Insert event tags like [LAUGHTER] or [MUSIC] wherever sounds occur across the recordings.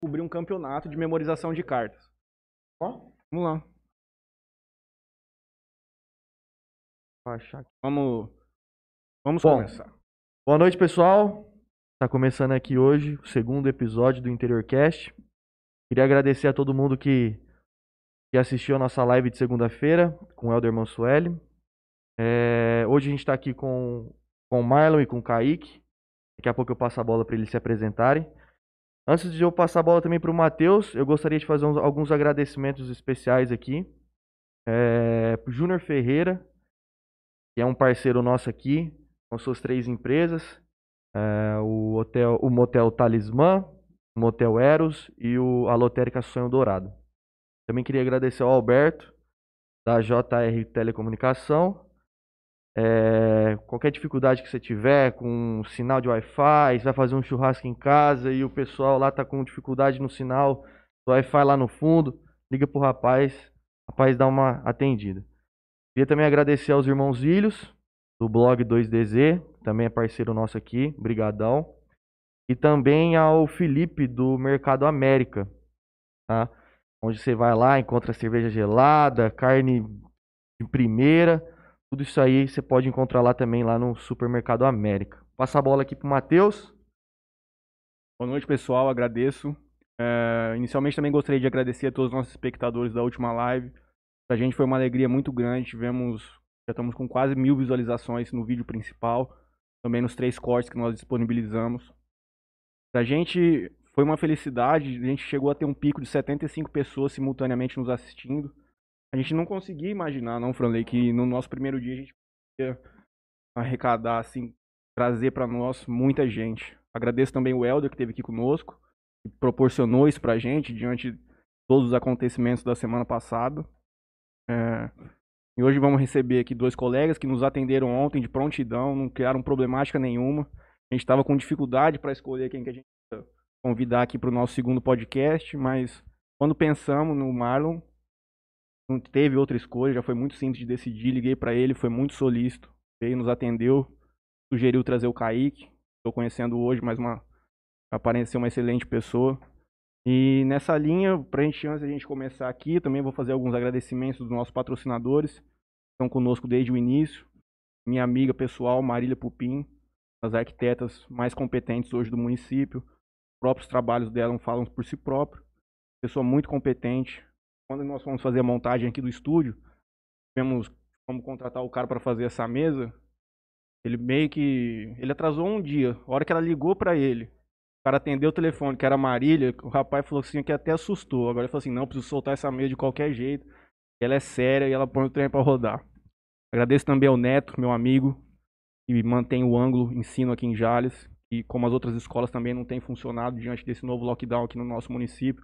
cobrir um campeonato de memorização de cartas. Ó, Vamos lá. Vamos, vamos Bom. começar. Boa noite, pessoal. Tá começando aqui hoje o segundo episódio do Interiorcast. Queria agradecer a todo mundo que, que assistiu a nossa live de segunda-feira com o Helder Mansueli. É, hoje a gente tá aqui com, com o Marlon e com o Kaique. Daqui a pouco eu passo a bola para eles se apresentarem. Antes de eu passar a bola também para o Matheus, eu gostaria de fazer uns- alguns agradecimentos especiais aqui. É, Júnior Ferreira, que é um parceiro nosso aqui, com suas três empresas. É, o, hotel, o Motel Talismã, o Motel Eros e o, a Lotérica Sonho Dourado. Também queria agradecer ao Alberto, da JR Telecomunicação. É, qualquer dificuldade que você tiver com sinal de Wi-Fi, você vai fazer um churrasco em casa e o pessoal lá tá com dificuldade no sinal do Wi-Fi lá no fundo, liga pro rapaz, rapaz dá uma atendida. Queria também agradecer aos irmãos Ilhos, do blog 2DZ, que também é parceiro nosso aqui, brigadão. E também ao Felipe do Mercado América, tá? Onde você vai lá, encontra cerveja gelada, carne de primeira, tudo isso aí você pode encontrar lá também lá no Supermercado América. Passa a bola aqui pro Matheus. Boa noite, pessoal. Agradeço. É, inicialmente também gostaria de agradecer a todos os nossos espectadores da última live. Pra gente foi uma alegria muito grande. Tivemos, já estamos com quase mil visualizações no vídeo principal, também nos três cortes que nós disponibilizamos. Pra gente foi uma felicidade. A gente chegou a ter um pico de 75 pessoas simultaneamente nos assistindo. A gente não conseguia imaginar, não, Franley, que no nosso primeiro dia a gente ia arrecadar, assim, trazer pra nós muita gente. Agradeço também o Helder que esteve aqui conosco, que proporcionou isso pra gente diante de todos os acontecimentos da semana passada. É, E hoje vamos receber aqui dois colegas que nos atenderam ontem de prontidão, não criaram problemática nenhuma. A gente estava com dificuldade para escolher quem que a gente ia convidar aqui para o nosso segundo podcast, mas quando pensamos no Marlon, não teve outra escolha, já foi muito simples de decidir. Liguei para ele, foi muito solícito, veio, nos atendeu, sugeriu trazer o Kaique, estou conhecendo hoje, mas uma apareceu uma excelente pessoa. E nessa linha, pra gente, antes da gente começar aqui, também vou fazer alguns agradecimentos dos nossos patrocinadores, que estão conosco desde o início. Minha amiga pessoal, Marília Pupim, as arquitetas mais competentes hoje do município. Os próprios trabalhos dela falam por si próprio. Pessoa muito competente. Quando nós fomos fazer a montagem aqui do estúdio, tivemos como contratar o cara para fazer essa mesa. Ele meio que. Ele atrasou um dia. A hora que ela ligou para ele, o cara atendeu o telefone, que era a Marília, o rapaz falou assim que até assustou. Agora ele falou assim: não, preciso soltar essa mesa de qualquer jeito. Ela é séria e ela põe o trem para rodar. Agradeço também ao Neto, meu amigo, que mantém o ângulo ensino aqui em Jales. E como as outras escolas também não têm funcionado diante desse novo lockdown aqui no nosso município.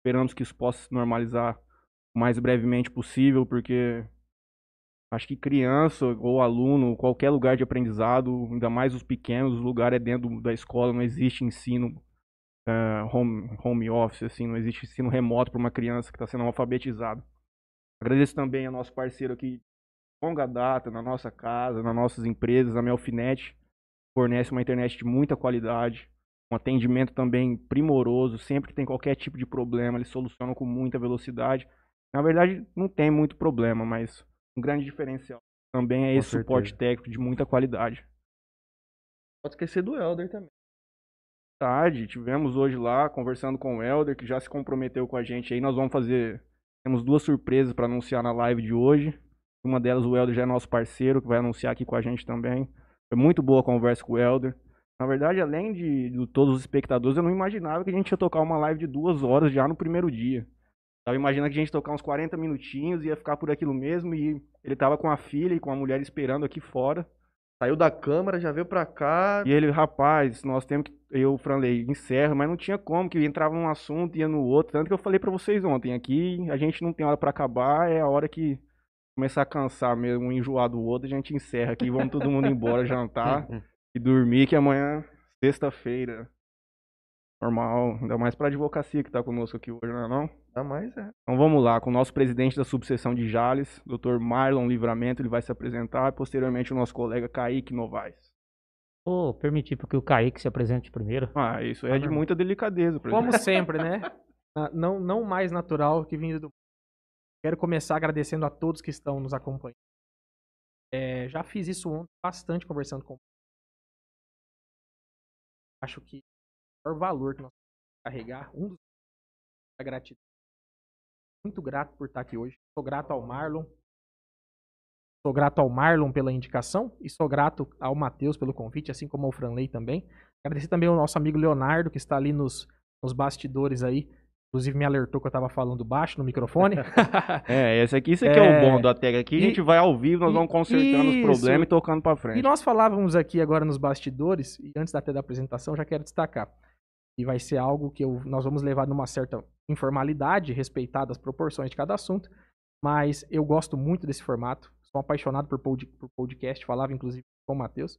Esperamos que isso possa se normalizar o mais brevemente possível, porque acho que criança ou aluno, qualquer lugar de aprendizado, ainda mais os pequenos, o lugar é dentro da escola, não existe ensino eh, home, home office, assim, não existe ensino remoto para uma criança que está sendo alfabetizada. Agradeço também ao nosso parceiro aqui, de longa data, na nossa casa, nas nossas empresas, a Melfinet, fornece uma internet de muita qualidade, um atendimento também primoroso, sempre que tem qualquer tipo de problema, eles solucionam com muita velocidade. Na verdade, não tem muito problema, mas um grande diferencial também é Com esse suporte certeza. técnico de muita qualidade. Pode esquecer do Helder também. tarde, tivemos hoje lá conversando com o Helder, que já se comprometeu com a gente aí. Nós vamos fazer. Temos duas surpresas para anunciar na live de hoje. Uma delas, o Helder já é nosso parceiro, que vai anunciar aqui com a gente também. Foi muito boa a conversa com o Helder. Na verdade, além de, de todos os espectadores, eu não imaginava que a gente ia tocar uma live de duas horas já no primeiro dia. Tava imaginando que a gente tocar uns 40 minutinhos, ia ficar por aquilo mesmo, e ele tava com a filha e com a mulher esperando aqui fora. Saiu da câmara, já veio pra cá. E ele, rapaz, nós temos que. Eu, Franley, encerra, mas não tinha como, que entrava num assunto, ia no outro. Tanto que eu falei pra vocês ontem, aqui a gente não tem hora pra acabar, é a hora que começar a cansar mesmo, um enjoar do outro, a gente encerra aqui, vamos todo mundo embora jantar [LAUGHS] e dormir, que amanhã, sexta-feira. Normal, ainda mais pra advocacia que tá conosco aqui hoje, não é não? Dá mais, é. Então vamos lá, com o nosso presidente da subseção de Jales, Dr. Marlon Livramento, ele vai se apresentar, e posteriormente o nosso colega Kaique Novaes. Vou permitir que o Kaique se apresente primeiro. Ah, isso é de muita delicadeza, Como sempre, né? [LAUGHS] Ah, Não, não mais natural que vindo do. Quero começar agradecendo a todos que estão nos acompanhando. É, já fiz isso ontem bastante conversando com. Acho que o maior valor que nós temos que carregar, um dos é a gratidão. Muito grato por estar aqui hoje. Sou grato ao Marlon. Sou grato ao Marlon pela indicação e sou grato ao Matheus pelo convite, assim como ao Franley também. Agradecer também ao nosso amigo Leonardo, que está ali nos, nos bastidores aí. Inclusive me alertou que eu estava falando baixo no microfone. [LAUGHS] É, esse aqui, isso aqui é, É, o bom da tag aqui. A e- gente vai ao vivo, nós e- vamos consertando os isso. problemas e tocando pra E frente. nós falávamos aqui agora nos bastidores, e antes até da apresentação, já quero destacar. E vai ser algo que eu- nós vamos levar numa certa informalidade, respeitadas as proporções de cada assunto. Mas eu gosto muito desse formato. Sou apaixonado por, pod- por podcast, falava inclusive com o Matheus.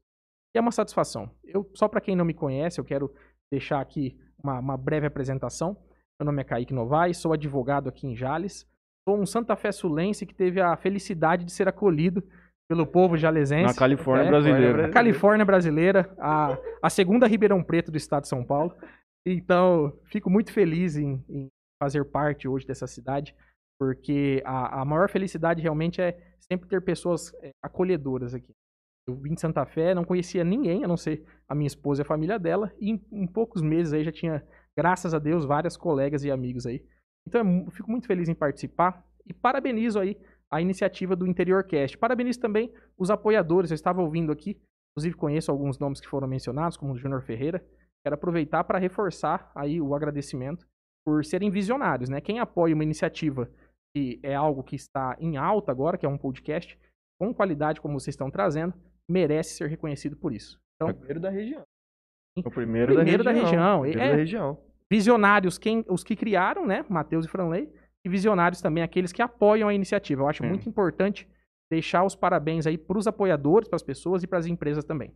E é uma satisfação. Eu, só para quem não me conhece, eu quero deixar aqui uma, uma breve apresentação. Meu nome é Kaique Novaes, sou advogado aqui em Jales. Sou um Santa Fé sulense que teve a felicidade de ser acolhido pelo povo jalesense. Na Califórnia É, brasileira. a Califórnia brasileira, a, a segunda Ribeirão Preto do estado de São Paulo. Então, fico muito feliz em, em fazer parte hoje dessa cidade, porque a, a maior felicidade realmente é sempre ter pessoas é, acolhedoras aqui. Eu vim de Santa Fé, não conhecia ninguém, a não ser a minha esposa e a família dela, e em, em poucos meses aí já tinha, graças a Deus, várias colegas e amigos aí. Então, eu mu- fico muito feliz em participar e parabenizo aí a iniciativa do Interior Cast. Parabenizo também os apoiadores, eu estava ouvindo aqui, inclusive conheço alguns nomes que foram mencionados, como o Júnior Ferreira. Quero aproveitar para reforçar aí o agradecimento por serem visionários, né? Quem apoia uma iniciativa que é algo que está em alta agora, que é um podcast, com qualidade como vocês estão trazendo, merece ser reconhecido por isso. Então, Primeiro da região. O primeiro, Primeiro da da região. região. Primeiro É, da região. visionários, quem, os que criaram, né? Matheus e Franley, e visionários também, aqueles que apoiam a iniciativa. Eu acho muito importante deixar os parabéns aí para os apoiadores, para as pessoas e para as empresas também.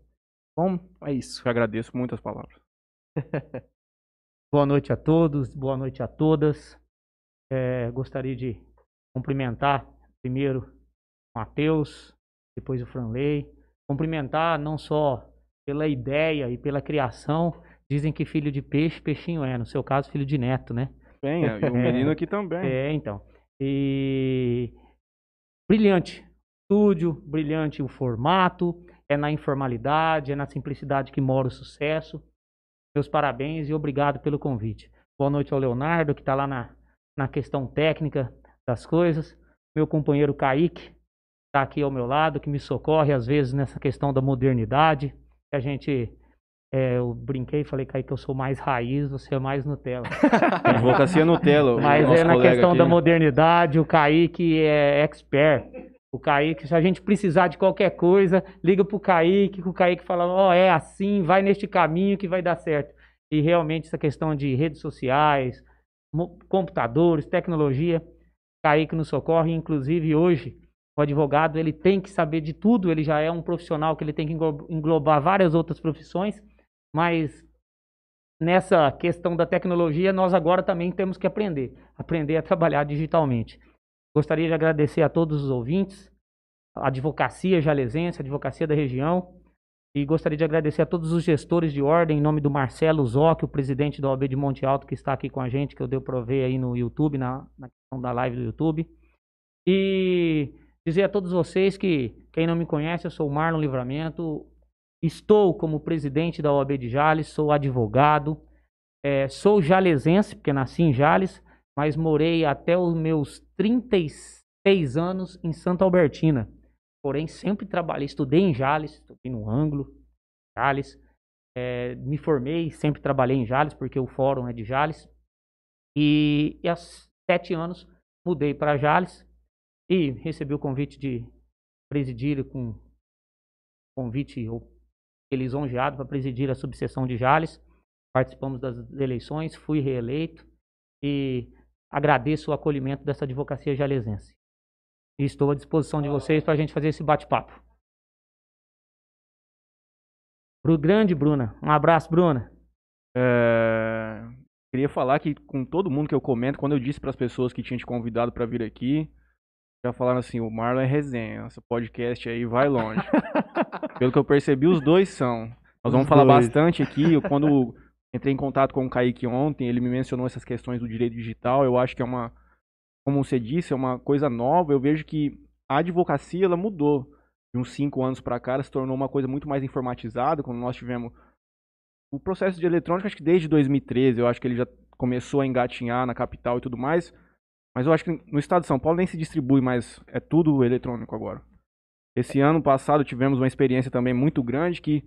Bom, é isso. Eu agradeço muitas palavras. [LAUGHS] Boa noite a todos, boa noite a todas. É, gostaria de cumprimentar primeiro o Matheus, depois o Franley. Cumprimentar não só pela ideia e pela criação. Dizem que filho de peixe, peixinho é. No seu caso, filho de neto, né? Bem, e o [LAUGHS] menino aqui também. É, então. E brilhante estúdio, brilhante o formato, é na informalidade, é na simplicidade que mora o sucesso. Meus parabéns e obrigado pelo convite. Boa noite ao Leonardo, que está lá na, na questão técnica das coisas. Meu companheiro Kaique está aqui ao meu lado, que me socorre às vezes nessa questão da modernidade. Que a gente, é, eu brinquei e falei, Kaique, eu sou mais raiz, você é mais Nutella. [LAUGHS] Advocacia Nutella. Mas é na questão aqui. da modernidade, o Kaique é expert. O Kaique, se a gente precisar de qualquer coisa, liga pro Kaique, que o Kaique fala, ó, é assim, vai neste caminho que vai dar certo. E realmente essa questão de redes sociais, computadores, tecnologia, Kaique nos socorre, inclusive hoje o advogado ele tem que saber de tudo, ele já é um profissional que ele tem que englo- englobar várias outras profissões, mas nessa questão da tecnologia nós agora também temos que aprender, aprender a trabalhar digitalmente. Gostaria de agradecer a todos os ouvintes, a advocacia jalesense, a advocacia da região, e gostaria de agradecer a todos os gestores de ordem, em nome do Marcelo Zocchi, o presidente da OAB de Monte Alto, que está aqui com a gente, que eu dei para ver aí no YouTube, na, na questão da live do YouTube. E dizer a todos vocês que, quem não me conhece, eu sou o Marlon Livramento, estou como presidente da OAB de Jales, sou advogado, eh, sou jalesense, porque nasci em Jales, mas morei até os meus 36 anos em Santa Albertina. Porém, sempre trabalhei, estudei em Jales, estudei no Ângulo, Jales. Eh, me formei, sempre trabalhei em Jales, porque o fórum é de Jales. E, e há sete anos mudei para Jales e recebi o convite de presidir com convite ou lisonjeado para presidir a subseção de Jales. Participamos das eleições, fui reeleito e agradeço o acolhimento dessa advocacia jalesense. E estou à disposição de vocês para a gente fazer esse bate-papo. Pro grande Bruna. Um abraço, Bruna. É, Queria falar que com todo mundo que eu comento, quando eu disse para as pessoas que tinham te convidado para vir aqui, já falaram assim, o Marlon é resenha, esse podcast aí vai longe. [LAUGHS] Pelo que eu percebi, os dois são. Nós vamos Os falar dois. bastante aqui. Quando entrei em contato com o Kaique ontem, ele me mencionou essas questões do direito digital. Eu acho que é uma, como você disse, é uma coisa nova. Eu vejo que a advocacia ela mudou de uns cinco anos para cá, ela se tornou uma coisa muito mais informatizada. Quando nós tivemos o processo de eletrônica, acho que desde 2013, eu acho que ele já começou a engatinhar na capital e tudo mais. Mas eu acho que no estado de São Paulo nem se distribui mais, é tudo eletrônico agora. Esse ano passado tivemos uma experiência também muito grande que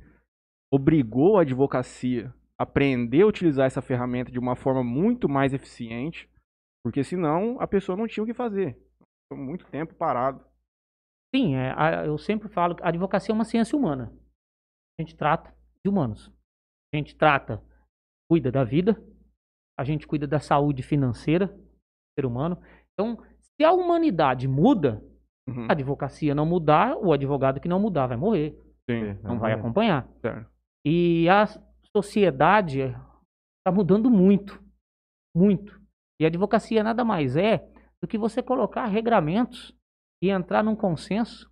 obrigou a advocacia aprender a utilizar essa ferramenta de uma forma muito mais eficiente, porque senão a pessoa não tinha o que fazer. Ficou muito tempo parado. Sim, é, a- eu sempre falo que a advocacia é uma ciência humana. A gente trata de humanos. A gente trata, cuida da vida, a gente cuida da saúde financeira do ser humano. Então, se a humanidade muda, Uhum, a advocacia não mudar, o advogado que não mudar vai morrer, sim, não vai acompanhar. certo. E a sociedade está mudando muito, muito. E a advocacia nada mais é do que você colocar regramentos e entrar num consenso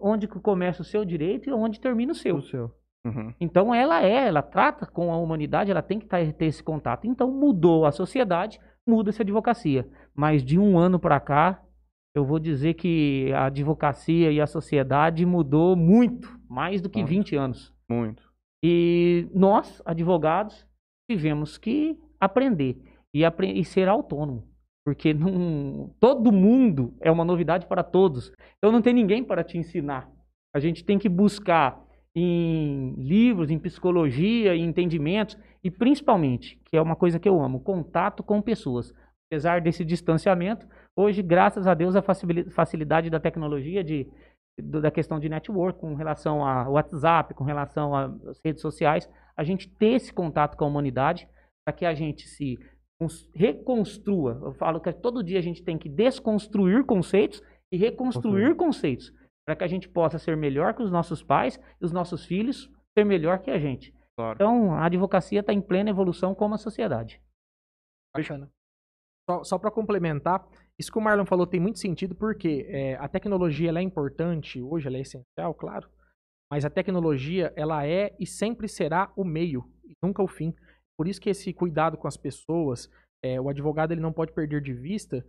onde que começa o seu direito e onde termina o seu. O seu. Uhum, Então ela é, ela trata com a humanidade, ela tem que tá- ter esse contato. Então mudou a sociedade, muda-se a advocacia. Mas de um ano para cá, eu vou dizer que a advocacia e a sociedade mudou muito, mais do que Muito. 20 anos. muito. E nós, advogados, tivemos que aprender e, e ser autônomo. Porque não, todo mundo é uma novidade para todos. Então não tem ninguém para te ensinar. A gente tem que buscar em livros, em psicologia, em entendimentos e principalmente, que é uma coisa que eu amo, contato com pessoas. Apesar desse distanciamento, hoje, graças a Deus, a facili- facilidade da tecnologia de da questão de network, com relação ao WhatsApp, com relação às redes sociais, a gente ter esse contato com a humanidade para que a gente se cons- reconstrua. Eu falo que todo dia a gente tem que desconstruir conceitos e reconstruir conceitos para que a gente possa ser melhor que os nossos pais e os nossos filhos ser melhor que a gente. Claro. Então, a advocacia está em plena evolução como a sociedade. Bacana. Só, só para complementar, isso que o Marlon falou tem muito sentido porque é, a tecnologia ela é importante, hoje ela é essencial, claro, mas a tecnologia ela é e sempre será o meio, nunca o fim. Por isso que esse cuidado com as pessoas, é, o advogado ele não pode perder de vista,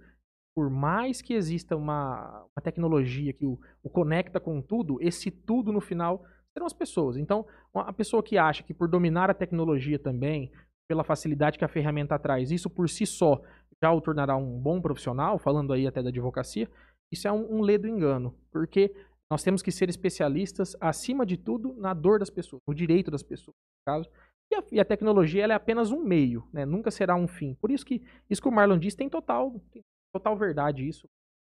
por mais que exista uma, uma tecnologia que o, o conecta com tudo, esse tudo no final serão as pessoas. Então, a pessoa que acha que por dominar a tecnologia também, pela facilidade que a ferramenta traz, isso por si só já o tornará um bom profissional, falando aí até da advocacia, isso é um, um ledo engano, porque nós temos que ser especialistas, acima de tudo, na dor das pessoas, no direito das pessoas, no caso. E a, e a tecnologia ela é apenas um meio, né? nunca será um fim. Por isso que isso que o Marlon disse tem total, tem total verdade isso.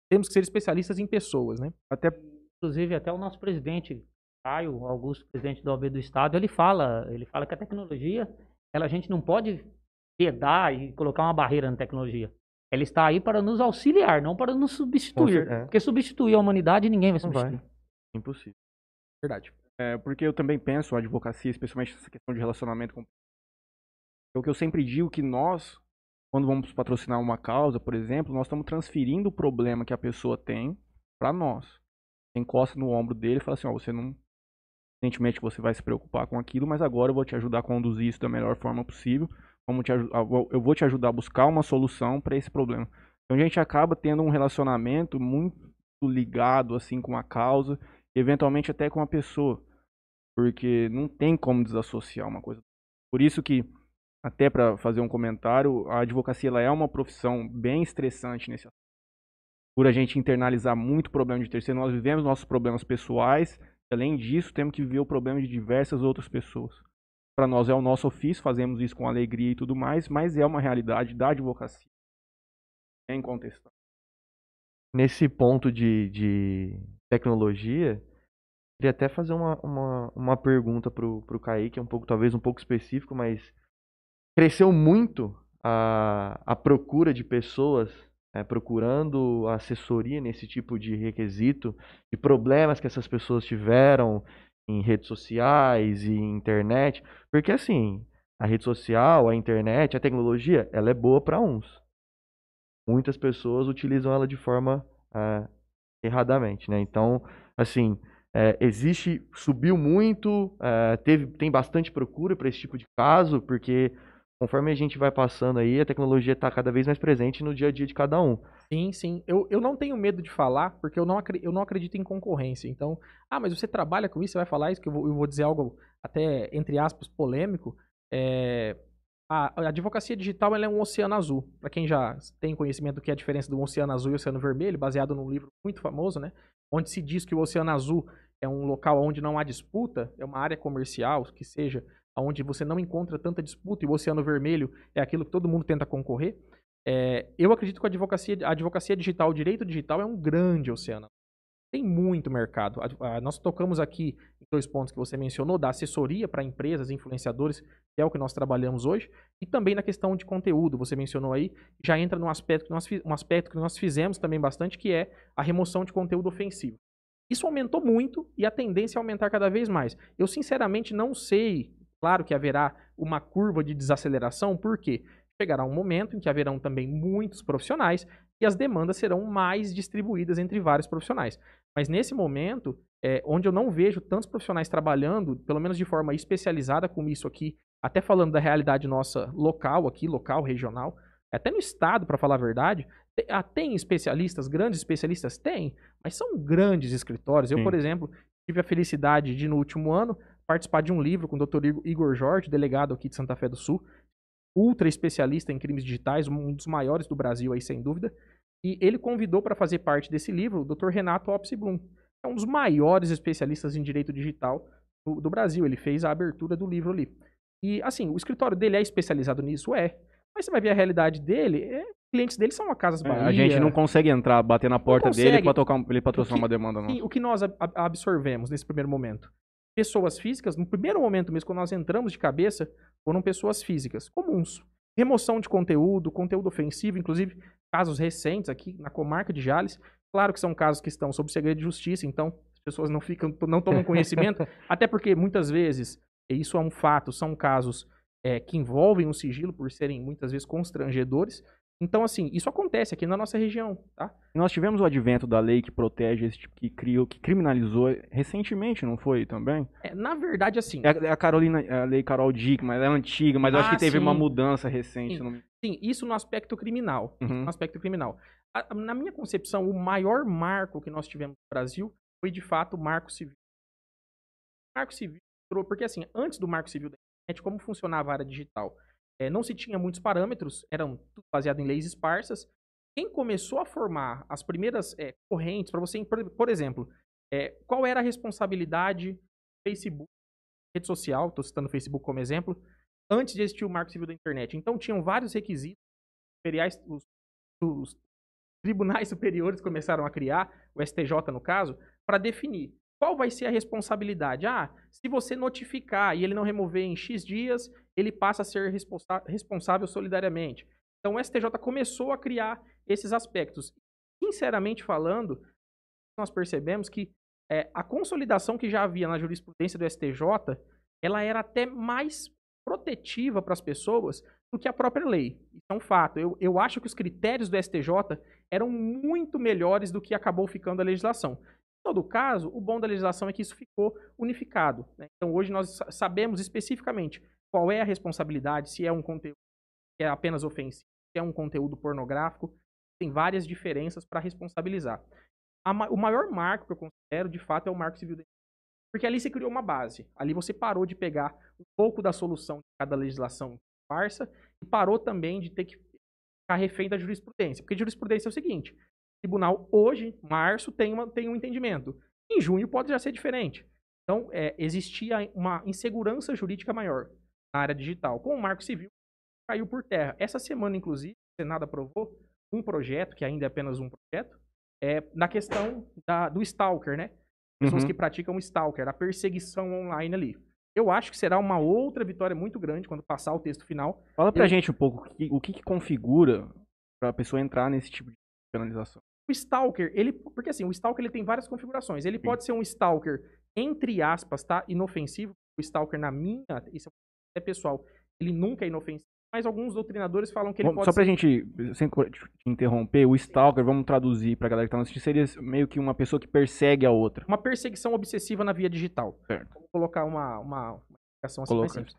Temos que ser especialistas em pessoas, né? Até Inclusive, até o nosso presidente, Caio Augusto, presidente da OAB do Estado, ele fala, ele fala que a tecnologia, ela, a gente não pode vedar e colocar uma barreira na tecnologia. Ela está aí para nos auxiliar, não para nos substituir. é. Porque substituir a humanidade ninguém vai Não vai. substituir. Impossível. Verdade. É, porque eu também penso a advocacia, especialmente essa questão de relacionamento com. É o que eu sempre digo que nós, quando vamos patrocinar uma causa, por exemplo, nós estamos transferindo o problema que a pessoa tem para nós. Você encosta no ombro dele e fala assim, ó, você não. Evidentemente que você vai se preocupar com aquilo, mas agora eu vou te ajudar a conduzir isso da melhor forma possível. Vamos te eu vou- te ajudar a buscar uma solução para esse problema. Então a gente acaba tendo um relacionamento muito ligado assim com a causa, eventualmente até com a pessoa porque não tem como desassociar uma coisa. Por isso que, até para fazer um comentário, a advocacia ela é uma profissão bem estressante nesse. Por a gente internalizar muito problema de terceiro, nós vivemos nossos problemas pessoais, além disso, temos que viver o problema de diversas outras pessoas. Para nós é o nosso ofício, fazemos isso com alegria e tudo mais, mas é uma realidade da advocacia. É incontestável. Nesse ponto de, de tecnologia, queria até fazer uma, uma, uma pergunta pro, pro Kaique, um pouco, talvez um pouco específico, mas cresceu muito a, a procura de pessoas né, procurando assessoria nesse tipo de requisito, de problemas que essas pessoas tiveram em redes sociais e internet, porque assim, a rede social, a internet, a tecnologia, ela é boa para uns. Muitas pessoas utilizam ela de forma ah, erradamente, né? Então, assim, É, existe, subiu muito, é, teve, tem bastante procura para esse tipo de caso, porque conforme a gente vai passando aí, a tecnologia está cada vez mais presente no dia a dia de cada um. Sim, sim. Eu, eu não tenho medo de falar, porque eu não, eu não acredito em concorrência. Então, ah, mas você trabalha com isso, você vai falar isso, que eu vou, eu vou dizer algo até, entre aspas, polêmico. É, a, a advocacia digital é um oceano azul. Para quem já tem conhecimento do que é a diferença do oceano azul e o oceano vermelho, baseado num livro muito famoso, né? Onde se diz que o oceano azul é um local onde não há disputa, é uma área comercial, que seja, onde você não encontra tanta disputa, e o oceano vermelho é aquilo que todo mundo tenta concorrer. É, eu acredito que a advocacia, a advocacia digital, o direito digital é um grande oceano. Tem muito mercado. A- a- nós tocamos aqui em dois pontos que você mencionou, da assessoria para empresas, influenciadores, que é o que nós trabalhamos hoje, e também na questão de conteúdo, você mencionou aí, já entra num aspecto que nós, um aspecto que nós fizemos também bastante, que é a remoção de conteúdo ofensivo. Isso aumentou muito e a tendência é aumentar cada vez mais. Eu, sinceramente, não sei, claro que haverá uma curva de desaceleração, por quê? Chegará um momento em que haverão também muitos profissionais e as demandas serão mais distribuídas entre vários profissionais. Mas nesse momento, é, onde eu não vejo tantos profissionais trabalhando, pelo menos de forma especializada com isso aqui, até falando da realidade nossa local aqui, local, regional, até no estado, para falar a verdade, ah, tem especialistas, grandes especialistas? Tem, mas são grandes escritórios. Eu, Sim. por exemplo, tive a felicidade de, no último ano, participar de um livro com o Dr. Igor- Jorge, delegado aqui de Santa Fé do Sul, ultra especialista em crimes digitais, um dos maiores do Brasil aí, sem dúvida. E ele convidou para fazer parte desse livro o Dr. Renato Opsi Blum, que é um dos maiores especialistas em direito digital do, do Brasil. Ele fez a abertura do livro ali. E, assim, o escritório dele é especializado nisso? É. Mas você vai ver a realidade dele, é, clientes dele são a Casas É, Bahia. a gente não consegue entrar, bater na porta dele pra tocar, ele patrocinar uma demanda, não. Sim, o que nós ab- ab- absorvemos nesse primeiro momento? Pessoas físicas, no primeiro momento mesmo, quando nós entramos de cabeça, foram pessoas físicas, comuns. Remoção de conteúdo, conteúdo ofensivo, inclusive casos recentes aqui na comarca de Jales. Claro que são casos que estão sob segredo de justiça, então as pessoas não ficam, não tomam conhecimento, [LAUGHS] até porque muitas vezes, e isso é um fato, são casos é, que envolvem um sigilo por serem muitas vezes constrangedores. Então, assim, isso acontece aqui na nossa região, tá? Nós tivemos o advento da lei que protege esse tipo, que criou, que criminalizou recentemente, não foi também? É, na verdade, assim, É a, é a Carolina, é a lei Carol Dick, mas ela é antiga, mas eu acho Ah, que teve sim. uma mudança recente. Sim. Sim, isso no aspecto criminal. Uhum. No aspecto criminal. A- na minha concepção, o maior marco que nós tivemos no Brasil foi, de fato, o Marco Civil. O Marco Civil entrou, porque assim, antes do Marco Civil da internet, como funcionava a área digital? É, não se tinha muitos parâmetros, eram tudo baseado em leis esparsas. Quem começou a formar as primeiras é, correntes, para você, por, por exemplo, é, qual era a responsabilidade do Facebook, rede social, estou citando o Facebook como exemplo, antes de existir o Marco Civil da internet. Então, tinham vários requisitos superiais, os, os tribunais [LAUGHS] superiores começaram a criar, o STJ no caso, para definir qual vai ser a responsabilidade. Ah, se você notificar e ele não remover em X dias, ele passa a ser responsável solidariamente. Então o STJ começou a criar esses aspectos. Sinceramente falando, nós percebemos que é, a consolidação que já havia na jurisprudência do STJ, ela era até mais protetiva para as pessoas do que a própria lei. Isso é um fato. Eu, eu acho que os critérios do STJ eram muito melhores do que acabou ficando a legislação. Todo caso, o bom da legislação é que isso ficou unificado. né? Então, hoje nós sa- sabemos especificamente qual é a responsabilidade, se é um conteúdo que é apenas ofensivo, se é um conteúdo pornográfico. Tem várias diferenças para responsabilizar. A o maior marco que eu considero, de fato, é o Marco Civil da porque ali se criou uma base. Ali você parou de pegar um pouco da solução de cada legislação farsa e parou também de ter que ficar refém da jurisprudência. Porque jurisprudência é o seguinte: tribunal hoje, março, tem, uma, tem um entendimento. Em junho pode já ser diferente. Então, é, existia uma insegurança jurídica maior na área digital. Com o Marco Civil, caiu por terra. Essa semana, inclusive, o Senado aprovou um projeto, que ainda é apenas um projeto, é, na questão da, do stalker, né? Pessoas Uhum. que praticam stalker, a perseguição online ali. Eu acho que será uma outra vitória muito grande quando passar o texto final. Fala pra Eu- gente um pouco o que, o que, que configura pra pessoa entrar nesse tipo de penalização. O stalker, ele, porque assim, o stalker ele tem várias configurações. Ele pode ser um stalker entre aspas, tá? Inofensivo. O stalker na minha, isso é pessoal, ele nunca é inofensivo, mas alguns doutrinadores falam que ele Vamos- pode Só pra ser... gente, sem te interromper, o Stalker, vamos traduzir pra galera que tá assistindo, seria meio que uma pessoa que persegue a outra. uma perseguição obsessiva na via digital. Certo. Vamos colocar uma, uma, uma explicação assim mais Coloca. simples.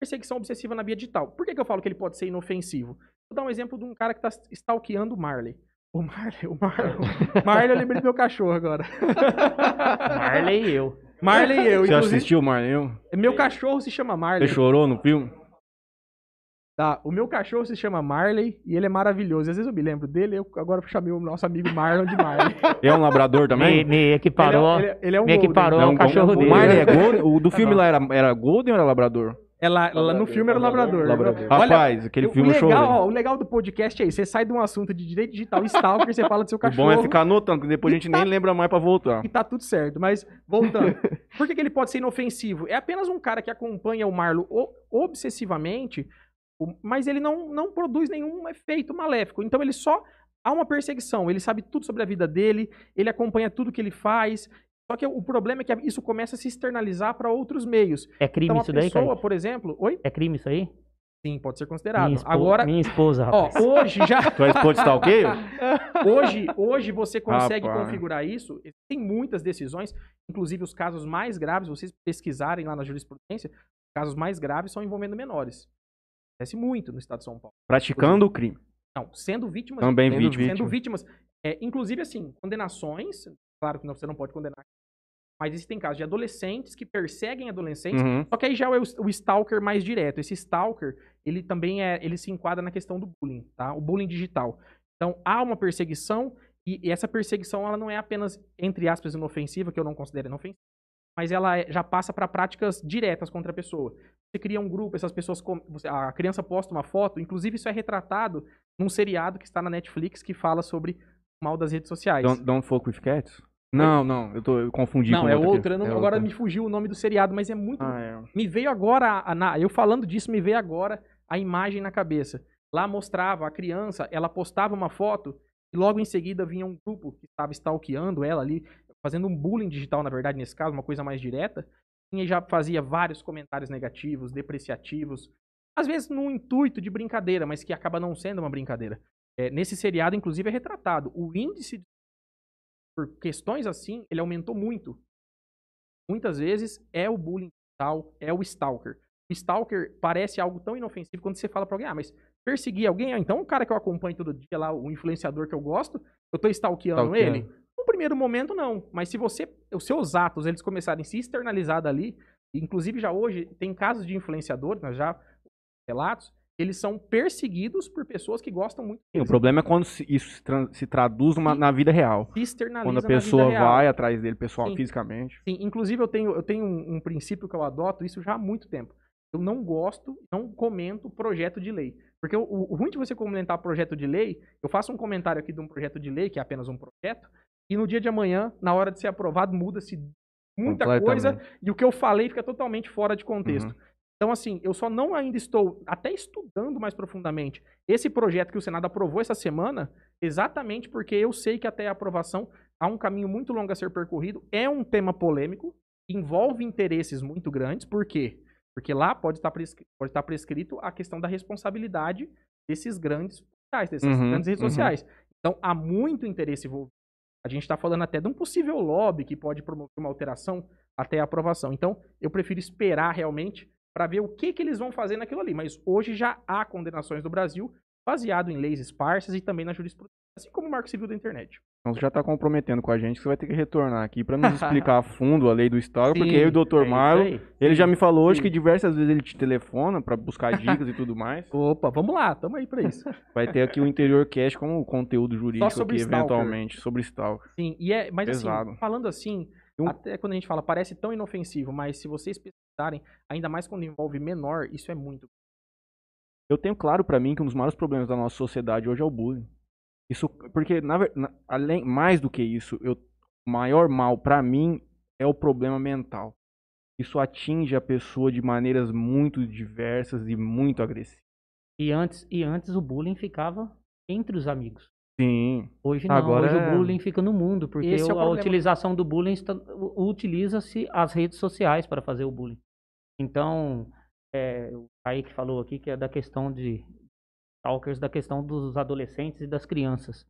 Perseguição obsessiva na via digital. Por que, que eu falo que ele pode ser inofensivo? Vou dar um exemplo de um cara que tá stalkeando Marley. O Marley, o Marley. Marley, eu lembrei do meu cachorro agora. Marley e eu. Marley e eu, Você inclusive. assistiu, Marley? Meu cachorro se chama Marley. Você chorou no filme? Tá, o meu cachorro se chama Marley e ele é maravilhoso. Às vezes eu me lembro dele, eu agora chamei o nosso amigo Marlon de Marley. É um labrador também? Me, me equiparou. Ele é, ele é- ele é um me golden. equiparou Não, ao cachorro o dele. Marley é Golden? O do filme lá era, era Golden ou era labrador? Ela, ela no filme era o labrador. Labrador. Olha, Rapaz, aquele o filme eu legal, ó, o legal do podcast é isso. Você sai de um assunto de direito digital e [LAUGHS] stalker, você fala do seu O cachorro. bom é ficar anotando, porque depois a gente nem lembra mais pra voltar. E tá tudo certo. Mas, voltando. Por que, que ele pode ser inofensivo? É apenas um cara que acompanha o Marlo o- obsessivamente, o- mas ele não, não produz nenhum efeito maléfico. Então ele só. Há uma perseguição. Ele sabe tudo sobre a vida dele, ele acompanha tudo que ele faz. Só que o problema é que isso começa a se externalizar para outros meios. É crime Então a isso daí, pessoa, Kaique? por exemplo. Oi? É crime isso aí? Sim, pode ser considerado. Minha, espo- Agora, minha esposa, ó, rapaz. hoje já. [LAUGHS] Tu é esposa de stalkeio? [LAUGHS] Hoje, hoje você consegue Rapaz. configurar isso. Tem muitas decisões, inclusive os casos mais graves, vocês pesquisarem lá na jurisprudência, os casos mais graves são envolvendo menores. Acontece muito no estado de São Paulo. Praticando o crime. Não, sendo vítimas. Também Sendo vítima. Sendo vítimas. É, inclusive, assim, condenações. Claro que não- você não pode condenar. Mas existem casos de adolescentes que perseguem adolescentes. Uhum. Só que aí já é o, o stalker mais direto. Esse stalker, ele também é, ele se enquadra na questão do bullying, tá? O bullying digital. Então, há uma perseguição e, e essa perseguição ela não é apenas entre aspas inofensiva, que eu não considero inofensiva, mas ela é- já passa para práticas diretas contra a pessoa. Você cria um grupo, essas pessoas a criança posta uma foto, inclusive isso é retratado num seriado que está na Netflix que fala sobre o mal das redes sociais. Don't, don't fuck with cats? Não, não, eu, tô, eu confundi não, com é outra. eu não- É agora outra. me fugiu o nome do seriado, mas é muito Ah, é. me veio agora, a- na- eu falando disso, me veio agora a imagem na cabeça. Lá mostrava a criança, ela postava uma foto e logo em seguida vinha um grupo que estava stalkeando ela ali, fazendo um bullying digital, na verdade, nesse caso, uma coisa mais direta. E já fazia vários comentários negativos, depreciativos, às vezes num intuito de brincadeira, mas que acaba não sendo uma brincadeira. É, nesse seriado, inclusive, é retratado. O índice de- por questões assim, ele aumentou muito. Muitas vezes é o bullying digital, é o stalker. O stalker parece algo tão inofensivo quando você fala pra alguém, ah, mas perseguir alguém, ah, então o cara que eu acompanho todo dia lá, o influenciador que eu gosto, eu tô stalkeando, Stalkeando. ele? No primeiro momento, não. Mas se você, os seus atos, eles começarem a se externalizar dali, inclusive já hoje tem casos de influenciadores, nós já relatos, eles são perseguidos por pessoas que gostam muito Sim, o deles. problema é quando isso se, traduz numa- na vida real. Quando a pessoa vai atrás dele pessoal, Sim. fisicamente. Sim, inclusive eu tenho, eu tenho um, um princípio que eu adoto, isso já há muito tempo. Eu não gosto, não comento projeto de lei. Porque o, o ruim de você comentar projeto de lei, eu faço um comentário aqui de um projeto de lei, que é apenas um projeto, e no dia de amanhã, na hora de ser aprovado, muda-se muita coisa e o que eu falei fica totalmente fora de contexto. Uhum. Então, assim, eu só não ainda estou até estudando mais profundamente esse projeto que o Senado aprovou essa semana, exatamente porque eu sei que até a aprovação há um caminho muito longo a ser percorrido. É um tema polêmico, envolve interesses muito grandes. Por quê? Porque lá pode estar, prescri- pode estar prescrito a questão da responsabilidade desses grandes portais, dessas Uhum, grandes redes uhum. sociais. Então, há muito interesse envolvido. A gente está falando até de um possível lobby que pode promover uma alteração até a aprovação. Então, eu prefiro esperar realmente para ver o que, que eles vão fazer naquilo ali. Mas hoje já há condenações do Brasil baseado em leis esparsas e também na jurisprudência, assim como o Marco Civil da Internet. Então você já tá comprometendo com a gente que você vai ter que retornar aqui pra nos [LAUGHS] explicar a fundo a lei do Stalker, porque eu e o Dr. É Marlon, ele já me falou hoje Sim. que diversas vezes ele te telefona pra buscar [LAUGHS] dicas e tudo mais. Opa, vamos lá, tamo aí para isso. Vai ter aqui o Interior Cast como conteúdo jurídico aqui, eventualmente, sobre Stalker. Sim, e é, mas Pesado. assim, falando assim, Um- até quando a gente fala parece tão inofensivo, mas se vocês pesquisarem, ainda mais quando envolve menor, isso é muito. Eu tenho claro pra mim que um dos maiores problemas da nossa sociedade hoje é o bullying. Isso, porque na, na- além mais do que isso, eu, o maior mal pra mim é o problema mental. Isso atinge a pessoa de maneiras muito diversas e muito agressivas. E antes, e antes o bullying ficava entre os amigos. Sim. Hoje não, Agora hoje é- o bullying fica no mundo, porque Esse é a problema. utilização do bullying utiliza-se as redes sociais para fazer o bullying. Então, é, o Kaique falou aqui, que é da questão de stalkers, da questão dos adolescentes e das crianças.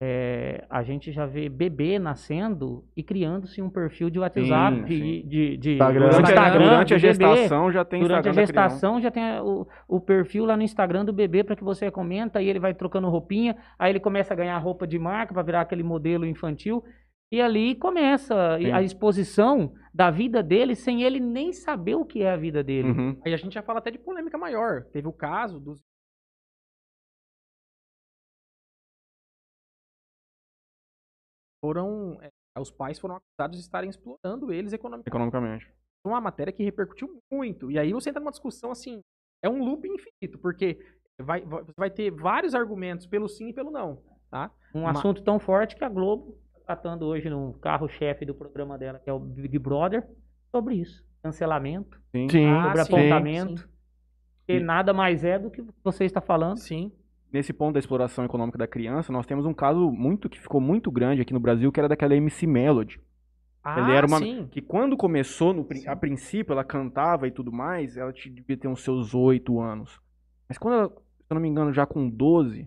É, a gente já vê bebê nascendo e criando-se um perfil de WhatsApp, Sim, de, sim. de, de Instagram. Durante, a- Instagram durante a do bebê. gestação já tem Durante a Instagram da criança. gestação já tem a- o, o perfil lá no Instagram do bebê para que você comenta e ele vai trocando roupinha, aí ele começa a ganhar roupa de marca para virar aquele modelo infantil e ali começa Sim. a exposição da vida dele sem ele nem saber o que é a vida dele. Uhum. Aí a gente já fala até de polêmica maior. Teve o caso dos. Foram. é, os pais foram acusados de estarem explorando eles economicamente. Economicamente. Uma matéria que repercutiu muito. E aí você entra numa discussão assim. É um loop infinito, porque vai, vai- ter vários argumentos pelo sim e pelo não. Tá? Um Ma- assunto tão forte que a Globo está tratando hoje no carro-chefe do programa dela, que é o Big Brother, sobre isso. Cancelamento, Sim. Sim, Ah, sobre sim, apontamento. sim. E nada mais é do que você está falando. Sim. Nesse ponto da exploração econômica da criança, nós temos um caso muito que ficou muito grande aqui no Brasil, que era daquela MC Melody. Ah, Ele era uma- sim. Que quando começou, no a princípio, ela cantava e tudo mais, ela devia ter uns seus oito anos. Mas quando ela, se eu não me engano, já com 12,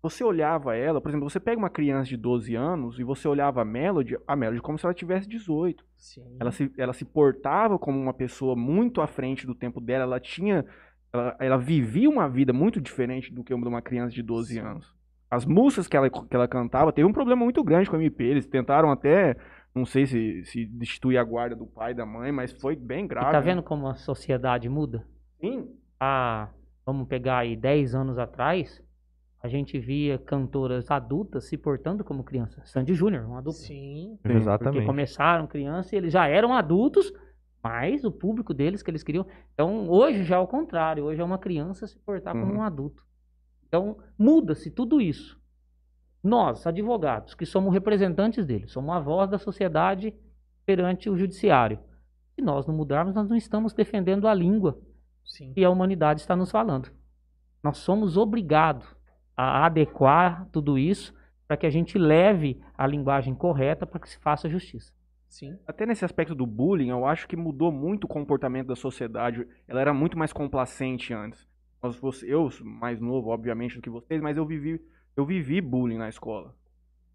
você olhava ela, por exemplo, você pega uma criança de 12 anos e você olhava a Melody, a Melody como se ela tivesse 18. Sim. Ela se, ela se portava como uma pessoa muito à frente do tempo dela, ela tinha. Ela, ela vivia uma vida muito diferente do que uma de uma criança de 12 anos. As músicas que ela, que ela cantava, teve um problema muito grande com a MP. Eles tentaram até, não sei se, se destituir a guarda do pai e da mãe, mas foi bem E grave. tá né? vendo como a sociedade muda? Sim. há, vamos pegar aí 10 anos atrás, a gente via cantoras adultas se portando como criança. Sandy Júnior, um adulto. Sim. Porque Exatamente. começaram criança e eles já eram adultos, mas o público deles que eles queriam. Então, hoje já é o contrário. Hoje é uma criança se portar como Uhum. um adulto. Então, muda-se tudo isso. Nós, advogados, que somos representantes deles, somos a voz da sociedade perante o judiciário. Se nós não mudarmos, nós não estamos defendendo a língua Sim. que a humanidade está nos falando. Nós somos obrigados a adequar tudo isso para que a gente leve a linguagem correta para que se faça justiça. Sim. Até nesse aspecto do bullying, eu acho que mudou muito o comportamento da sociedade. Ela era muito mais complacente antes. Eu, mais novo, obviamente, do que vocês, mas eu vivi, eu vivi bullying na escola.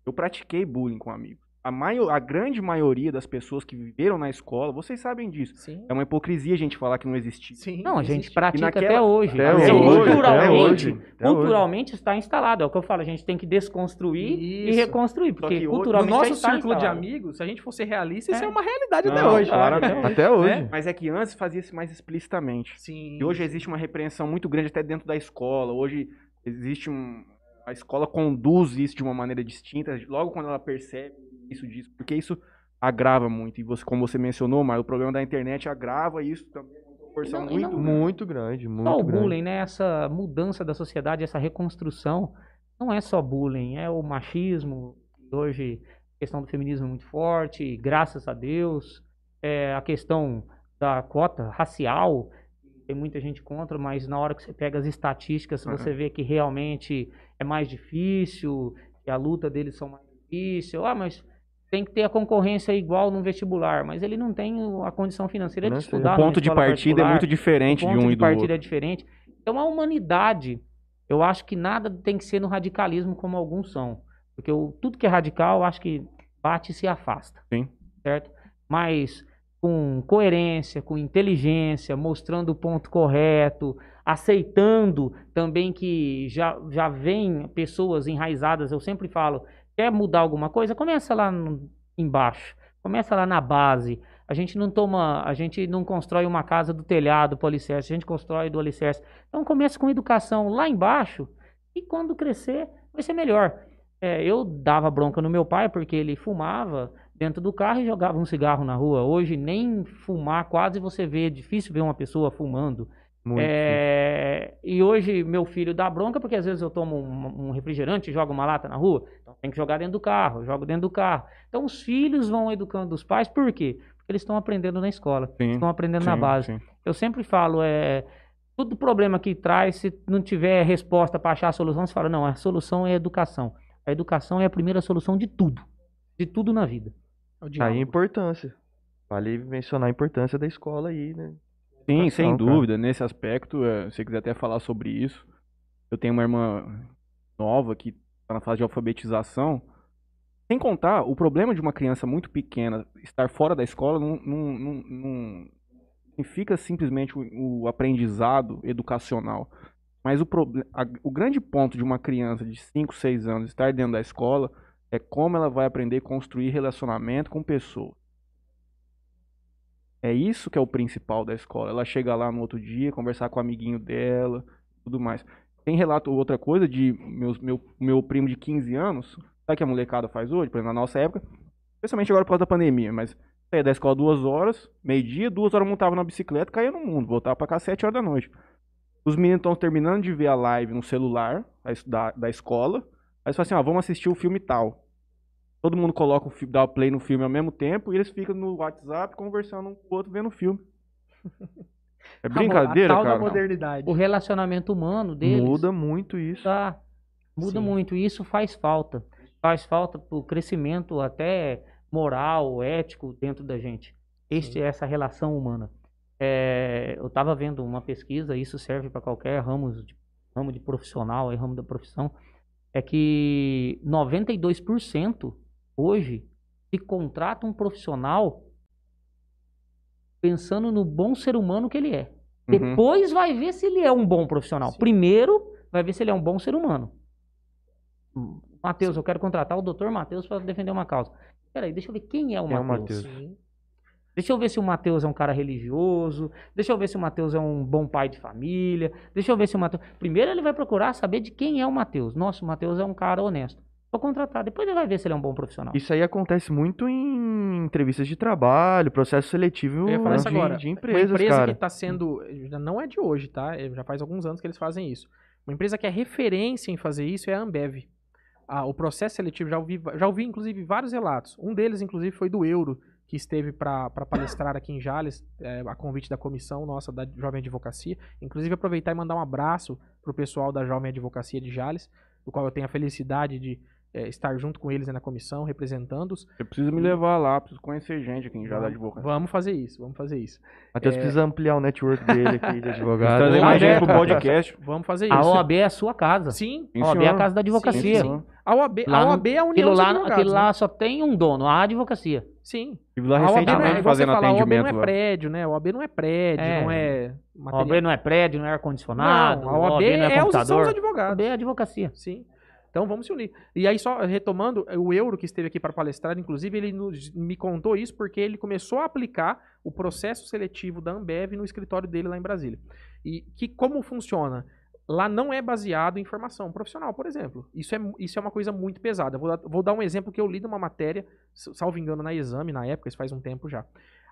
Eu pratiquei bullying com amigos. A, maio, a grande maioria das pessoas que viveram na escola, vocês sabem disso. Sim. É uma hipocrisia a gente falar que não existia. Sim. Não, a gente existe. pratica naquela- até hoje. Até Assim, hoje, culturalmente, até hoje, até hoje. culturalmente está instalado. É o que eu falo, a gente tem que desconstruir e Isso. reconstruir, porque que hoje- No culturalmente já nosso está círculo de instalado. amigos, se a gente fosse realista, isso É. é uma realidade até Não, hoje. claro, né? até hoje. Até hoje. Mas é que antes fazia-se mais explicitamente. Sim. E hoje existe uma repreensão muito grande até dentro da escola. Hoje existe um. A escola conduz isso de uma maneira distinta, logo quando ela percebe isso disso, porque isso agrava muito. E você, como você mencionou, mas o problema da internet agrava isso também uma proporção E não- muito. não- Muito grande, muito Só o grande. bullying, né? Essa mudança da sociedade, essa reconstrução, não é só bullying, é o machismo. Hoje, a questão do feminismo é muito forte, graças a Deus. É a questão da cota racial, tem muita gente contra, mas na hora que você pega as estatísticas, Uhum. você vê que realmente é mais difícil, que a luta deles são mais difícil. Ah, mas tem que ter a concorrência igual no vestibular, mas ele não tem o- a condição financeira de Financeira. estudar. O ponto de partida é muito diferente o de ponto um de e do partida outro. é diferente. Então a humanidade, eu acho que nada tem que ser no radicalismo como alguns são. Porque o- tudo que é radical, eu acho que bate e se afasta. Sim. Certo? Mas com coerência, com inteligência, mostrando o ponto correto, aceitando também que já, já vem pessoas enraizadas, eu sempre falo, quer mudar alguma coisa, começa lá no- embaixo, começa lá na base. A gente não toma, a gente não constrói uma casa do telhado para o alicerce, a gente constrói do alicerce. Então começa com educação lá embaixo e quando crescer vai ser melhor. É, eu dava bronca no meu pai porque ele fumava dentro do carro e jogava um cigarro na rua. Hoje nem fumar quase você vê, é difícil ver uma pessoa fumando. Muito. É, e hoje meu filho dá bronca porque às vezes eu tomo um, um refrigerante e jogo uma lata na rua. Então tem que jogar dentro do carro, jogo dentro do carro. Então os filhos vão educando os pais, por quê? Porque eles estão aprendendo na escola, Sim, estão aprendendo na sim, base. sim. Eu sempre falo, é, todo problema que traz, se não tiver resposta para achar a solução, você fala, não, a solução é a educação. A educação é a primeira solução de tudo. De tudo na vida. É o Aí a importância. Vale mencionar a importância da escola aí, né? Sim, educação, sem cara. dúvida. Nesse aspecto, eh, se você quiser até falar sobre isso, eu tenho uma irmã nova que está na fase de alfabetização. Sem contar, o problema de uma criança muito pequena estar fora da escola não, não, não, não significa simplesmente o, o aprendizado educacional. Mas o, a- o grande ponto de uma criança de 5, 6 anos estar dentro da escola é como ela vai aprender a construir relacionamento com pessoas. É isso que é o principal da escola. Ela chega lá no outro dia, conversar com o amiguinho dela, tudo mais. Tem relato outra coisa de meus, meu, meu primo de 15 anos, sabe que a molecada faz hoje? Por exemplo, na nossa época, especialmente agora por causa da pandemia, mas saía da escola duas horas, meio-dia, duas horas montava na bicicleta, caía no mundo, voltava pra cá sete horas da noite. Os meninos estão terminando de ver a live no celular da, da escola, aí eles falam assim, ó, vamos assistir o filme tal. Todo mundo coloca o dá o play no filme ao mesmo tempo e eles ficam no WhatsApp conversando um com o outro vendo o filme. [LAUGHS] É brincadeira, a tal da cara. modernidade. O relacionamento humano deles Muda muito isso. tá, muda Sim. muito. E isso faz falta. Faz falta pro crescimento até moral, ético dentro da gente. Este, essa relação humana. É, eu estava vendo uma pesquisa, isso serve para qualquer ramo de, ramo de profissional, aí, ramo da profissão, é que 92% hoje se contrata um profissional pensando no bom ser humano que ele é. Uhum. Depois vai ver se ele é um bom profissional. Sim. Primeiro vai ver se ele é um bom ser humano. Hum, Matheus, eu quero contratar o doutor Matheus para defender uma causa. Peraí, deixa eu ver quem é o é Matheus. Sim. Deixa eu ver se o Matheus é um cara religioso. Deixa eu ver se o Matheus é um bom pai de família. Deixa eu ver se o Matheus. Primeiro ele vai procurar saber de quem é o Matheus. Nossa, o Matheus é um cara honesto. Vou contratar. Depois ele vai ver se ele é um bom profissional. Isso aí acontece muito em entrevistas de trabalho, processo seletivo Eu ia falar isso de, agora. de Uma empresas, empresa cara. que está sendo. já Não é de hoje, tá? É, Já faz alguns anos que eles fazem isso. Uma empresa que é referência em fazer isso é a Ambev. Ah, o processo seletivo, já ouvi, já ouvi inclusive vários relatos. Um deles, inclusive, foi do Euro, que esteve para palestrar aqui em Jales, é, a convite da comissão nossa da Jovem Advocacia. Inclusive, aproveitar e mandar um abraço para o pessoal da Jovem Advocacia de Jales, do qual eu tenho a felicidade de é, estar junto com eles na comissão, representando-os. Você precisa me levar lá, preciso conhecer gente aqui em já da Vamos- advocacia. Vamos fazer isso, vamos fazer isso. Matheus É. precisa ampliar o network dele aqui de advogado. Trazer Ah, mais é, gente pro podcast. Vamos fazer A isso. OAB é a sua casa. Sim, Sim, a OAB é a senhor. casa da advocacia. Sim, senhor. A OAB, Lá a OAB é a União Aquilo dos lá, Advogados, aquilo né? lá só tem um dono, a advocacia. Sim. Estive lá A OAB não é, fazendo fala, a OAB não atendimento é lá. prédio, né? A OAB não é prédio, É. não é A material. OAB não é prédio, não é ar-condicionado, a OAB não é é os, são os computador. A advogados. OAB é advocacia. Sim. Então vamos se unir. E aí, só retomando, o Euro que esteve aqui para palestrar, inclusive, ele nos- me contou isso porque ele começou a aplicar o processo seletivo da Ambev no escritório dele lá em Brasília. E que como funciona? Lá não é baseado em formação profissional, por exemplo. Isso é, isso é uma coisa muito pesada. Vou dar, vou dar um exemplo que eu li numa matéria, salvo engano, na exame, na época, isso faz um tempo já.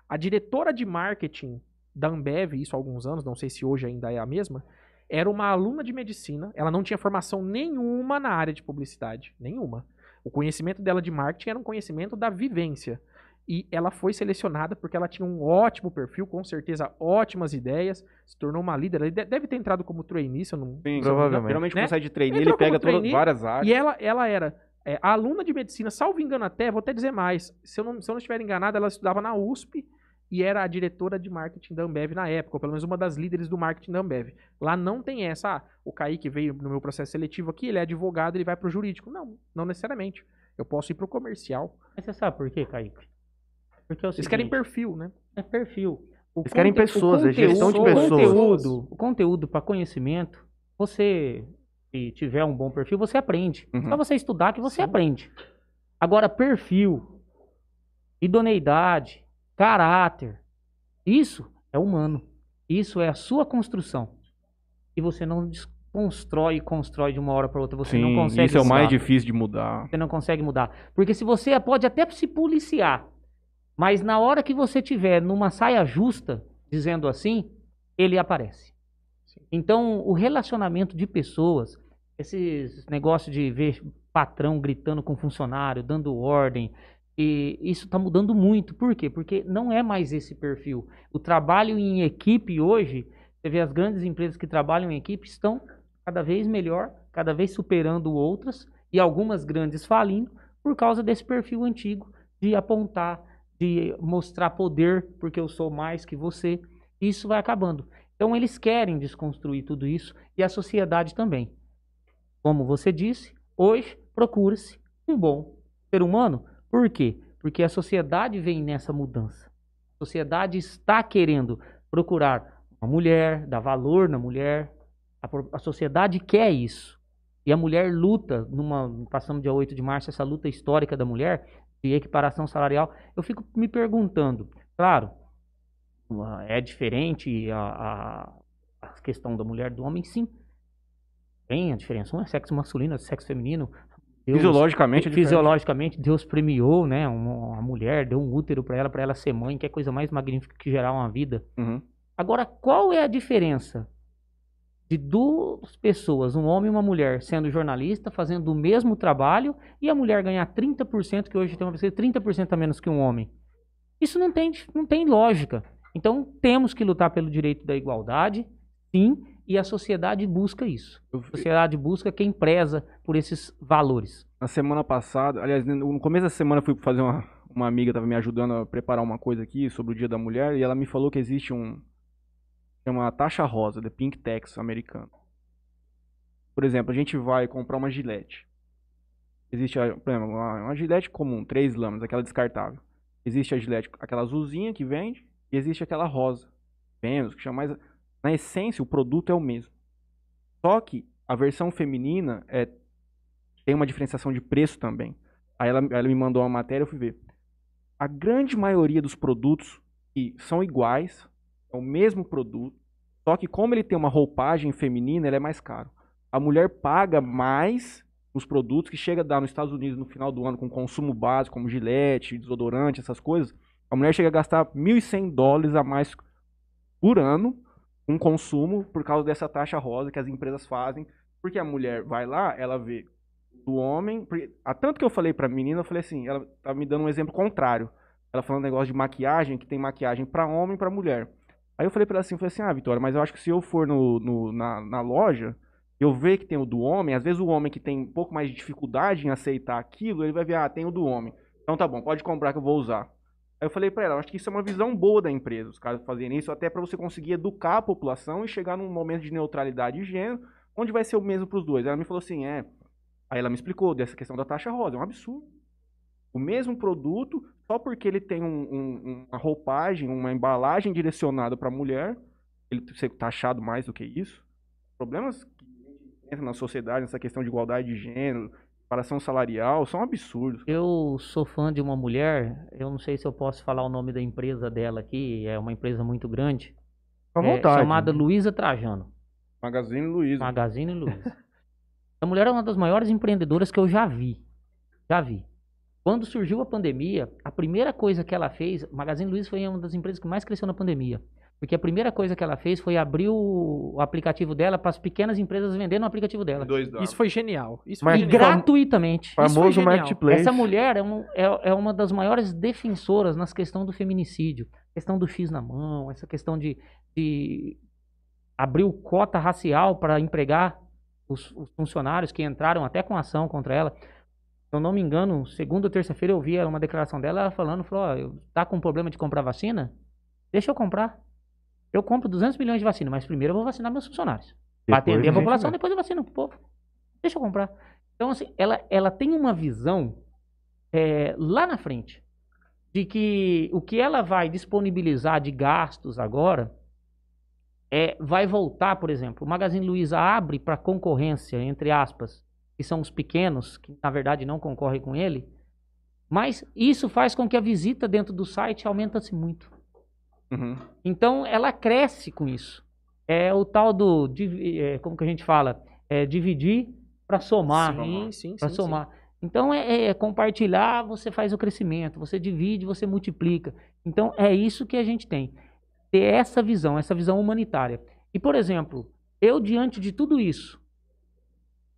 A diretora de marketing da Ambev, isso há alguns anos, não sei se hoje ainda é a mesma, era uma aluna de medicina, ela não tinha formação nenhuma na área de publicidade, nenhuma. O conhecimento dela de marketing era um conhecimento da vivência. E ela foi selecionada porque ela tinha um ótimo perfil, com certeza ótimas ideias, se tornou uma líder. De- deve ter entrado como trainee, se eu não, Sim, Provavelmente. Geralmente Né? quando sai de trainee, Entrou ele pega como todas, trainee, várias áreas. E ela, ela era é, aluna de medicina, salvo engano até, vou até dizer mais, se eu, não, se eu não estiver enganado, ela estudava na USP e era a diretora de marketing da Ambev na época, ou pelo menos uma das líderes do marketing da Ambev. Lá não tem essa, ah, o Kaique veio no meu processo seletivo aqui, ele é advogado, ele vai pro jurídico. Não, não necessariamente. Eu posso ir pro comercial. Mas você sabe por quê, Kaique? Porque é o Eles querem seguinte, perfil, né? é perfil. O Eles querem o pessoas, é gestão de o pessoas. Conteúdo, o conteúdo para conhecimento, você, se tiver um bom perfil, você aprende. Uhum. Só você estudar que você Sim. aprende. Agora, perfil, idoneidade, caráter, isso é humano. Isso é a sua construção. E você não desconstrói e constrói de uma hora para outra. Você não Sim, consegue isso é o mais difícil de mudar. Você não consegue mudar. Porque se você pode até se policiar, mas na hora que você tiver numa saia justa, dizendo assim, ele aparece. Então, o relacionamento de pessoas, esses negócios de ver patrão gritando com funcionário, dando ordem, e isso está mudando muito. Por quê? Porque não é mais esse perfil. O trabalho em equipe hoje, você vê as grandes empresas que trabalham em equipe estão cada vez melhor, cada vez superando outras, e algumas grandes falindo por causa desse perfil antigo de apontar, de mostrar poder, porque eu sou mais que você. isso vai acabando. Então eles querem desconstruir tudo isso e a sociedade também. Como você disse, hoje procura-se um bom ser humano. Por quê? Porque a sociedade vem nessa mudança. A sociedade está querendo procurar uma mulher, dar valor na mulher. A, a sociedade quer isso. E a mulher luta, numa, passamos dia 8 de março, essa luta histórica da mulher, de equiparação salarial. Eu fico me perguntando, claro, é diferente a, a, a questão da mulher do homem, sim. Tem a diferença. Um é sexo masculino, é sexo feminino. Deus, fisiologicamente, é fisiologicamente Deus premiou, né, uma, uma mulher, deu um útero para ela, para ela ser mãe, que é coisa mais magnífica que gerar uma vida. Uhum. Agora, qual é a diferença de duas pessoas, um homem e uma mulher, sendo jornalista, fazendo o mesmo trabalho, e a mulher ganhar 30%, que hoje tem uma pessoa 30% a menos que um homem? Isso não tem, não tem lógica. Então, temos que lutar pelo direito da igualdade, sim, e a sociedade busca isso. A sociedade busca quem preza por esses valores. Na semana passada, aliás, no começo da semana eu fui fazer uma, uma amiga estava me ajudando a preparar uma coisa aqui sobre o Dia da Mulher e ela me falou que existe um chama taxa rosa, the pink tax americano. Por exemplo, a gente vai comprar uma gilete. Existe, por exemplo, uma, uma gilete comum, três lâminas, aquela descartável. Existe a gilete, aquela azulzinha que vende, e existe aquela rosa, Vênus, que chama mais. Na essência, o produto é o mesmo. Só que a versão feminina é, tem uma diferenciação de preço também. Aí ela, ela me mandou uma matéria, eu fui ver. A grande maioria dos produtos que são iguais, é o mesmo produto, só que como ele tem uma roupagem feminina, ele é mais caro. A mulher paga mais nos produtos que chega a dar nos Estados Unidos no final do ano com consumo básico, como gilete, desodorante, essas coisas. A mulher chega a gastar 1.100 dólares a mais por ano com consumo por causa dessa taxa rosa que as empresas fazem. Porque a mulher vai lá, ela vê do homem. Há tanto que eu falei pra menina, eu falei assim, ela tá me dando um exemplo contrário. Ela falando um negócio de maquiagem, que tem maquiagem para homem e pra mulher. Aí eu falei pra ela assim, falei assim, ah, Vitória, mas eu acho que se eu for no, no na, na, loja, eu ver que tem o do homem, às vezes o homem que tem um pouco mais de dificuldade em aceitar aquilo, ele vai ver, ah, tem o do homem. Então tá bom, pode comprar que eu vou usar. Aí eu falei pra ela, acho que isso é uma visão boa da empresa, os caras fazerem isso, até para você conseguir educar a população e chegar num momento de neutralidade de gênero, onde vai ser o mesmo pros dois. Ela me falou assim, é. Aí ela me explicou dessa questão da taxa rosa, é um absurdo. O mesmo produto, só porque ele tem um, um, uma roupagem, uma embalagem direcionada para a mulher, ele ser taxado mais do que isso. Problemas que entram na sociedade, nessa questão de igualdade de gênero, separação salarial, são absurdos. Eu sou fã de uma mulher, eu não sei se eu posso falar o nome da empresa dela aqui, é uma empresa muito grande. À vontade. É, chamada Luísa Trajano. Magazine Luiza. Magazine Luiza. [LAUGHS] a mulher é uma das maiores empreendedoras que eu já vi. Já vi. Quando surgiu a pandemia, a primeira coisa que ela fez, Magazine Luiza foi uma das empresas que mais cresceu na pandemia. Porque a primeira coisa que ela fez foi abrir o aplicativo dela para as pequenas empresas vendendo no aplicativo dela. Isso foi genial. Isso foi e genial. gratuitamente. Famoso marketplace. Essa mulher é, um, é, é, uma das maiores defensoras nas questões do feminicídio. Questão do X na mão, essa questão de, de abrir o cota racial para empregar os, os funcionários que entraram até com ação contra ela eu não me engano, segunda ou terça-feira eu vi uma declaração dela, ela falando, falou, oh, tá com problema de comprar vacina? Deixa eu comprar. Eu compro 200 milhões de vacina, mas primeiro eu vou vacinar meus funcionários. Para atender a população, depois eu vacino o povo. Deixa eu comprar. Então, assim, ela, ela tem uma visão é, lá na frente de que o que ela vai disponibilizar de gastos agora é, vai voltar, por exemplo, o Magazine Luiza abre para concorrência, entre aspas, que são os pequenos, que na verdade não concorrem com ele, mas isso faz com que a visita dentro do site aumenta-se muito. Uhum. Então ela cresce com isso. É o tal do, é, como que a gente fala, é dividir para somar. Sim, sim, Para somar. Sim. Então é, é, é, compartilhar, você faz o crescimento, você divide, você multiplica. Então é isso que a gente tem. Ter essa visão, essa visão humanitária. E, por exemplo, eu diante de tudo isso,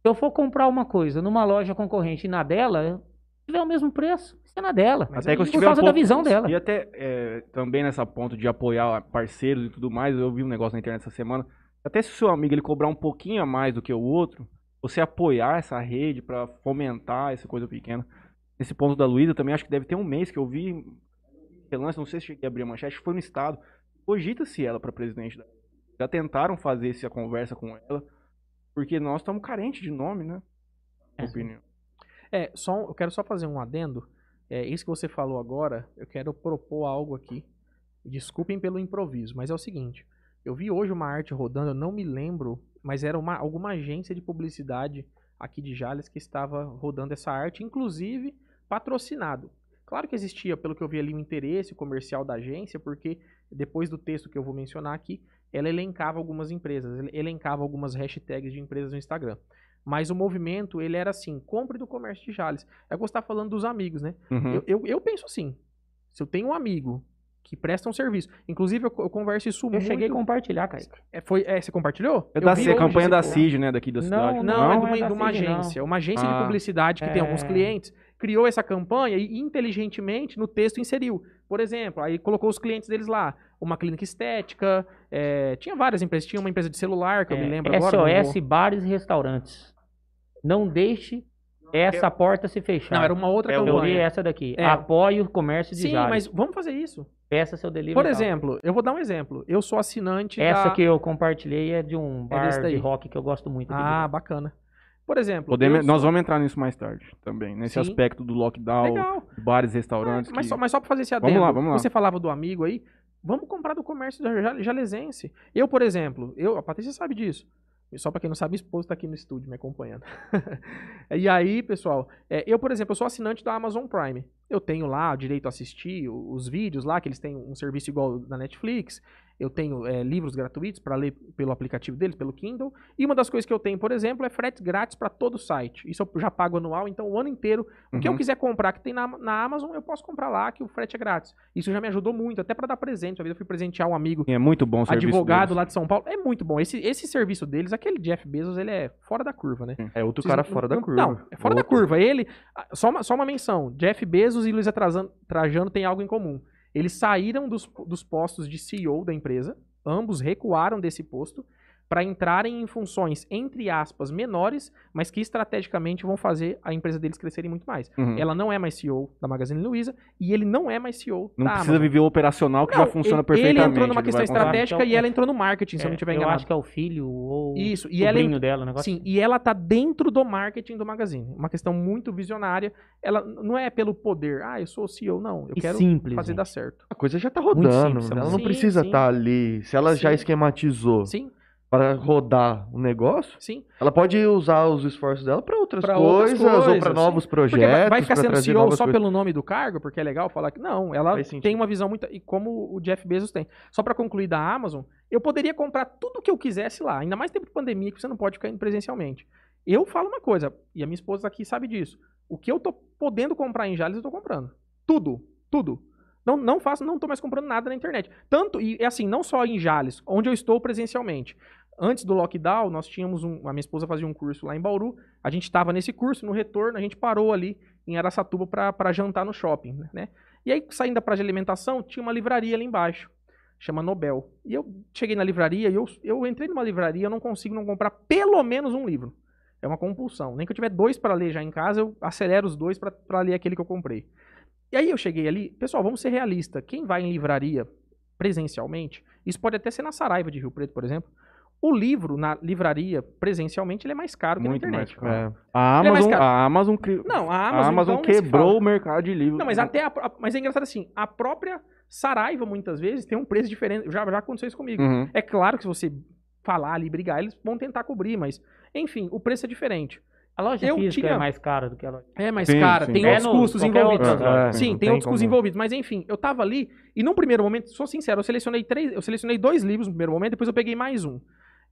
se eu for comprar uma coisa numa loja concorrente e na dela, tiver o mesmo preço, é na dela. Mas até que por causa um da visão dela. E até é, também nessa ponto de apoiar parceiros e tudo mais, eu vi um negócio na internet essa semana. Até se o seu amigo ele cobrar um pouquinho a mais do que o outro, você apoiar essa rede para fomentar essa coisa pequena. Nesse ponto da Luísa também acho que deve ter um mês que eu vi relance, não sei se cheguei a abrir a manchete, foi no estado. cogita-se ela para presidente. da- Já tentaram fazer essa conversa com ela, porque nós estamos carentes de nome, né? É. opinião. É, só, eu quero só fazer um adendo. É, isso que você falou agora, eu quero propor algo aqui. Desculpem pelo improviso, mas é o seguinte. Eu vi hoje uma arte rodando, eu não me lembro, mas era uma, alguma agência de publicidade aqui de Jales que estava rodando essa arte, inclusive patrocinado. Claro que existia, pelo que eu vi ali, um interesse comercial da agência, porque depois do texto que eu vou mencionar aqui, ela elencava algumas empresas, ele- elencava algumas hashtags de empresas no Instagram. Mas o movimento, ele era assim, compre do comércio de Jales. É gostar falando dos amigos, né? Uhum. Eu, eu, eu penso assim, se eu tenho um amigo que presta um serviço, inclusive eu, eu converso isso Eu muito... cheguei a compartilhar, Kaique. É, foi, é, você compartilhou? É Eu da vi C, campanha da. CIG, né? Daqui da Não, cidade. Não, Não, é, é de uma, de uma CIG, não. agência. Uma agência de Ah. publicidade que tem É. alguns clientes criou essa campanha e inteligentemente no texto inseriu. Por exemplo, aí colocou os clientes deles lá. Uma clínica estética, é, tinha várias empresas. Tinha uma empresa de celular, que eu me É, lembro agora. não SOS Bares e Restaurantes. Não deixe essa porta se fechar. Não, era uma outra É o- Eu li campanha. essa daqui. É. Apoie o comércio de Sim, Jales. mas vamos fazer isso. Peça seu delivery. Por tal. exemplo, eu vou dar um exemplo. Eu sou assinante Essa da... que eu compartilhei é de um É bar daí. de rock que eu gosto muito. Ah, bacana. Por exemplo, Podemos, eu nós sou- vamos entrar nisso mais tarde também. Nesse Sim. aspecto do lockdown, Legal. bares, restaurantes. mas, que- só, mas só pra fazer esse adendo, Vamos lá, vamos lá. você falava do amigo aí, vamos comprar do comércio da Ja- jalesense. Eu, por exemplo, eu, a Patrícia sabe disso. Só pra quem não sabe, minha esposa tá aqui no estúdio me acompanhando. [LAUGHS] e aí, pessoal, é, eu, por exemplo, eu sou assinante da Amazon Prime. Eu tenho lá o direito a assistir os vídeos lá, que eles têm um serviço igual da Netflix. Eu tenho é, livros gratuitos para ler pelo aplicativo deles, pelo Kindle. E uma das coisas que eu tenho, por exemplo, é frete grátis para todo o site. Isso eu já pago anual, então o ano inteiro. O que eu Uhum. quiser comprar que tem na, na Amazon, eu posso comprar lá, que o frete é grátis. Isso já me ajudou muito, até para dar presente. Uma vez eu fui presentear um amigo É muito bom o advogado deles. lá de São Paulo. É muito bom. Esse, esse serviço deles, aquele Jeff Bezos, ele é fora da curva, né? É outro Vocês cara não- fora da curva. Não, é fora da Outro. curva. Ele. ah, Só uma, só uma menção: Jeff Bezos e Trazan- Trajano têm algo em comum. Eles saíram dos, dos postos de CEO da empresa, ambos recuaram desse posto para entrarem em funções, entre aspas, menores, mas que estrategicamente vão fazer a empresa deles crescerem muito mais. Uhum. Ela não é mais CEO da Magazine Luiza e ele não é mais CEO Não da precisa Amazon. viver o operacional que Não, já funciona ele- perfeitamente. Ele entrou numa ele questão estratégica Então, e ela é- entrou no marketing, se eu não É, estiver eu enganado. acho que é o filho ou Isso, e o ela dela, negócio Sim, e ela tá dentro do marketing do Magazine. Uma questão muito visionária. Ela não é pelo poder, ah, eu sou CEO, não. Eu E quero simples, fazer gente. dar certo. A coisa já tá rodando. simples, ela não sim, precisa estar ali. Se ela já Sim. esquematizou Sim, para rodar o negócio, sim. ela pode usar os esforços dela para outras, Pra coisas, outras ou coisas, para novos projetos. Porque vai, ficar sendo CEO só coisas. pelo nome do cargo, porque é legal falar que. Não, ela tem uma visão muito. E como o Jeff Bezos tem. Só pra concluir da Amazon, eu poderia comprar tudo que eu quisesse lá. Ainda mais tempo de pandemia que você não pode ficar indo presencialmente. Eu falo uma coisa, e a minha esposa aqui sabe disso. O que eu tô podendo comprar em Jales, eu tô comprando. Tudo. Tudo. Não, não faço, não tô mais comprando nada na internet. Tanto, e é assim, não só em Jales, onde eu estou presencialmente. Antes do lockdown, nós tínhamos um. A minha esposa fazia um curso lá em Bauru. A gente estava nesse curso, no retorno, a gente parou ali em Araçatuba para jantar no shopping, né? E aí, saindo da praia de alimentação, tinha uma livraria ali embaixo, chama Nobel. E eu cheguei na livraria e eu, eu entrei numa livraria, eu não consigo não comprar pelo menos um livro. É uma compulsão. Nem que eu tiver dois para ler já em casa, eu acelero os dois para ler aquele que eu comprei. E aí eu cheguei ali, pessoal, vamos ser realistas. Quem vai em livraria presencialmente, isso pode até ser na Saraiva de Rio Preto, por exemplo. O livro na livraria presencialmente ele é mais caro que Muito na mais internet. caro. É. A é mais Amazon, caro. a Amazon, cri- Não, a a Amazon, Amazon então, se quebrou o mercado de livros. Não, mas até a, a- mas é engraçado assim, a própria Saraiva muitas vezes tem um preço diferente. Já, já aconteceu isso comigo. Uhum. É claro que se você falar ali, brigar, eles vão tentar cobrir, mas enfim, o preço é diferente. A loja Eu física tinha- é mais cara do que a loja. É mais Sim, cara, sim. tem É outros custos envolvidos. outra loja. Sim, tem tem outros custos envolvidos, mas enfim, eu tava ali e num primeiro momento, sou sincero, eu selecionei três, eu selecionei dois livros no primeiro momento, depois eu peguei mais um.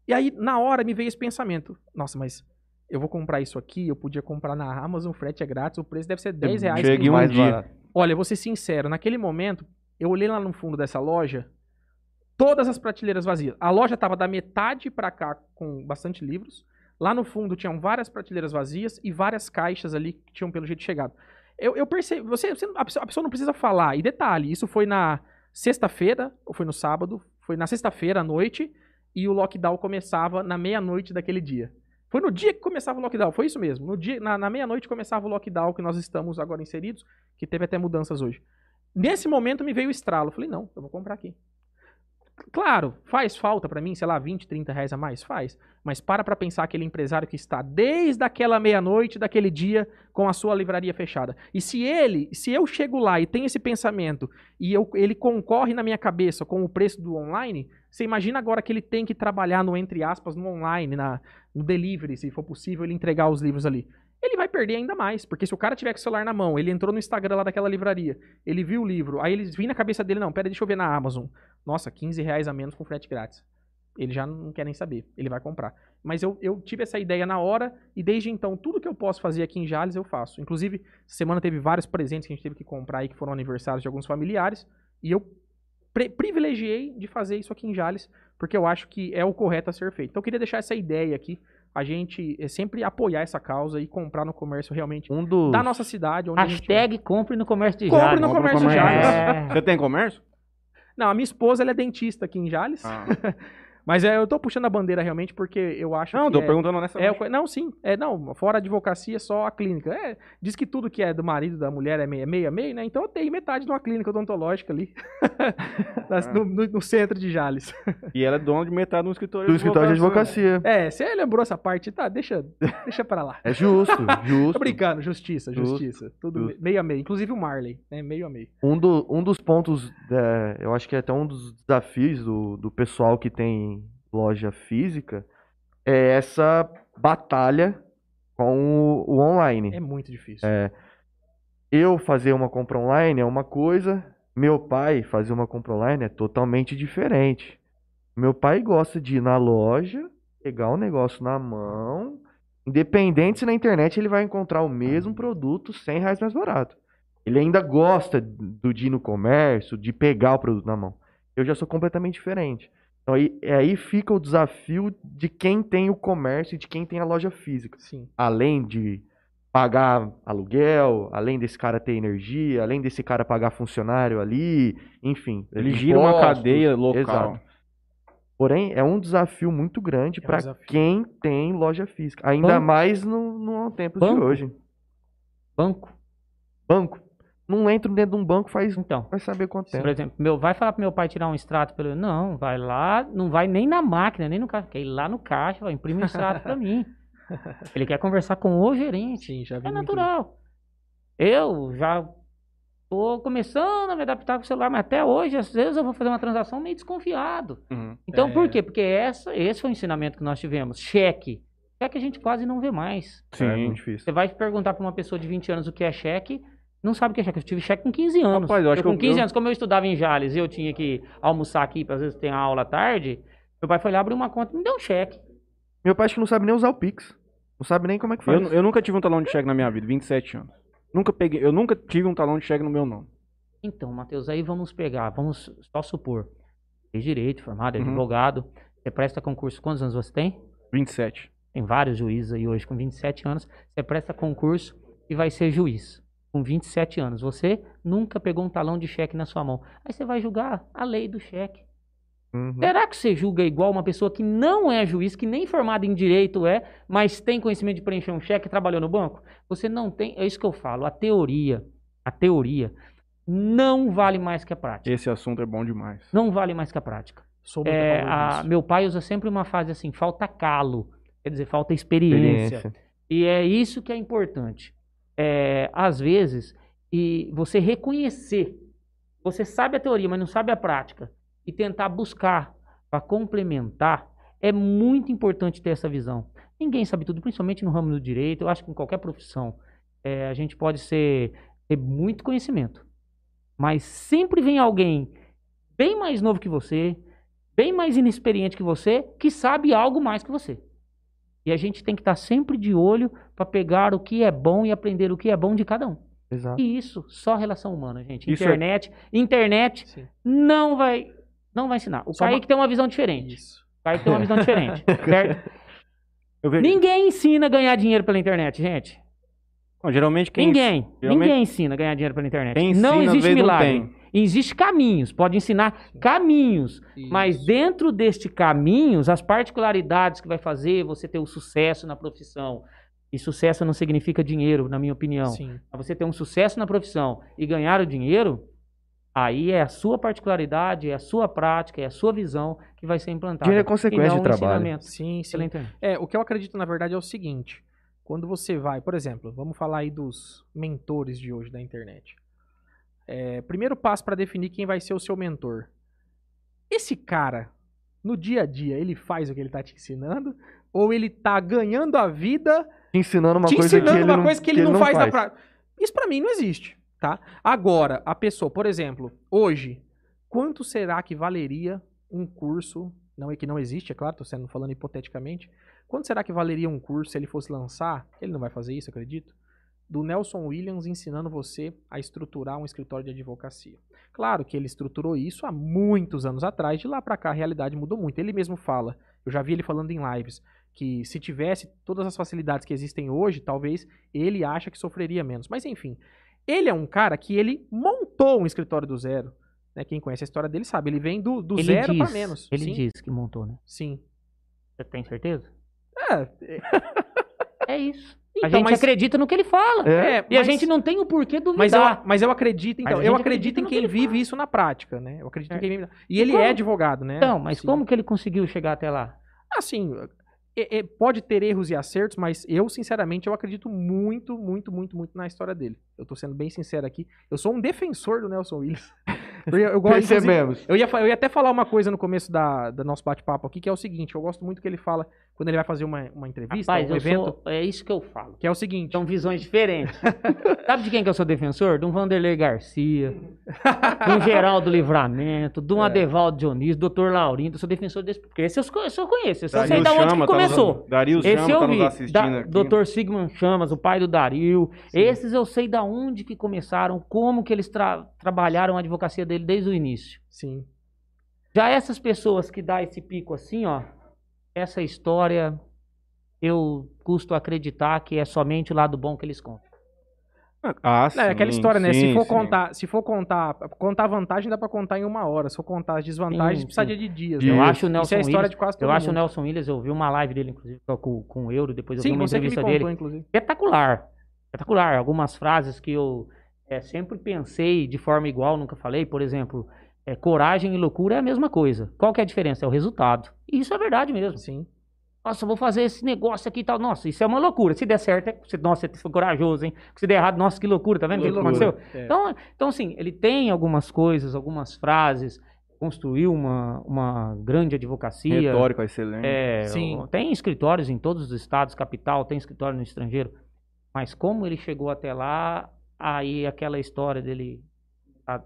E aí na hora me veio esse pensamento, nossa, mas eu vou comprar isso aqui, eu podia comprar na Amazon, o frete é grátis, o preço deve ser 10 reais. Chegue um mais dia. barato. Olha, vou ser sincero, naquele momento, eu olhei lá no fundo dessa loja, todas as prateleiras vazias. A loja tava da metade pra cá com bastante livros. Lá no fundo tinham várias prateleiras vazias e várias caixas ali que tinham pelo jeito chegado. Eu, eu percebi, você, você- a, pessoa, a pessoa não precisa falar. E detalhe, isso foi na sexta-feira, ou foi no sábado, foi na sexta-feira à noite, e o lockdown começava na meia-noite daquele dia. Foi no dia que começava o lockdown, foi isso mesmo. No dia, na, na meia-noite começava o lockdown que nós estamos agora inseridos, que teve até mudanças hoje. Nesse momento me veio o estralo. Falei, não, eu vou comprar aqui. Claro, faz falta pra mim, sei lá, 20, 30 reais a mais? Faz. Mas para pra pensar aquele empresário que está desde aquela meia-noite daquele dia com a sua livraria fechada. E se ele, se eu chego lá e tenho esse pensamento e eu, ele concorre na minha cabeça com o preço do online, você imagina agora que ele tem que trabalhar no, entre aspas, no online, na, no delivery, se for possível ele entregar os livros ali. Ele vai perder ainda mais, porque se o cara tiver com o celular na mão, ele entrou no Instagram lá daquela livraria, ele viu o livro, aí ele vem na cabeça dele, não, pera, deixa eu ver na Amazon. Nossa, 15 reais a menos com frete grátis. Ele já não quer nem saber, ele vai comprar. Mas eu, eu tive essa ideia na hora e desde então tudo que eu posso fazer aqui em Jales eu faço. Inclusive, semana teve vários presentes que a gente teve que comprar aí que foram aniversários de alguns familiares e eu privilegiei de fazer isso aqui em Jales porque eu acho que é o correto a ser feito. Então eu queria deixar essa ideia aqui, a gente eh, sempre apoiar essa causa e comprar no comércio realmente Um dos. da nossa cidade. Onde a gente... Hashtag compre no comércio de Compre Jales. no Compre no comércio de. Jales. É. Você tem comércio? Não, a minha esposa ela é dentista aqui em Jales. Ah. [LAUGHS] Mas é, eu tô puxando a bandeira realmente porque eu acho Não, que. tô é, perguntando é, honestamente. o- não, sim. É, não, fora a advocacia, só a clínica. É, diz que tudo que é do marido da mulher é meio, meio a meio, né? Então eu tenho metade de uma clínica odontológica ali. [LAUGHS] Nas- no, no- no centro de Jales. E ela é dona de metade do escritório Do escritório de advocacia. É, você lembrou essa parte, tá? Deixa, deixa pra lá. É justo, [LAUGHS] justo. Tô brincando, justiça, Justo, justiça. Tudo justo. meio a meio. Inclusive o Marley, né? Meio a meio. Um, do- um dos pontos, é, eu acho que é até um dos desafios do, do pessoal que tem loja física, é essa batalha com o, o online. É muito difícil. É, eu fazer uma compra online é uma coisa, meu pai fazer uma compra online é totalmente diferente. Meu pai gosta de ir na loja, pegar o negócio na mão, independente se na internet ele vai encontrar o mesmo produto 100 reais mais barato. Ele ainda gosta do de ir no comércio, de pegar o produto na mão. Eu já sou completamente diferente. Então aí, aí fica o desafio de quem tem o comércio e de quem tem a loja física Sim. além de pagar aluguel, além desse cara ter energia, além desse cara pagar funcionário ali, enfim. Ele gira uma cadeia local. Exato. Porém, é um desafio muito grande É um para quem tem loja física. Ainda Banco. mais no, no tempo de Banco. hoje. Banco. Banco. Não entro dentro de um banco faz Então, vai saber quanto por tempo. exemplo, meu, vai falar pro meu pai tirar um extrato pelo. Não, vai lá, não vai nem na máquina, nem no caixa. Quer ir lá no caixa, vai imprimir um extrato pra mim. [LAUGHS] Ele quer conversar com o gerente. Sim, já vi É natural. Eu já tô começando a me adaptar com o celular, mas até hoje, às vezes, eu vou fazer uma transação meio desconfiado. Uhum. Então, É. por quê? Porque essa, esse foi o ensinamento que nós tivemos. Cheque. Cheque a gente quase não vê mais. É Sim. muito difícil. Você vai perguntar pra uma pessoa de 20 anos o que é cheque, não sabe o que é cheque. Eu tive cheque com 15 anos. Rapaz, eu acho que com eu- 15 eu- anos, como eu estudava em Jales e eu tinha que almoçar aqui, às vezes tem aula à tarde, meu pai foi lá abrir uma conta e me deu um cheque. Meu pai acho que não sabe nem usar o Pix. Não sabe nem como é que Eu, faz. eu nunca tive um talão de cheque na minha vida, 27 anos. Nunca peguei, eu nunca tive um talão de cheque no meu nome. Então, Matheus, aí vamos pegar, vamos só supor. Fez direito, formado, é Uhum. advogado. Você presta concurso, quantos anos você tem? 27. Tem vários juízes aí hoje com 27 anos. Você presta concurso e vai ser juiz com 27 anos. Você nunca pegou um talão de cheque na sua mão. Aí você vai julgar a lei do cheque. Uhum. Será que você julga igual uma pessoa que não é juiz, que nem formada em direito é, mas tem conhecimento de preencher um cheque e trabalhou no banco? Você não tem. É isso que eu falo. A teoria, a teoria não vale mais que a prática. Esse assunto é bom demais. Não vale mais que a prática. Sou muito É, a- meu pai usa sempre uma frase assim: falta calo. Quer dizer, falta experiência. Experiência. E é isso que é importante. É, às vezes, e você reconhecer, você sabe a teoria, mas não sabe a prática, e tentar buscar para complementar, é muito importante ter essa visão. Ninguém sabe tudo, principalmente no ramo do direito. Eu acho que em qualquer profissão é, a gente pode ser, ter muito conhecimento, mas sempre vem alguém bem mais novo que você, bem mais inexperiente que você, que sabe algo mais que você. E a gente tem que estar sempre de olho para pegar o que é bom e aprender o que é bom de cada um. Exato. E isso, só relação humana, gente. É- internet, internet Sim. não vai não vai ensinar. O Só uma- Kaique tem uma visão diferente. Isso. O Kaique tem uma visão diferente. [LAUGHS] Ninguém ensina a ganhar dinheiro pela internet, gente. Não, geralmente quem Ninguém. geralmente- Ninguém ensina a ganhar dinheiro pela internet. Quem não existe vezes, não milagre. tem. Existe caminhos, pode ensinar caminhos. Mas Isso. dentro deste caminhos, as particularidades que vai fazer você ter o sucesso na profissão. E sucesso não significa dinheiro, na minha opinião. Sim. Você ter um sucesso na profissão e ganhar o dinheiro, Aí é a sua particularidade, é a sua prática, é a sua visão que vai ser implantada. Dinheiro é consequência um trabalho. Sim, sim. É, o que eu acredito, na verdade, é o seguinte. Quando você vai, por exemplo, vamos falar aí dos mentores de hoje da internet. É, primeiro passo para definir quem vai ser o seu mentor. Esse cara, no dia a dia, ele faz o que ele tá te ensinando? Ou ele tá ganhando a vida Te ensinando uma te coisa ensinando que ele uma não, coisa que ele, não, faz, na prática? Isso pra mim não existe, tá? Agora, a pessoa, por exemplo, hoje, quanto será que valeria um curso, não é que não existe, é claro, tô sendo falando hipoteticamente, quanto será que valeria um curso se ele fosse lançar, ele não vai fazer isso, acredito, do Nelson Williams ensinando você a estruturar um escritório de advocacia. Claro que ele estruturou isso há muitos anos atrás, de lá pra cá a realidade mudou muito. Ele mesmo fala, eu já vi ele falando em lives, que se tivesse todas as facilidades que existem hoje, talvez ele acha que sofreria menos. Mas enfim, ele é um cara que ele montou um escritório do zero. Né? Quem conhece a história dele sabe, ele vem do, do Ele zero para menos. Ele sim, diz que montou, né? sim. Você tem certeza? É, É [LAUGHS] isso. Então, a gente mas- acredita no que ele fala. É, é, E a mas- gente não tem o porquê Mas duvidar. eu, mas eu acredito, Mas então, a eu acredito em quem vive fala. isso na prática, né? Eu acredito em É. quem vive. E ele como? é advogado, né? Então, mas Sim. como que ele conseguiu chegar até lá? Assim, é- é- pode ter erros e acertos, mas eu, sinceramente, eu acredito muito, muito, muito, muito na história dele. Eu tô sendo bem sincero aqui. Eu sou um defensor do Nelson Williams. Eu, eu gosto, Percebemos. Eu ia, eu ia até falar uma coisa no começo da, do nosso bate-papo aqui, que é o seguinte, eu gosto muito que ele fala, quando ele vai fazer uma, uma entrevista, Rapaz, um evento, sou- é isso que eu falo. que é o seguinte, São visões diferentes. [LAUGHS] Sabe de quem que eu sou defensor? De um Vanderlei Garcia, de um Geraldo Livramento, de um Adevaldo Dionísio, doutor Laurindo. Eu sou defensor desse. Porque esse eu, eu conheço. Esse eu sei da onde Chama que tá começou. nos- Dario Esse Chama eu tá nos vi. assistindo Da, aqui. Dr. Sigmund Chamas, o pai do Dario. Esses eu sei da onde que começaram, como que eles tra- trabalharam a advocacia dele desde o início. sim, Já essas pessoas que dá esse pico assim, ó, essa história eu custo acreditar que é somente o lado bom que eles contam. Ah, sim, é aquela história, né? se for sim. contar, se for contar, contar vantagem dá pra contar em uma hora, se for contar as desvantagens, Sim, precisaria de dias. Eu né? acho o Isso Nelson é a história Williams, de quase todo eu acho o. Nelson Williams, eu vi uma live dele, inclusive, com, com o Euro, depois eu vi uma entrevista contou, dele. inclusive. Espetacular. Espetacular. Algumas frases que eu é, sempre pensei de forma igual, nunca falei. Por exemplo, é, coragem e loucura é a mesma coisa. Qual que é a diferença? É o resultado. E isso é verdade mesmo. Sim. Nossa, vou fazer esse negócio aqui e tal. Nossa, isso é uma loucura. Se der certo, é... se- nossa, você foi corajoso, hein? Se der errado, nossa, que loucura, tá vendo o que aconteceu? É. Então, então, assim, ele tem algumas coisas, algumas frases, construiu uma, uma grande advocacia. Retórica excelente. É, Sim. Tem escritórios em todos os estados, capital, tem escritório no estrangeiro. Mas como ele chegou até lá, aí aquela história dele tá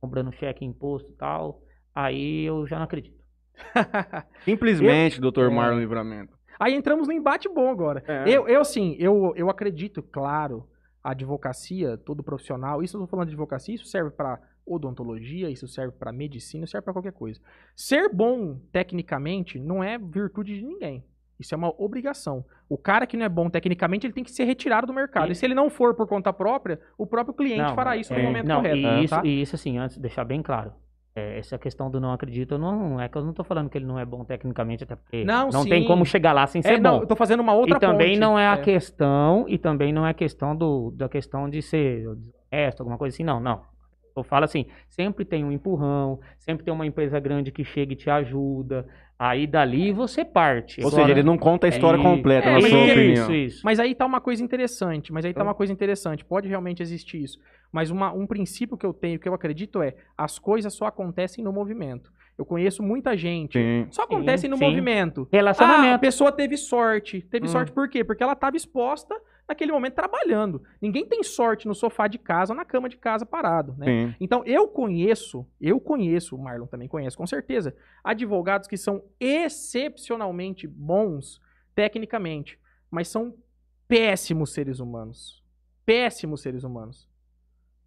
cobrando cheque, imposto e tal, aí eu já não acredito. [LAUGHS] Simplesmente, doutor É. Marlon Livramento. Aí entramos no embate bom agora. É. Eu, eu assim, eu, eu acredito, claro, a advocacia, todo profissional, isso eu tô falando de advocacia, isso serve para odontologia, isso serve para medicina, isso serve para qualquer coisa. Ser bom tecnicamente não é virtude de ninguém. Isso é uma obrigação. O cara que não é bom tecnicamente, ele tem que ser retirado do mercado. E, E- se ele não for por conta própria, o próprio cliente Não, fará isso é, no momento não, correto. E isso, tá? e isso, assim, antes de deixar bem claro. é, essa questão do não acredito, não, não é que eu não tô falando que ele não é bom tecnicamente, até porque Não, não sim. tem como chegar lá sem ser É, não, bom. eu tô fazendo uma outra e também ponte. não é a É. questão, e também não é a questão do, da questão de ser desonesto, alguma coisa assim, não, não. Eu falo assim, sempre tem um empurrão, sempre tem uma empresa grande que chega e te ajuda, aí dali você parte. Ou Agora- seja, ele não conta a história É, completa, é, na mas sua opinião. Isso, isso. Mas aí tá uma coisa interessante, mas aí tá Então- uma coisa interessante, pode realmente existir isso. Mas uma- um princípio que eu tenho, que eu acredito é, as coisas só acontecem no movimento. Eu conheço muita gente, Sim. só acontecem no sim. movimento. Ah, a Relacionamento. pessoa teve sorte. Teve Hum. sorte por quê? Porque ela estava exposta naquele momento trabalhando. Ninguém tem sorte no sofá de casa ou na cama de casa parado, né? Sim. Então, eu conheço, eu conheço, o Marlon também conhece, com certeza, advogados que são excepcionalmente bons tecnicamente, mas são péssimos seres humanos. Péssimos seres humanos.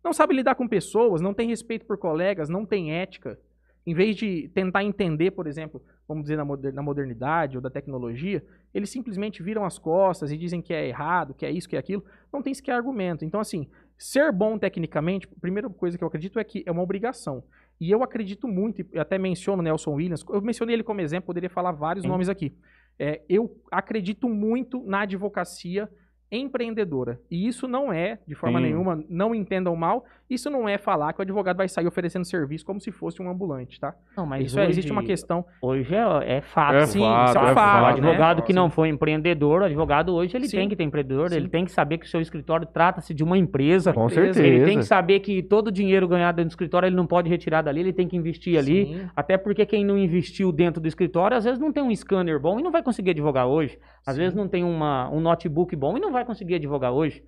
Não sabe lidar com pessoas, não tem respeito por colegas, não tem ética. Em vez de tentar entender, por exemplo, vamos dizer, na moder- na modernidade ou da tecnologia, eles simplesmente viram as costas e dizem que é errado, que é isso, que é aquilo. Não tem sequer argumento. Então, assim, ser bom tecnicamente, a primeira coisa que eu acredito é que é uma obrigação. E eu acredito muito, e até menciono o Nelson Williams, eu mencionei ele como exemplo, poderia falar vários nomes aqui. É, eu acredito muito na advocacia empreendedora. E isso não é, de forma nenhuma, não entendam mal, isso não é falar que o advogado vai sair oferecendo serviço como se fosse um ambulante, tá? Não, mas isso é- hoje, existe uma questão. Hoje é, é fato. É Sim, fato, isso é um é fato, O fato, né? advogado que não for empreendedor, o advogado hoje ele Sim. tem que ter empreendedor, Sim. ele tem que saber que o seu escritório trata-se de uma empresa. Com Empresa. certeza. Ele tem que saber que todo o dinheiro ganhado dentro do escritório ele não pode retirar dali, ele tem que investir ali. Sim, Até porque quem não investiu dentro do escritório, às vezes não tem um scanner bom e não vai conseguir advogar hoje. Às Sim. vezes não tem uma, um notebook bom e não vai conseguir advogar hoje.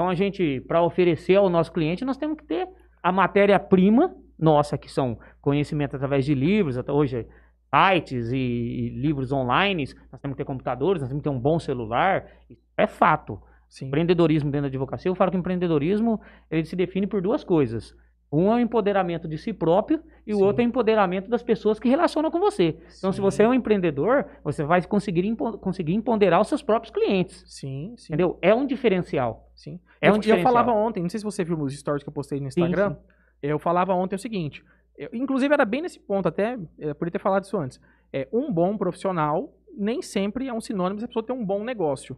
Então a gente, para oferecer ao nosso cliente, nós temos que ter a matéria-prima nossa, que são conhecimento através de livros, até hoje sites e, e livros online, nós temos que ter computadores, nós temos que ter um bom celular. Isso é fato. sim. Empreendedorismo dentro da advocacia, eu falo que empreendedorismo ele se define por duas coisas. Um é o empoderamento de si próprio e o Sim. outro é o empoderamento das pessoas que relacionam com você. Então, se Sim. você é um empreendedor, você vai conseguir, empo- conseguir empoderar os seus próprios clientes. Sim, sim. Entendeu? É um diferencial. Sim. É eu, um eu diferencial. falava ontem, não sei se você viu nos stories que eu postei no Instagram. Eu falava ontem o seguinte. eu- inclusive, era bem nesse ponto, até eu poderia ter falado isso antes. É, um bom profissional nem sempre é um sinônimo de a pessoa ter um bom negócio.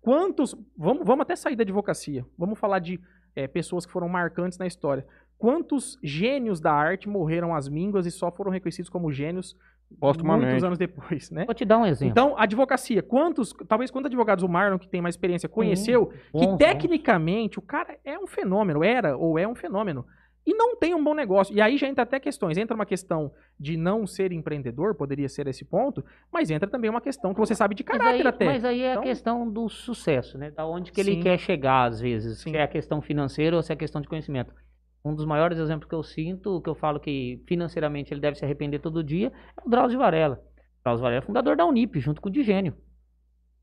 Quantos. Vamos, vamos até sair da advocacia. Vamos falar de é, pessoas que foram marcantes na história. Quantos gênios da arte morreram às mínguas e só foram reconhecidos como gênios muitos anos depois, né? Vou te dar um exemplo. Então, advocacia, quantos, talvez quantos advogados o Marlon, que tem mais experiência, conheceu, que Bons, tecnicamente o cara é um fenômeno, era ou é um fenômeno, e não tem um bom negócio. E aí já entra até questões. Entra uma questão de não ser empreendedor, poderia ser esse ponto, mas entra também uma questão que você sabe de Mas caráter aí, até. mas aí é Então- a questão do sucesso, né? Da onde que ele Sim. quer chegar, às vezes. Sim. Se é a questão financeira ou se é a questão de conhecimento. Um dos maiores exemplos que eu sinto, que eu falo que financeiramente ele deve se arrepender todo dia, é o Drauzio Varela. O Drauzio Varela é fundador da Unip, junto com o Digênio.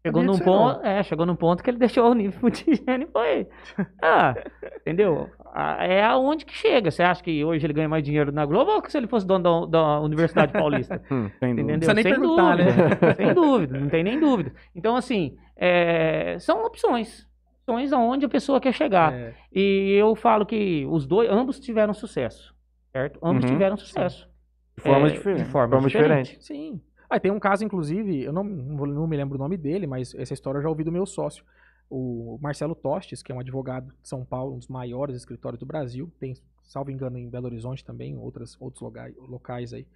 Chegou num, ponto, é, chegou num ponto que ele [LAUGHS] deixou a Unip pro Digênio e foi. [LAUGHS] Ah, entendeu? É aonde que chega. Você acha que hoje ele ganha mais dinheiro na Globo ou que se ele fosse dono da, da Universidade Paulista? [LAUGHS] Hum, sem dúvida. Entendeu? nem Sem perguntar, dúvida. Sem dúvida, não tem nem dúvida. Então, assim, é, são opções. Opções aonde a pessoa quer chegar. É, E eu falo que os dois, ambos tiveram sucesso. Certo? Ambos Uhum, tiveram sucesso. De formas É, diferentes. De formas Formas diferentes. diferentes. sim. Ah, tem um caso, inclusive, eu não, não, me lembro o nome dele, mas essa história eu já ouvi do meu sócio, o Marcelo Tostes, que é um advogado de São Paulo, um dos maiores escritórios do Brasil, tem, salvo engano, em Belo Horizonte também, outras, outros locais, locais aí.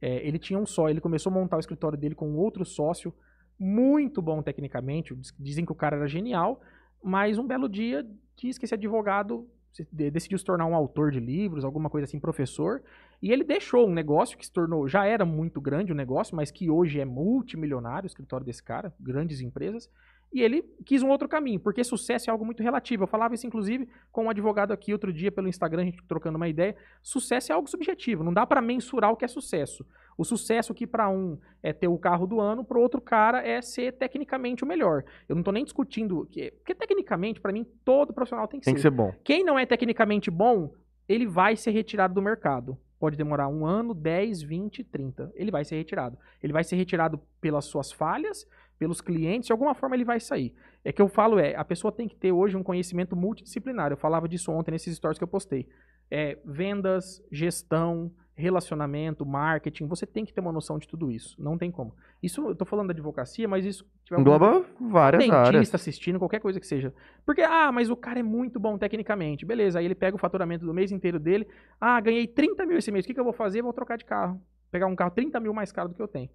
É, ele tinha um só, ele começou a montar o escritório dele com outro sócio, muito bom tecnicamente, diz- dizem que o cara era genial, mas um belo dia diz que esse advogado decidiu se tornar um autor de livros, alguma coisa assim, professor, e ele deixou um negócio que se tornou, já era muito grande o negócio, mas que hoje é multimilionário, o escritório desse cara, grandes empresas, e ele quis um outro caminho, porque sucesso é algo muito relativo. Eu falava isso, inclusive, com um advogado aqui outro dia pelo Instagram, a gente trocando uma ideia. Sucesso é algo subjetivo, não dá para mensurar o que é sucesso. O sucesso que para um é ter o carro do ano, para outro cara é ser tecnicamente o melhor. Eu não tô nem discutindo, que- porque tecnicamente, para mim, todo profissional tem que Tem ser. que ser bom. Quem não é tecnicamente bom, ele vai ser retirado do mercado. Pode demorar um ano, 10, 20, 30. Ele vai ser retirado. Ele vai ser retirado pelas suas falhas, pelos clientes, de alguma forma ele vai sair. É que eu falo é, a pessoa tem que ter hoje um conhecimento multidisciplinar. Eu falava disso ontem nesses stories que eu postei. É, vendas, gestão, relacionamento, marketing, você tem que ter uma noção de tudo isso. Não tem como. Isso, eu tô falando da advocacia, mas isso... tiver Engloba várias dentista áreas. assistindo, qualquer coisa que seja. Porque, ah, mas o cara é muito bom tecnicamente. Beleza, aí ele pega o faturamento do mês inteiro dele. Ah, ganhei 30 mil esse mês. O que, que eu vou fazer? Vou trocar de carro. Pegar um carro 30 mil mais caro do que eu tenho.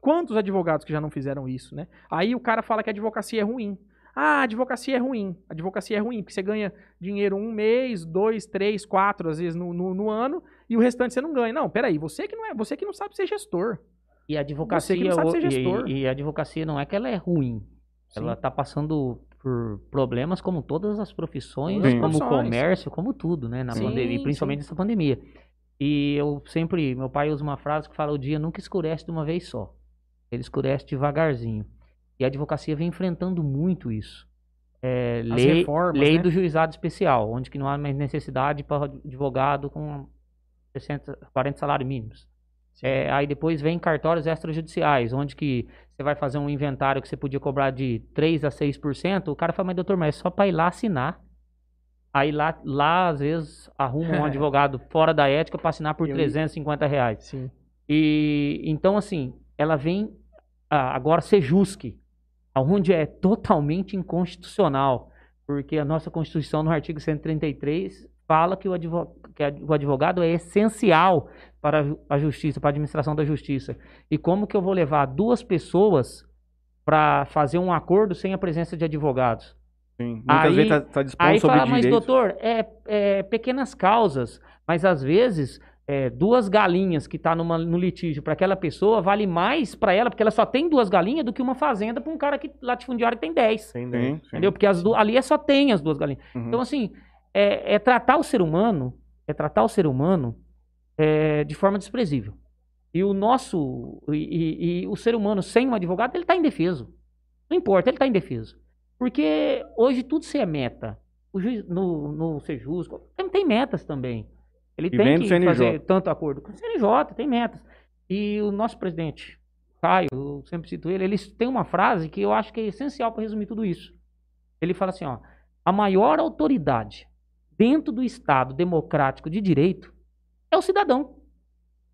Quantos advogados que já não fizeram isso, né? Aí o cara fala que a advocacia é ruim. Ah, a advocacia é ruim. A advocacia é ruim, porque você ganha dinheiro um mês, dois, três, quatro, às vezes, no, no, no ano, e o restante você não ganha. Não, peraí, você que não é, você que não sabe ser gestor. E a advocacia, Você que não sabe ser ho- e- gestor. e, a advocacia não é que ela é ruim. Ela está passando por problemas como todas as profissões, Sim. como o comércio, como tudo, né? Na Sim, pandemia, principalmente nessa pandemia. E eu sempre, meu pai usa uma frase que fala: o dia nunca escurece de uma vez só. Ele escurece devagarzinho. E a advocacia vem enfrentando muito isso. É, lei reformas, lei né? do juizado especial, onde que não há mais necessidade para advogado com 60, 40 salários mínimos. É, aí depois vem cartórios extrajudiciais, onde que você vai fazer um inventário que você podia cobrar de 3 a 6%, o cara fala, mas doutor, mas é só para ir lá assinar. Aí lá, lá às vezes, arruma um [LAUGHS] advogado fora da ética para assinar por Eu- 350 reais. Sim. E então, assim, ela vem ah, agora ser jusque. onde é totalmente inconstitucional, porque a nossa Constituição, no artigo 133, fala que o advogado, que o advogado é essencial para a justiça, para a administração da justiça. E como que eu vou levar duas pessoas para fazer um acordo sem a presença de advogados? Sim. Muitas Aí- vezes tá, tá disposto Aí sobre fala, mas direitos. doutor, é, é pequenas causas, mas às vezes é, duas galinhas que tá numa, no litígio para aquela pessoa vale mais para ela, porque ela só tem duas galinhas do que uma fazenda para um cara que latifundiário tem dez. Sim, sim. Entendeu? Porque as ali é só tem as duas galinhas. Uhum. Então, assim, é, é tratar o ser humano, é tratar o ser humano é, de forma desprezível. E o nosso, e, e- e o ser humano sem um advogado, ele está indefeso. Não importa, ele está indefeso. Porque hoje tudo se é meta. O juiz, no, no Sejus, tem, tem metas também. Ele E tem que fazer tanto acordo com o CNJ, tem metas. E o nosso presidente, Caio, eu sempre cito ele, ele tem uma frase que eu acho que é essencial para resumir tudo isso. Ele fala assim, ó, a maior autoridade dentro do Estado democrático de direito é o cidadão.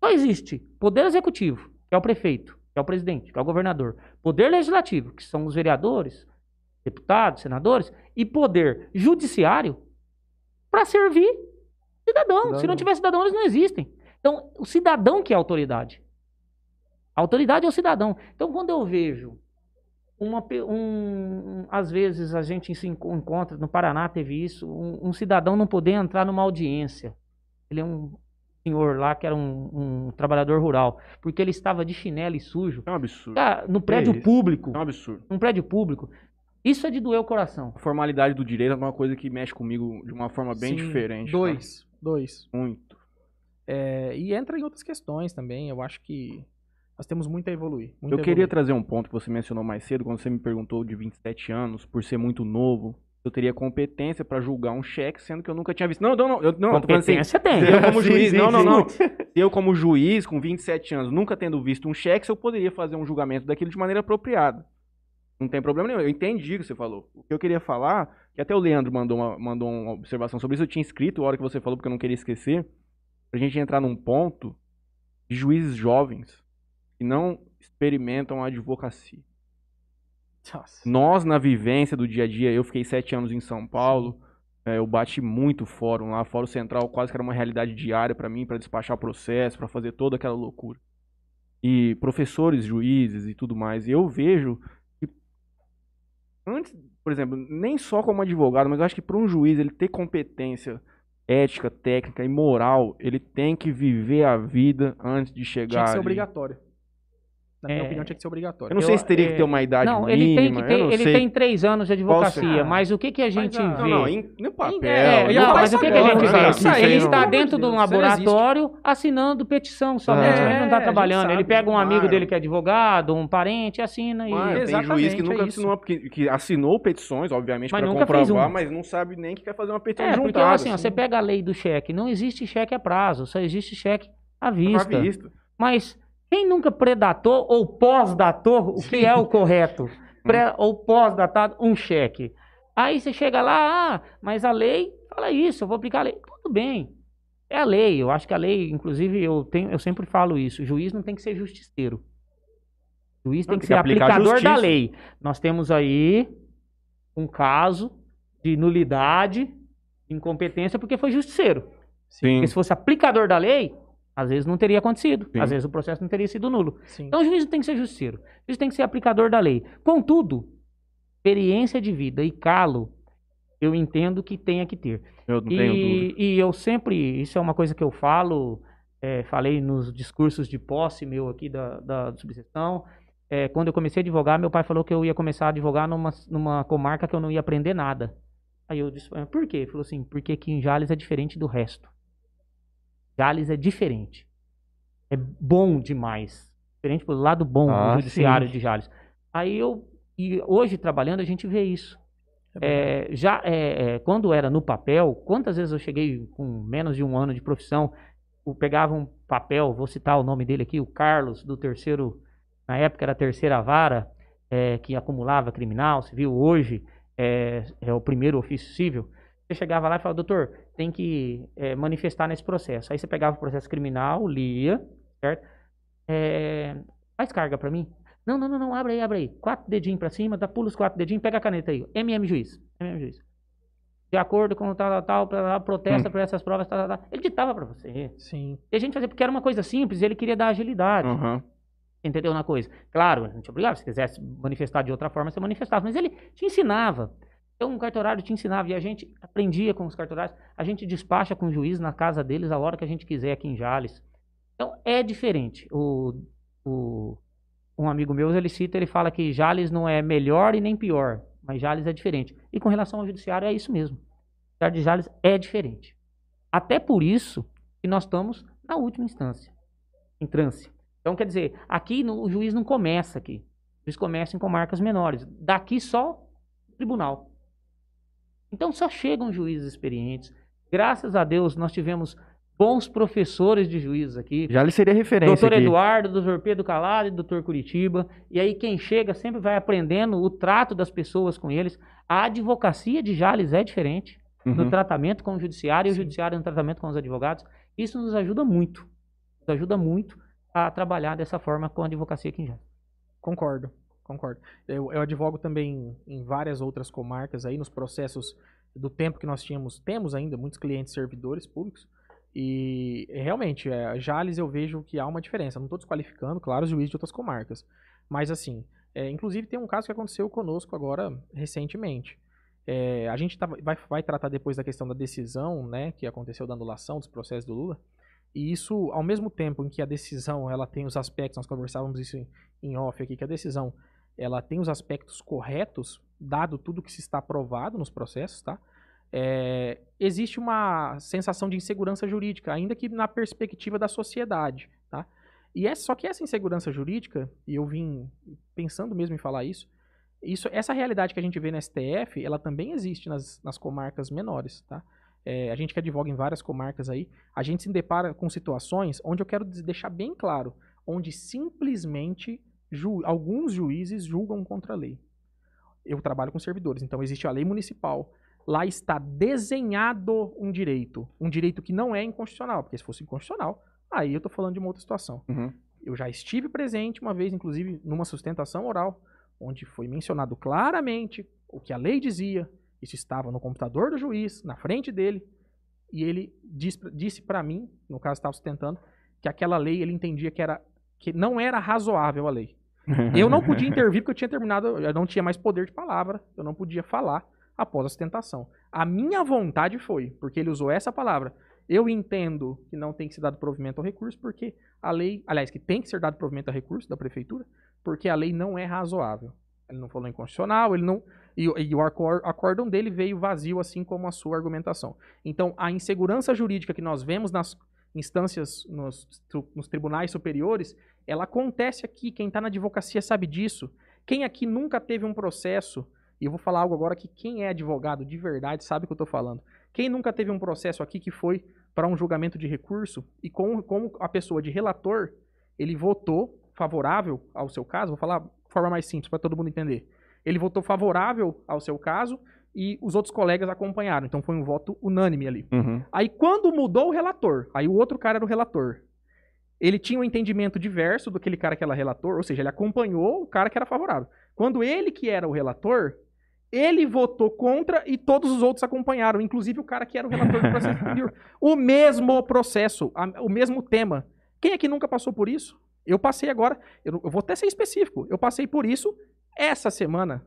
Só existe poder executivo, que é o prefeito, que é o presidente, que é o governador, poder legislativo, que são os vereadores, deputados, senadores, e poder judiciário para servir cidadão. Se Cidadão. não tiver cidadão, eles não existem. Então, o cidadão que é a autoridade. A autoridade é o cidadão. Então, quando eu vejo uma, um, às vezes a gente se enco- encontra, no Paraná teve isso, um, um cidadão não poder entrar numa audiência. Ele é um senhor lá que era um, um trabalhador rural, porque ele estava de chinelo e sujo, É um absurdo. ah, no prédio isso? público, É um absurdo. num prédio público. Isso é de doer o coração. A formalidade do direito é uma coisa que mexe comigo de uma forma bem Sim, diferente. Dois. Dois. Muito. É, e entra em outras questões também. Eu acho que nós temos muito a evoluir. muito Eu a queria evoluir. trazer um ponto que você mencionou mais cedo, quando você me perguntou de 27 anos, por ser muito novo, eu teria competência pra julgar um cheque, sendo que eu nunca tinha visto. Não, não, não. Eu, não, assim, Competência tem. se eu como [LAUGHS] Sim, juiz, sim, não, não, não. Eu como juiz, com 27 anos, nunca tendo visto um cheque, eu poderia fazer um julgamento daquilo de maneira apropriada. Não tem problema nenhum. Eu entendi o que você falou. O que eu queria falar, que até o Leandro mandou uma, mandou uma observação sobre isso, eu tinha escrito a hora que você falou, porque eu não queria esquecer, pra gente entrar num ponto de juízes jovens que não experimentam a advocacia. Nossa. Nós, na vivência do dia a dia, eu fiquei sete anos em São Paulo, é, eu bati muito fórum lá, Fórum Central quase que era uma realidade diária pra mim, pra despachar processo, pra fazer toda aquela loucura. E professores, juízes e tudo mais. E eu vejo antes, por exemplo, nem só como advogado, mas eu acho que para um juiz ele ter competência ética, técnica e moral, ele tem que viver a vida antes de chegar Tinha que ser ali. obrigatório. Na minha É. opinião, tinha que ser obrigatório. Eu não sei Eu- se teria é, que ter uma idade Não, ele tem mínima, que eu ter, não ele sei. tem três anos de advocacia, mas o que que a gente ah, vê? Não, não, em, no papel. É, não, mas o que, que a gente vê? Isso aí, ele está dentro de um isso laboratório assinando petição somente. É, ele não está trabalhando. sabe ele pega um amigo dele que é advogado, um parente, assina e. Mas tem juiz que é nunca isso. assinou, que, que assinou petições, obviamente, Mas para nunca fez comprovar, mas não sabe nem que quer fazer uma petição É, porque juntada. assim, ó, você pega a lei do cheque. Não existe cheque a prazo, só existe cheque à vista. à vista. Mas quem nunca predatou ou pós-datou, o que é o correto? Pré ou pós-datado, um cheque. Aí você chega lá, ah, mas a lei fala isso, eu vou aplicar a lei. Tudo bem. É a lei. Eu acho que a lei, inclusive, eu, tenho, eu sempre falo isso. O juiz não tem que ser justiceiro. O juiz Não, tem que tem ser que a aplicador da lei. Nós temos aí um caso de nulidade, de incompetência, porque foi justiceiro. Sim. Porque se fosse aplicador da lei, às vezes não teria acontecido. Sim. Às vezes o processo não teria sido nulo. Sim. Então o juiz não tem que ser justiceiro. O juiz tem que ser aplicador da lei. Contudo, experiência de vida e calo, eu entendo que tenha que ter. Eu não tenho dúvida. E, e eu sempre, isso é uma coisa que eu falo, é, falei nos discursos de posse meu aqui da, da subseção. É, quando eu comecei a advogar, meu pai falou que eu ia começar a advogar numa, numa comarca que eu não ia aprender nada. Aí eu disse, "Ah, por quê? Ele falou assim, porque aqui em Jales é diferente do resto. Jales é diferente. É bom demais. Diferente pelo lado bom Ah, do judiciário sim. de Jales. Aí eu, e hoje trabalhando, a gente vê isso. É, já é, é, quando era no papel, quantas vezes eu cheguei com menos de um ano de profissão, eu pegava um papel, vou citar o nome dele aqui, o Carlos, do terceiro, na época era a terceira vara, é, que acumulava criminal, civil, hoje é, é o primeiro ofício civil. Você chegava lá e falava, doutor, tem que é, manifestar nesse processo. Aí você pegava o processo criminal, lia, certo? É, faz carga pra mim. Não, não, não, não, abre aí, abre aí. Quatro dedinhos pra cima, dá, pula os quatro dedinhos, pega a caneta aí. MM juiz. MM juiz. De acordo com tal, tal, tal, protesta por essas provas, tal, tal, tal. Ele ditava pra você. Sim. E a gente fazia porque era uma coisa simples e ele queria dar agilidade. Aham. Entendeu na coisa? Claro, a gente obrigava. Se quisesse manifestar de outra forma, você manifestava. Mas ele te ensinava. Então, um cartorário te ensinava e a gente aprendia com os cartorários. A gente despacha com o juiz na casa deles a hora que a gente quiser aqui em Jales. Então, é diferente. O, o, um amigo meu, ele cita, ele fala que Jales não é melhor e nem pior, mas Jales é diferente. E com relação ao judiciário, é isso mesmo. O judiciário de Jales é diferente. Até por isso que nós estamos na última instância, em trânsito. Então, quer dizer, aqui no- o juiz não começa aqui. O juiz começa em comarcas menores. Daqui só tribunal. Então só chegam juízes experientes. Graças a Deus nós tivemos bons professores de juízes aqui. Já lhe seria referência Doutor aqui. Eduardo, doutor Pedro Calado e doutor Curitiba. E aí quem chega sempre vai aprendendo o trato das pessoas com eles. A advocacia de Jales é diferente no Uhum. tratamento com o judiciário e o judiciário no tratamento com os advogados. Isso nos ajuda muito. Nos ajuda muito a trabalhar dessa forma com a advocacia aqui em Jales. Concordo, concordo. Eu, eu advogo também em várias outras comarcas aí, nos processos do tempo que nós tínhamos, temos ainda muitos clientes servidores públicos. E realmente, é, Jales eu vejo que há uma diferença. Não estou desqualificando, claro, os juízes de outras comarcas. Mas assim, é, inclusive tem um caso que aconteceu conosco agora recentemente. É, a gente tá- vai, vai tratar depois da questão da decisão, né, que aconteceu da anulação dos processos do Lula. E isso, ao mesmo tempo em que a decisão ela tem os aspectos, nós conversávamos isso em, em off aqui, que a decisão ela tem os aspectos corretos, dado tudo que se está aprovado nos processos, tá? É, existe uma sensação de insegurança jurídica, ainda que na perspectiva da sociedade, tá? E é só que essa insegurança jurídica, e eu vim pensando mesmo em falar isso, isso essa realidade que a gente vê na STF, ela também existe nas, nas comarcas menores, tá? É, a gente que advoga em várias comarcas aí, a gente se depara com situações onde eu quero deixar bem claro, onde simplesmente ju- alguns juízes julgam contra a lei. Eu trabalho com servidores, então existe a lei municipal. Lá está desenhado um direito, um direito que não é inconstitucional, porque se fosse inconstitucional, aí eu estou falando de uma outra situação. Uhum. Eu já estive presente uma vez, inclusive, numa sustentação oral, onde foi mencionado claramente o que a lei dizia. Isso estava no computador do juiz, na frente dele, e ele diz- disse para mim, no caso estava sustentando, que aquela lei ele entendia que era que não era razoável a lei. Eu não podia [LAUGHS] intervir porque eu tinha terminado, eu não tinha mais poder de palavra, eu não podia falar após a sustentação. A minha vontade foi, porque ele usou essa palavra, eu entendo que não tem que ser dado provimento ao recurso, porque a lei, aliás, que tem que ser dado provimento ao recurso da prefeitura, porque a lei não é razoável. Ele não falou inconstitucional, ele não. E, o- e o acórdão dele veio vazio, assim como a sua argumentação. Então, a insegurança jurídica que nós vemos nas instâncias, nos, nos tribunais superiores, ela acontece aqui. Quem está na advocacia sabe disso. Quem aqui nunca teve um processo, e eu vou falar algo agora que quem é advogado de verdade sabe o que eu estou falando. Quem nunca teve um processo aqui que foi para um julgamento de recurso e com, como a pessoa de relator, ele votou favorável ao seu caso, vou falar de forma mais simples para todo mundo entender. Ele votou favorável ao seu caso e os outros colegas acompanharam. Então foi um voto unânime ali. Uhum. Aí quando mudou o relator, aí o outro cara era o relator. Ele tinha um entendimento diverso do aquele cara que era relator, ou seja, ele acompanhou o cara que era favorável. Quando ele que era o relator, ele votou contra e todos os outros acompanharam, inclusive o cara que era o relator do processo [LAUGHS] anterior. O mesmo processo, a- o mesmo tema. Quem aqui nunca passou por isso? Eu passei agora, eu, eu vou até ser específico, eu passei por isso essa semana.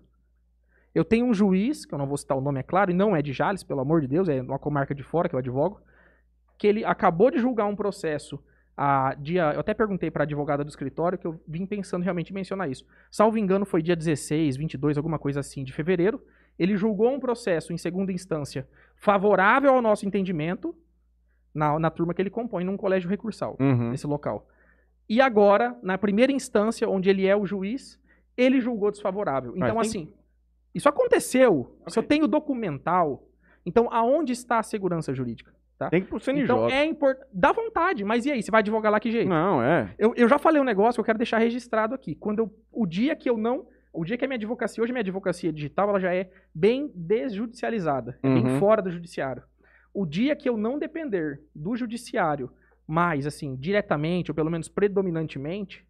Eu tenho um juiz, que eu não vou citar o nome, é claro, e não é de Jales, pelo amor de Deus, é uma comarca de fora que eu advogo, que ele acabou de julgar um processo a dia. Eu até perguntei para a advogada do escritório que eu vim pensando realmente em mencionar isso. Salvo engano, foi dia 16, 22, alguma coisa assim, de fevereiro. Ele julgou um processo em segunda instância favorável ao nosso entendimento na, na turma que ele compõe, num colégio recursal Uhum. nesse local. E agora, na primeira instância, onde ele é o juiz, ele julgou desfavorável. Então, Mas assim, isso aconteceu. Se eu tenho documental, então aonde está a segurança jurídica? Tem que ir pro CNJ. Então é importante. Dá vontade, mas e aí? Você vai advogar lá que jeito? Não, é. Eu, eu já falei um negócio que eu quero deixar registrado aqui. Quando eu, o dia que eu não. O dia que a minha advocacia, hoje a minha advocacia digital, ela já é bem desjudicializada. É bem Uhum. fora do judiciário. O dia que eu não depender do judiciário mais, assim, diretamente, ou pelo menos predominantemente,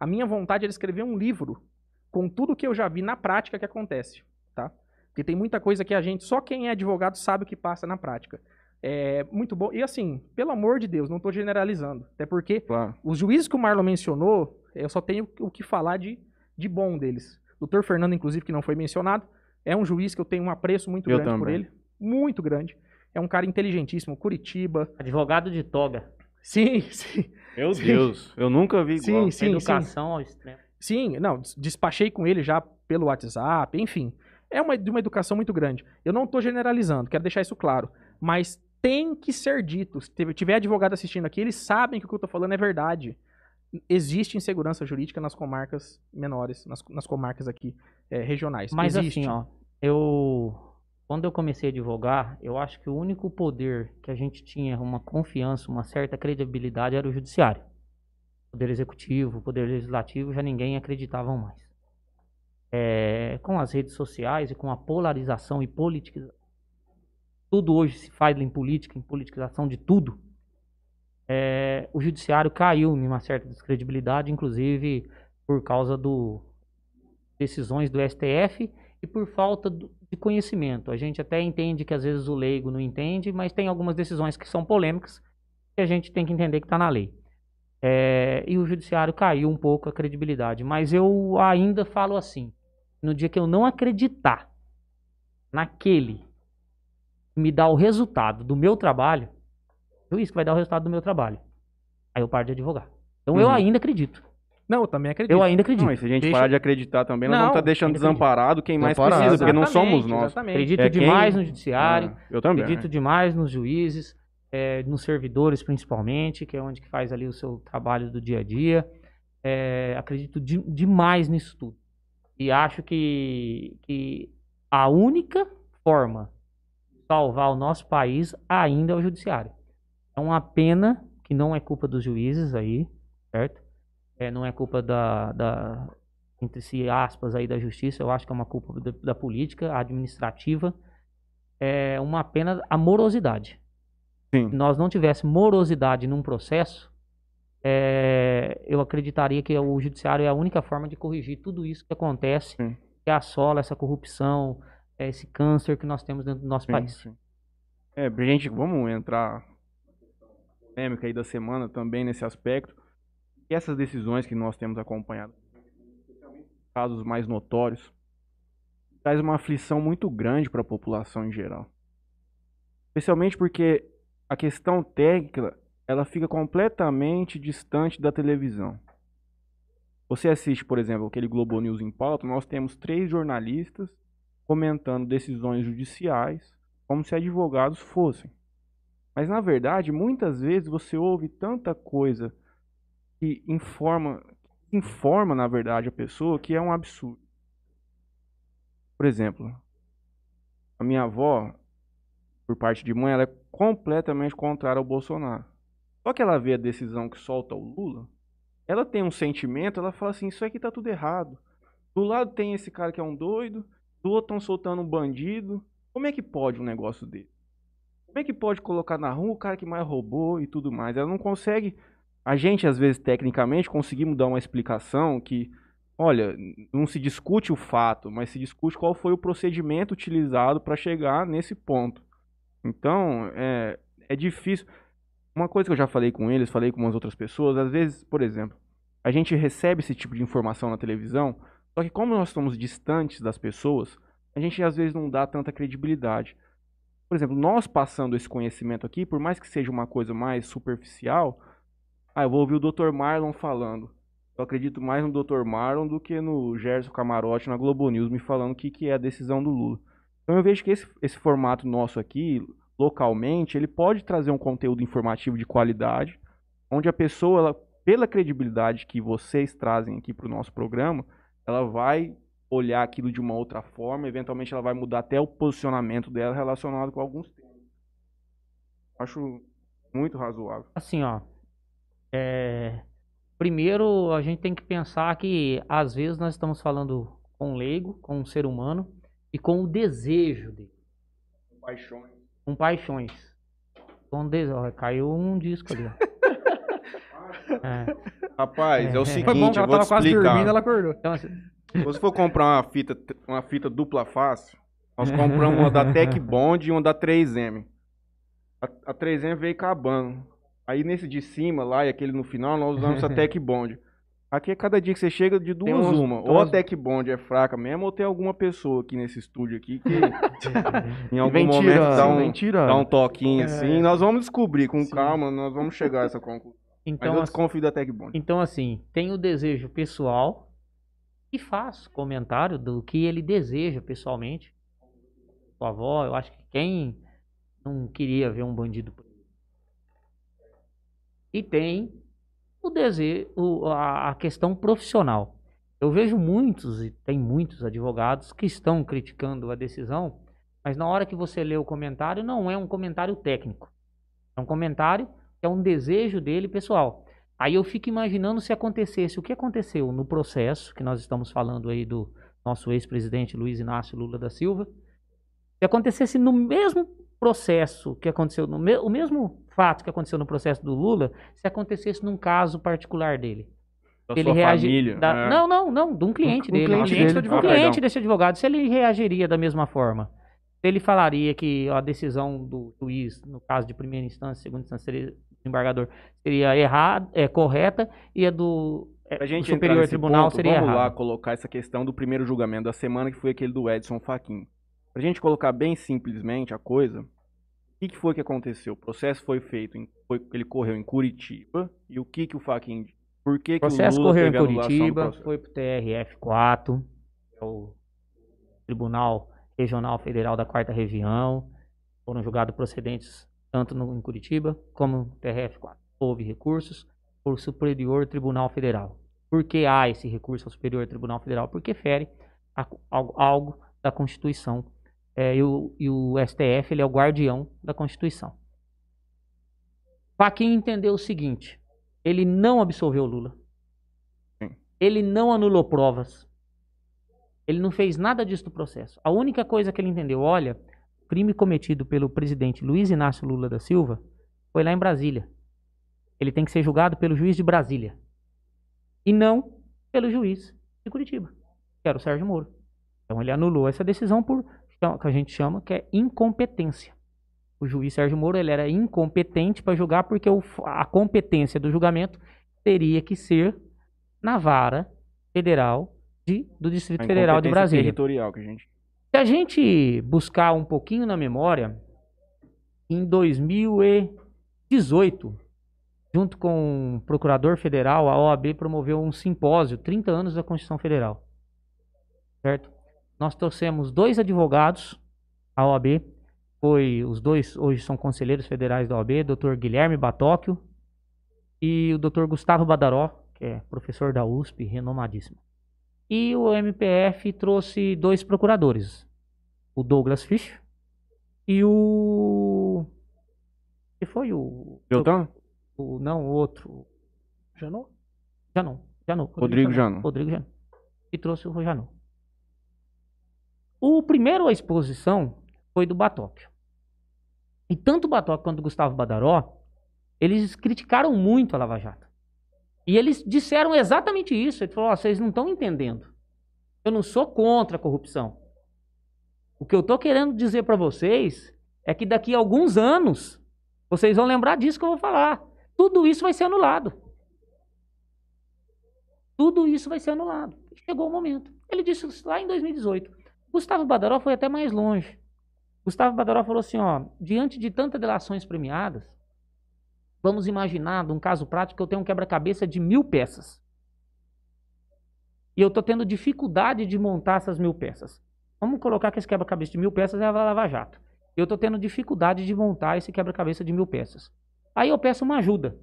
A minha vontade era escrever um livro com tudo que eu já vi na prática que acontece, tá? Porque tem muita coisa que a gente, só quem é advogado sabe o que passa na prática. É muito bom. E assim, pelo amor de Deus, não estou generalizando. Até porque Claro. os juízes que o Marlon mencionou, eu só tenho o que falar de, de bom deles. Doutor Fernando, inclusive, que não foi mencionado, é um juiz que eu tenho um apreço muito Eu grande por também. ele. Muito grande. É um cara inteligentíssimo, Curitiba. Advogado de toga. Sim, [LAUGHS] sim. Meu Sim. Deus, eu nunca vi igual. Sim, sim, sim. Educação ao extremo. Sim, não, des- despachei com ele já pelo WhatsApp, enfim. É uma, de uma educação muito grande. Eu não estou generalizando, quero deixar isso claro. Mas tem que ser dito. Se tiver- advogado assistindo aqui, eles sabem que o que eu estou falando é verdade. Existe insegurança jurídica nas comarcas menores, nas, nas comarcas aqui eh, regionais. Mas Existe. assim, ó, eu. Quando eu comecei a advogar, eu acho que o único poder que a gente tinha uma confiança, uma certa credibilidade era o judiciário. Poder executivo, poder legislativo, já ninguém acreditava mais. É, com as redes sociais e com a polarização e politização, tudo hoje se faz em política, em politização de tudo. É, o judiciário caiu em uma certa descredibilidade, inclusive por causa do decisões do STF e por falta de conhecimento. A gente até entende que às vezes o leigo não entende, mas tem algumas decisões que são polêmicas que a gente tem que entender que está na lei. É, e o judiciário caiu um pouco a credibilidade. Mas eu ainda falo assim: no dia que eu não acreditar naquele que me dá o resultado do meu trabalho, o juiz que vai dar o resultado do meu trabalho, aí eu paro de advogar. Então eu Uhum. ainda acredito. Não, eu também acredito. Eu ainda acredito. Não, se a gente Deixa- parar de acreditar também, nós Não, vamos estar deixando ainda acredito. desamparado quem mais precisa, porque não Exatamente, somos nós. exatamente. Acredito É quem- demais no judiciário. Ah, eu também. Acredito demais nos juízes, eh, nos servidores principalmente, que é onde que faz ali o seu trabalho do dia a dia. Eh, acredito de- demais nisso tudo. E acho que, que a única forma salvar o nosso país ainda é o judiciário. É uma pena que não é culpa dos juízes aí, certo? Eh, não é culpa da, da entre si aspas aí da justiça, eu acho que é uma culpa da, da política administrativa é uma pena a morosidade. Sim. Se nós não tivéssemos morosidade num processo, é, eu acreditaria que o judiciário é a única forma de corrigir tudo isso que acontece, Sim. que assola essa corrupção, é, esse câncer que nós temos dentro do nosso Sim, país. sim. É, gente, vamos entrar polêmica aí da semana também nesse aspecto. E essas decisões que nós temos acompanhado, casos mais notórios, traz uma aflição muito grande para a população em geral. Especialmente porque a questão técnica, ela fica completamente distante da televisão. Você assiste, por exemplo, aquele Globo News em pauta, nós temos três jornalistas comentando decisões judiciais como se advogados fossem. Mas na verdade, muitas vezes você ouve tanta coisa que informa, informa na verdade a pessoa que é um absurdo. Por exemplo, a minha avó, por parte de mãe, ela é completamente contrária ao Bolsonaro. Só que ela vê a decisão que solta o Lula, ela tem um sentimento, ela fala assim, isso aqui tá tudo errado. Do lado tem esse cara que é um doido, outro estão soltando um bandido. Como é que pode um negócio desse? Como é que pode colocar na rua o cara que mais roubou e tudo mais? Ela não consegue. A gente, às vezes, tecnicamente, conseguimos dar uma explicação que, olha, não se discute o fato, mas se discute qual foi o procedimento utilizado para chegar nesse ponto. Então, é, é difícil. Uma coisa que eu já falei com eles, falei com umas outras pessoas, às vezes, por exemplo, a gente recebe esse tipo de informação na televisão, só que como nós estamos distantes das pessoas, a gente às vezes não dá tanta credibilidade. Por exemplo, nós passando esse conhecimento aqui, por mais que seja uma coisa mais superficial, ah, eu vou ouvir o Dr. Marlon falando. Eu acredito mais no Dr. Marlon do que no Gerson Camarote na Globo News me falando o que, que é a decisão do Lula. Então eu vejo que esse, esse formato nosso aqui, localmente, ele pode trazer um conteúdo informativo de qualidade, onde a pessoa, ela, pela credibilidade que vocês trazem aqui para o nosso programa, ela vai olhar aquilo de uma outra forma, eventualmente ela vai mudar até o posicionamento dela relacionado com alguns temas. Acho muito razoável. Assim, ó. é, Primeiro, a gente tem que pensar que às vezes nós estamos falando com um leigo, com um ser humano e com o desejo dele, Paixões. com paixões. Com dese... ó, caiu um disco ali. ó. [LAUGHS] É. Rapaz, é o É. seguinte, bom que eu ela vou te tava quase explicar. dormindo, ela acordou. Então, assim, [LAUGHS] Se você for comprar uma fita, uma fita dupla face, nós [LAUGHS] compramos uma da Tech Bond e uma da 3M. A, a 3M veio acabando. Aí nesse de cima lá e aquele no final, nós usamos essa [LAUGHS] Tech Bond. Aqui é cada dia que você chega de duas uns- uma. Ou a Tech Bond é fraca mesmo, ou tem alguma pessoa aqui nesse estúdio aqui que em algum Vem momento dá um, dá um toquinho É. assim. Nós vamos descobrir com Sim. calma, nós vamos chegar a essa conclusão. Mas então, eu assim, da Tech Bond. Então, assim, tem o desejo pessoal e faz comentário do que ele deseja pessoalmente. Sua avó, eu acho que quem não queria ver um bandido. E tem o desejo, o- a, a questão profissional. Eu vejo muitos, e tem muitos advogados que estão criticando a decisão, mas na hora que você lê o comentário, não é um comentário técnico. É um comentário é um desejo dele pessoal. Aí eu fico imaginando se acontecesse o que aconteceu no processo, que nós estamos falando aí do nosso ex-presidente Luiz Inácio Lula da Silva, se acontecesse no mesmo processo que aconteceu, no me- o mesmo fato que aconteceu no processo do Lula, se acontecesse num caso particular dele. Da ele família. da- é. Não, não, não, de um cliente Um dele. cliente Um dele. Um Ah, cliente desse advogado, se ele reagiria da mesma forma. Se ele falaria que a decisão do juiz, no caso de primeira instância, segunda instância, seria desembargador, seria errada, é correta, e a do, é, Pra gente superior tribunal ponto, seria vamos lá errada. colocar essa questão do primeiro julgamento da semana, que foi aquele do Edson Fachin. Pra gente colocar bem simplesmente a coisa, o que, que foi que aconteceu? O processo foi feito, em, foi, ele correu em Curitiba, e o que que o Fachin... Por que, O que o processo Lula correu em Curitiba, foi pro TRF4, que é o Tribunal Regional Federal da Quarta Região. Foram julgados procedentes tanto no, em Curitiba como no TRF4. Houve recursos por Superior Tribunal Federal. Por que há esse recurso ao Superior Tribunal Federal? Porque fere a- algo, algo da Constituição. É, e, o, e o STF ele é o guardião da Constituição. Fachin entendeu o seguinte: ele não absolveu Lula. Sim. Ele não anulou provas. Ele não fez nada disso no processo. A única coisa que ele entendeu, olha, crime cometido pelo presidente Luiz Inácio Lula da Silva foi lá em Brasília. Ele tem que ser julgado pelo juiz de Brasília. E não pelo juiz de Curitiba, que era o Sérgio Moro. Então ele anulou essa decisão por que a gente chama que é incompetência. O juiz Sérgio Moro ele era incompetente para julgar porque o- a competência do julgamento teria que ser na vara federal de- do Distrito Federal de Brasília. territorial que a gente... Se a gente buscar um pouquinho na memória, em 2018, junto com o procurador federal, a OAB promoveu um simpósio, 30 anos da Constituição Federal. Certo? Nós trouxemos dois advogados à OAB, foi os dois hoje são conselheiros federais da OAB, Dr. Guilherme Batóquio e o Dr. Gustavo Badaró, que é professor da USP, renomadíssimo. E o MPF trouxe dois procuradores, o Douglas Fisch e o que foi o, Deltan? o não o outro, Janot? Janot, Janot, Rodrigo Janot. Rodrigo Janot. E trouxe o Janot. O primeiro à exposição foi do Batóquio. E tanto o Batóquio quanto o Gustavo Badaró, eles criticaram muito a Lava Jato. E eles disseram exatamente isso. Ele falou: "Ó, vocês não estão entendendo. Eu não sou contra a corrupção. O que eu estou querendo dizer para vocês é que daqui a alguns anos vocês vão lembrar disso que eu vou falar. Tudo isso vai ser anulado. Tudo isso vai ser anulado. Chegou o momento. Ele disse isso lá em 2018. Gustavo Badaró foi até mais longe. Gustavo Badaró falou assim, ó, diante de tantas delações premiadas, vamos imaginar, num caso prático, que eu tenho um quebra-cabeça de mil peças. E eu estou tendo dificuldade de montar essas mil peças. Vamos colocar que esse quebra-cabeça de mil peças é a Lava Jato. Eu estou tendo dificuldade de montar esse quebra-cabeça de mil peças. Aí eu peço uma ajuda.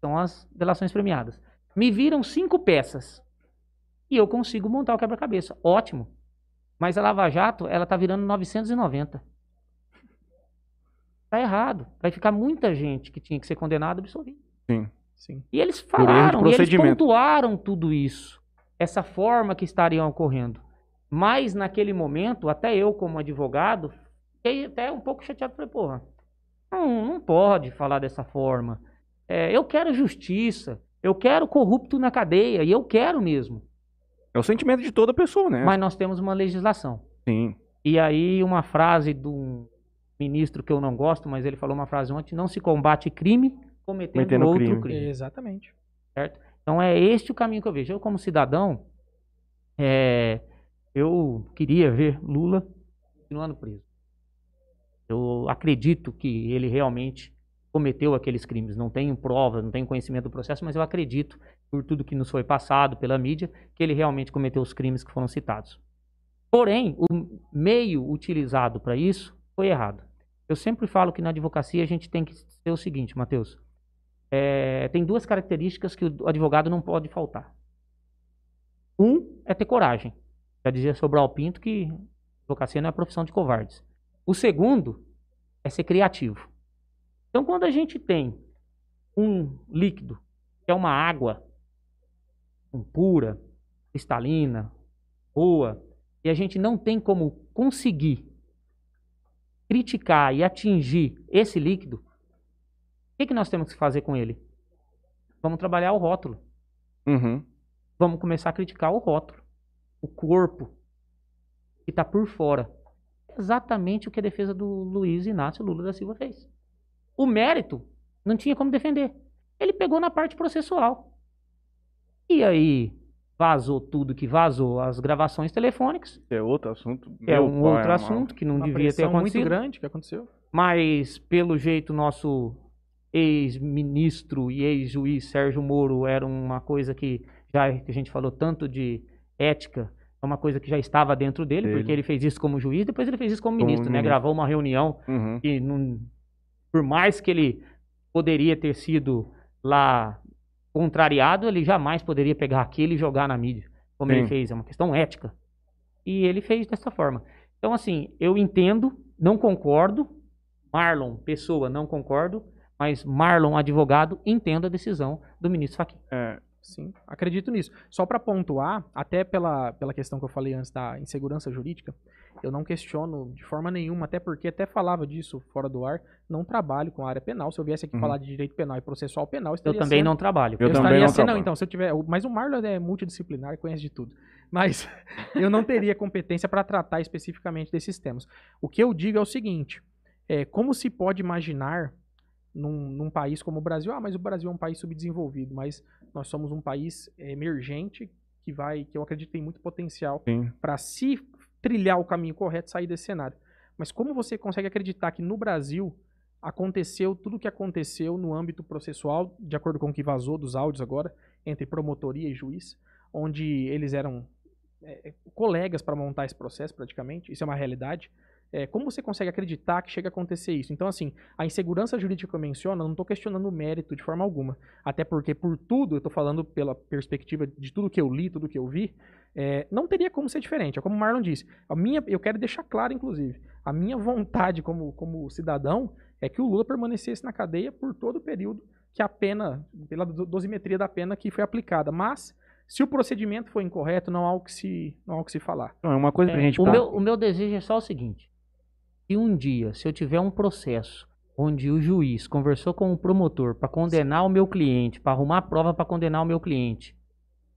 São as delações premiadas. Me viram cinco peças. E eu consigo montar o quebra-cabeça. Ótimo. Mas a Lava Jato, ela tá virando 990. Tá errado. Vai ficar muita gente que tinha que ser condenada absolvida. Sim. Sim. E eles falaram, e eles pontuaram tudo isso. Essa forma que estaria ocorrendo. Mas naquele momento, até eu como advogado, fiquei até um pouco chateado. Falei, porra, não, não pode falar dessa forma. É, eu quero justiça. Eu quero corrupto na cadeia, e eu quero mesmo. É o sentimento de toda pessoa, né? Mas nós temos uma legislação. Sim. E aí, uma frase de um ministro que eu não gosto, mas ele falou uma frase ontem: não se combate crime cometendo Cometendo outro crime. crime. Exatamente. Então é este o caminho que eu vejo. Eu, como cidadão, é, eu queria ver Lula continuando preso. Eu acredito que ele realmente cometeu aqueles crimes. Não tenho prova, não tenho conhecimento do processo, mas eu acredito, por tudo que nos foi passado pela mídia, que ele realmente cometeu os crimes que foram citados. Porém, o meio utilizado para isso foi errado. Eu sempre falo que na advocacia a gente tem que ser o seguinte, Matheus. É, tem duas características que o advogado não pode faltar. Um é ter coragem. Já dizia Sobral Pinto que advocacia não é profissão de covardes. O segundo é ser criativo. Então, quando a gente tem um líquido, que é uma água pura, cristalina, boa, e a gente não tem como conseguir criticar e atingir esse líquido, o que, que nós temos que fazer com ele? Vamos trabalhar o rótulo. Uhum. Vamos começar a criticar o rótulo, o corpo que está por fora. Exatamente o que a defesa do Luiz Inácio Lula da Silva fez. O mérito não tinha como defender. Ele pegou na parte processual. E aí vazou tudo que vazou, as gravações telefônicas. É outro assunto. É um pai outro amado. assunto que não Uma devia ter pressão muito acontecido. grande que aconteceu. Mas, pelo jeito, nosso ex-ministro e ex-juiz Sérgio Moro era uma coisa que já que a gente falou tanto de ética, é uma coisa que já estava dentro dele, Dele. porque ele fez isso como juiz, depois ele fez isso como Como ministro, né? ministro. Gravou uma reunião Uhum. e não, por mais que ele poderia ter sido lá contrariado, ele jamais poderia pegar aquilo e jogar na mídia, como Sim. ele fez, é uma questão ética. E ele fez dessa forma. Então, assim, eu entendo, não concordo, Marlon, pessoa, não concordo, mas Marlon, advogado, entendo a decisão do ministro Fachin. É, Sim, acredito nisso. Só para pontuar, até pela, pela questão que eu falei antes da insegurança jurídica, eu não questiono de forma nenhuma, até porque até falava disso fora do ar, não trabalho com a área penal. Se eu viesse aqui Uhum. falar de direito penal e processual penal, Eu estaria também sendo- não trabalho. Eu Eu, também estaria não sendo, não, trabalho. então, se eu tiver. Mas o Marlon é multidisciplinar, conhece de tudo. Mas [LAUGHS] eu não teria competência para tratar especificamente desses temas. O que eu digo é o seguinte: é, como se pode imaginar num, num país como o Brasil? Ah, mas o Brasil é um país subdesenvolvido, mas nós somos um país emergente que vai, que eu acredito tem muito potencial para se trilhar o caminho correto, sair desse cenário. Mas como você consegue acreditar que no Brasil aconteceu tudo o que aconteceu no âmbito processual, de acordo com o que vazou dos áudios agora, entre promotoria e juiz, onde eles eram é, colegas para montar esse processo praticamente, isso é uma realidade. É, como você consegue acreditar que chega a acontecer isso? Então, assim, a insegurança jurídica que eu menciono, eu não estou questionando o mérito de forma alguma. Até porque, por tudo, eu estou falando pela perspectiva de tudo que eu li, tudo que eu vi, é, não teria como ser diferente. É como o Marlon disse. A minha, eu quero deixar claro, inclusive, a minha vontade como, como cidadão é que o Lula permanecesse na cadeia por todo o período que a pena, pela do- dosimetria da pena que foi aplicada. Mas, se o procedimento for incorreto, não há o que se, não há o que se falar. Então, é uma coisa pra É, gente... o, meu, o meu desejo é só o seguinte: se um dia, se eu tiver um processo onde o juiz conversou com o promotor para condenar o meu cliente, para arrumar prova para condenar o meu cliente,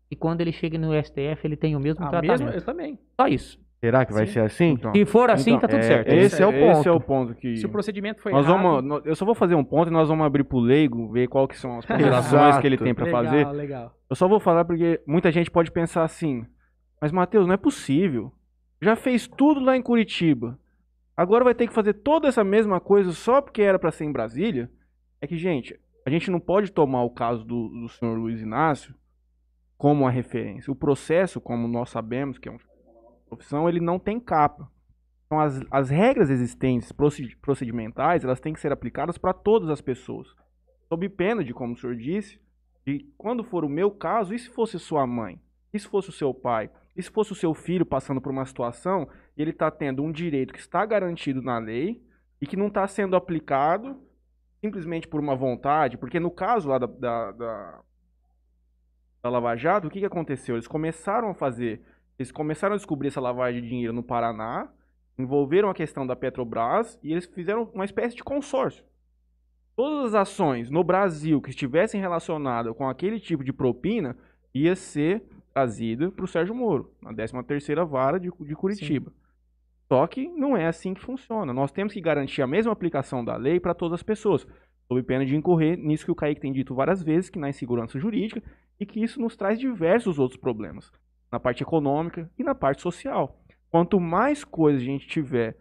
e quando ele chega no STF ele tem o mesmo A tratamento. mesma, eu também. Só isso. Será que vai Sim. ser assim? Então, Se for assim, então, tá tudo é, certo. esse é o Esse é o ponto. ponto que... Se o procedimento foi Nós errado... vamos, eu só vou fazer um ponto e nós vamos abrir pro leigo, ver qual que são as [LAUGHS] ponderações que ele tem pra legal, fazer. legal. Eu só vou falar porque muita gente pode pensar assim, mas Matheus, não é possível. Já fez tudo lá em Curitiba. Agora vai ter que fazer toda essa mesma coisa só porque era pra ser em Brasília? É que, gente, a gente não pode tomar o caso do, do senhor Luiz Inácio como uma referência. O processo, como nós sabemos, que é uma profissão, ele não tem capa. Então, as, as regras existentes procedi- procedimentais, elas têm que ser aplicadas para todas as pessoas. Sob pena de, como o senhor disse, de quando for o meu caso, e se fosse sua mãe? E se fosse o seu pai? E se fosse o seu filho passando por uma situação ele está tendo um direito que está garantido na lei e que não está sendo aplicado simplesmente por uma vontade? Porque no caso lá da, da, da, da Lava Jato, o que, que aconteceu? Eles começaram a fazer, eles começaram a descobrir essa lavagem de dinheiro no Paraná, envolveram a questão da Petrobras e eles fizeram uma espécie de consórcio. todas as ações no Brasil que estivessem relacionadas com aquele tipo de propina ia ser trazida para o Sérgio Moro, na 13ª vara de, de Curitiba. Só que não é assim que funciona. Nós temos que garantir a mesma aplicação da lei para todas as pessoas, sob pena de incorrer nisso que o Kaique tem dito várias vezes, que na insegurança jurídica, e que isso nos traz diversos outros problemas, na parte econômica e na parte social. Quanto mais coisas a gente tiver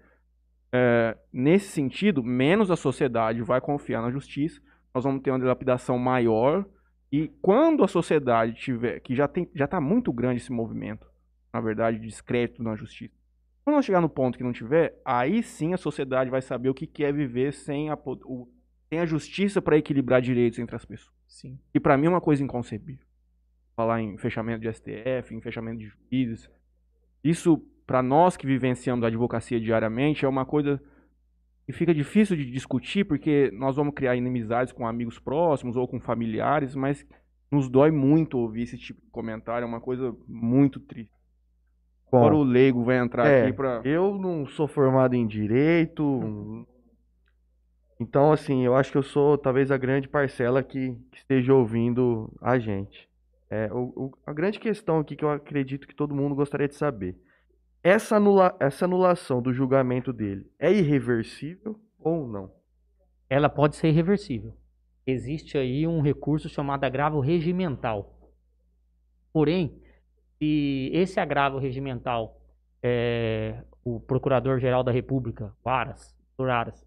é, nesse sentido, menos a sociedade vai confiar na justiça, nós vamos ter uma dilapidação maior, e quando a sociedade tiver, que já já está muito grande esse movimento, na verdade, de descrédito na justiça, quando nós chegar no ponto que não tiver, aí sim a sociedade vai saber o que é viver sem a, o, sem a justiça para equilibrar direitos entre as pessoas. Sim. E para mim é uma coisa inconcebível. Falar em fechamento de STF, em fechamento de juízes. Isso, para nós que vivenciamos a advocacia diariamente, é uma coisa que fica difícil de discutir, porque nós vamos criar inimizades com amigos próximos ou com familiares, mas nos dói muito ouvir esse tipo de comentário, é uma coisa muito triste. Bom, Agora o leigo vai entrar é, aqui pra. Eu não sou formado em direito. Então, assim, eu acho que eu sou talvez a grande parcela que, que esteja ouvindo a gente. É, o, o, a grande questão aqui que eu acredito que todo mundo gostaria de saber. Essa, anula, essa anulação do julgamento dele é irreversível ou não? Ela pode ser irreversível. Existe aí um recurso chamado agravo regimental. Porém, se esse agravo regimental é, o Procurador-Geral da República, Aras, Aras,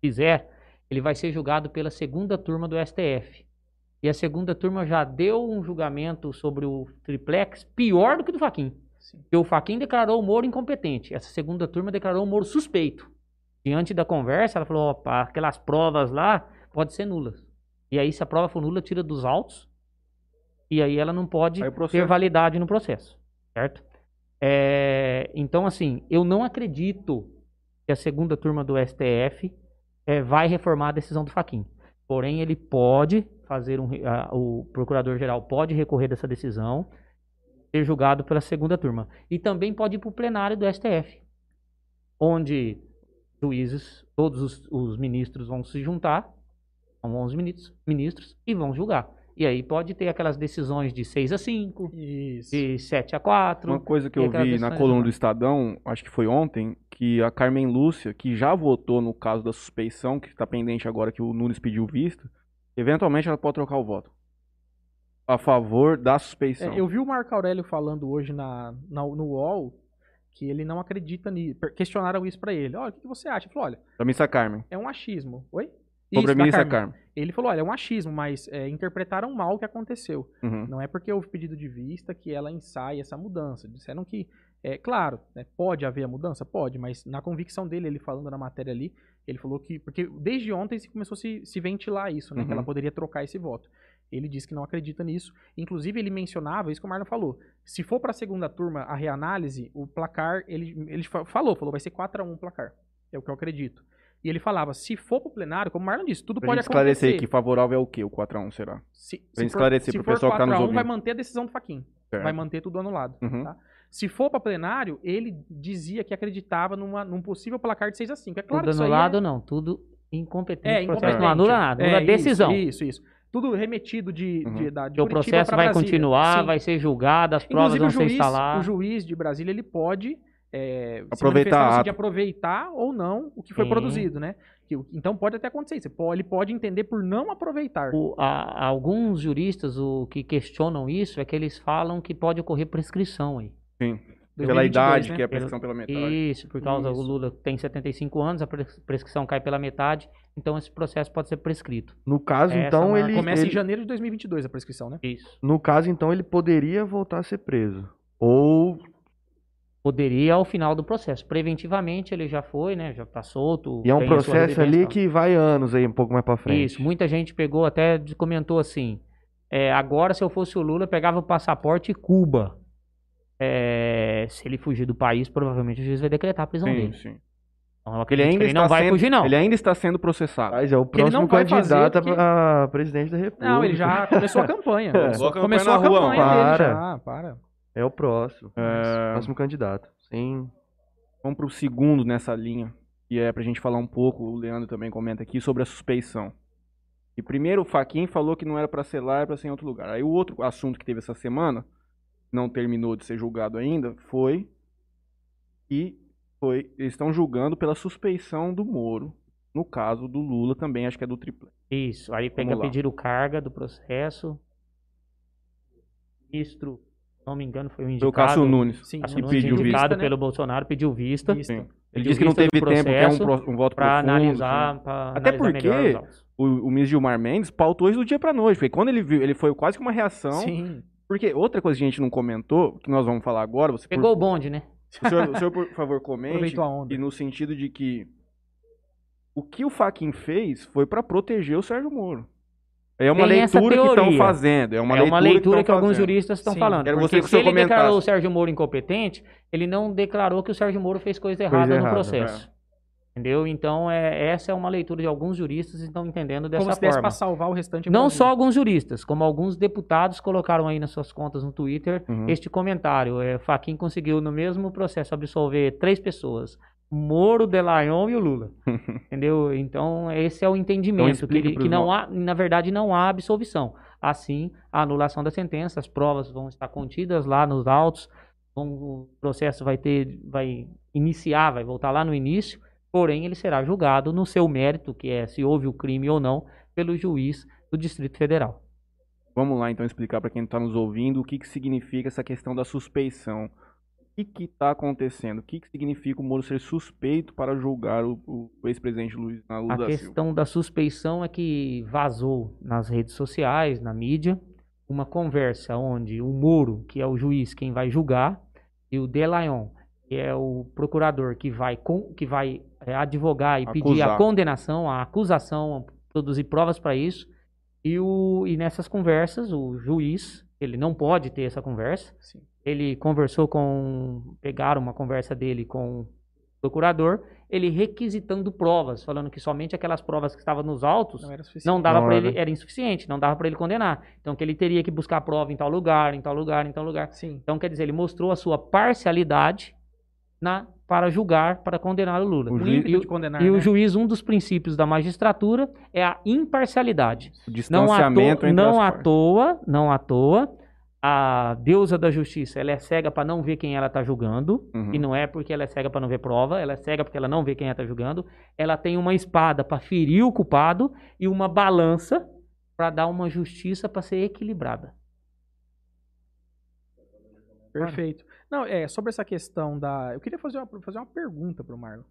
fizer, ele vai ser julgado pela segunda turma do STF. E a segunda turma já deu um julgamento sobre o triplex pior do que do Faquin. Porque o Faquin declarou o Moro incompetente. Essa segunda turma declarou o Moro suspeito. Diante da conversa, ela falou: opa, aquelas provas lá podem ser nulas. E aí, se a prova for nula, tira dos autos e aí ela não pode ter validade no processo, certo? É, então, assim, eu não acredito que a segunda turma do STF é, vai reformar a decisão do Faquin. Porém, ele pode fazer um, a, o procurador-geral pode recorrer dessa decisão, ser julgado pela segunda turma. E também pode ir para o plenário do STF, onde juízes, todos os, os ministros vão se juntar, são 11 ministros, ministros, e vão julgar. E aí pode ter aquelas decisões de 6 a 5, Isso. de 7 a 4. Uma coisa que eu vi na coluna do Estadão, acho que foi ontem, que a Carmen Lúcia, que já votou no caso da suspeição, que está pendente agora que o Nunes pediu visto, eventualmente ela pode trocar o voto. A favor da suspeição. É, eu vi o Marco Aurélio falando hoje na, na, no UOL que ele não acredita nisso. Questionaram isso para ele. Olha, o que, que você acha? Ele falou, olha... Da Missa Carmen. É um achismo. Oi? Sobre Isso, Carmen. Carmen. Ele falou, olha, é um achismo, mas é, interpretaram mal o que aconteceu. Uhum. Não é porque houve pedido de vista que ela ensaia essa mudança. Disseram que, é claro, né, pode haver a mudança? Pode, mas na convicção dele, ele falando na matéria ali, ele falou que, porque desde ontem se começou a se, se ventilar isso, né, uhum. que ela uhum. poderia trocar esse voto. Ele disse que não acredita nisso. Inclusive, ele mencionava isso que o Marlon falou. Se for para a segunda turma a reanálise, o placar, ele, ele falou, falou, vai ser 4 a 1 o placar. É o que eu acredito. E ele falava, se for pro plenário, como o Marlon disse, tudo pra pode gente esclarecer que favorável é o quê? O 4x1 será? Se, pra gente esclarecer se pro pessoal que tá nos ouvindo. vai manter a decisão do Faquin. Vai manter tudo anulado. Uhum. Tá? Se for para plenário, ele dizia que acreditava numa, num possível placar de 6 a 5 É claro tudo que anulado é... não, tudo incompetente. É, incompetente. Não anula nada, anula é, decisão. Isso, isso. Tudo remetido de, uhum. de, da, de O processo vai Brasília. continuar, Sim. vai ser julgado, as provas Inclusive, vão ser instaladas. O juiz de Brasília, ele pode é, aproveitar de aproveitar ou não o que foi Sim. produzido, né? Então pode até acontecer isso. Ele pode entender por não aproveitar. O, a, alguns juristas o que questionam isso é que eles falam que pode ocorrer prescrição aí. Sim. 2022, pela idade, né? que é a prescrição pela metade. Isso, por causa do Lula tem 75 anos, a prescrição cai pela metade, então esse processo pode ser prescrito. No caso, Essa então, ele... Começa ele... em janeiro de 2022 a prescrição, né? Isso. No caso, então, ele poderia voltar a ser preso. Ou poderia ao final do processo. Preventivamente ele já foi, né? Já tá solto. E é um processo ali que vai anos aí, um pouco mais para frente. Isso, muita gente pegou até comentou assim: é, agora se eu fosse o Lula, pegava o passaporte e Cuba. É, se ele fugir do país, provavelmente o juiz vai decretar a prisão sim, dele. Sim. Então, ele ainda ele não vai sendo, fugir, não. Ele ainda está sendo processado. Mas é o próximo candidato que... a presidente da República. Não, ele já começou a campanha. [LAUGHS] É. Começou, começou a campanha, para. dele já, para. É o próximo. É... Próximo candidato. Sim. Vamos para o segundo nessa linha. E é para a gente falar um pouco, o Leandro também comenta aqui, sobre a suspeição. E primeiro o Faquin falou que não era pra ser lá, era pra ser em outro lugar. Aí o outro assunto que teve essa semana, não terminou de ser julgado ainda, foi que foi, eles estão julgando pela suspeição do Moro. No caso do Lula também, acho que é do triplé. Isso, aí pega lá. pediram carga do processo. O ministro, não me engano, foi o Foi indicado. o Cássio Nunes. Sim, Cássio que Nunes, pediu vista, indicado né? pelo Bolsonaro, pediu vista Vista. Sim. Ele Pediu disse que não vista teve tempo, que é um, um voto para analisar, sim. pra Até analisar porque o, o ministro Gilmar Mendes pautou isso do dia pra noite. Porque quando ele viu, ele foi quase que uma reação. Sim. Porque outra coisa que a gente não comentou, que nós vamos falar agora, você por- Pegou o bonde, né? o, senhor, [LAUGHS] o senhor, por favor, comente. Aproveitou a onda. E no sentido de que o que o Faquin fez foi pra proteger o Sérgio Moro. É uma Tem leitura que estão fazendo. É uma é leitura, uma leitura que, estão alguns juristas estão Sim. falando. Quero porque que se ele declarou comentasse. o Sérgio Moro incompetente, ele não declarou que o Sérgio Moro fez coisa errada no errada, processo. Entendeu? Então, é, essa é uma leitura de alguns juristas que estão entendendo dessa Como se forma. pra salvar o restante. Não Brasil. só alguns juristas, como alguns deputados colocaram aí nas suas contas no Twitter Uhum. este comentário. É, Faquin conseguiu, no mesmo processo, absolver três pessoas. Moro, Delayon e o Lula. [LAUGHS] Entendeu? Então, esse é o entendimento. que, ele- pros que não há, na verdade, não há absolvição. Assim, a anulação da sentença, as provas vão estar contidas lá nos autos, vão- o processo vai ter, vai iniciar, vai voltar lá no início, porém ele será julgado no seu mérito, que é se houve o crime ou não, pelo juiz do Distrito Federal. Vamos lá então explicar para quem está nos ouvindo o que, que significa essa questão da suspeição. O que está acontecendo? O que, que significa o Moro ser suspeito para julgar o, o ex-presidente Luiz na Lula A da Silva? questão da suspeição é que vazou nas redes sociais, na mídia, uma conversa onde o Moro, que é o juiz quem vai julgar, e o Delayon, que é o procurador que vai, com- que vai é, advogar e pedir a Acusar. condenação, a acusação, produzir provas para isso. E, o, e nessas conversas, o juiz, ele não pode ter essa conversa, Sim. Ele conversou com. Pegaram uma conversa dele com o procurador, ele requisitando provas, falando que somente aquelas provas que estavam nos autos Não não dava para ele, era insuficiente, não dava para ele condenar. Então que ele teria que buscar prova em tal lugar, em tal lugar, em tal lugar. Sim. Então quer dizer, ele mostrou a sua parcialidade na para julgar, para condenar o Lula. O O juiz- E, de condenar, e o né? juiz, um dos princípios da magistratura é a imparcialidade. O Não à, distanciamento toa, entre não as à toa, não à toa, a deusa da justiça, ela é cega para não ver quem ela está julgando, Uhum. e não é porque ela é cega para não ver prova, ela é cega porque ela não vê quem ela está julgando. Ela tem uma espada para ferir o culpado e uma balança para dar uma justiça para ser equilibrada. Perfeito. Não, é, sobre essa questão da. Eu queria fazer uma, fazer uma pergunta pro Marlon.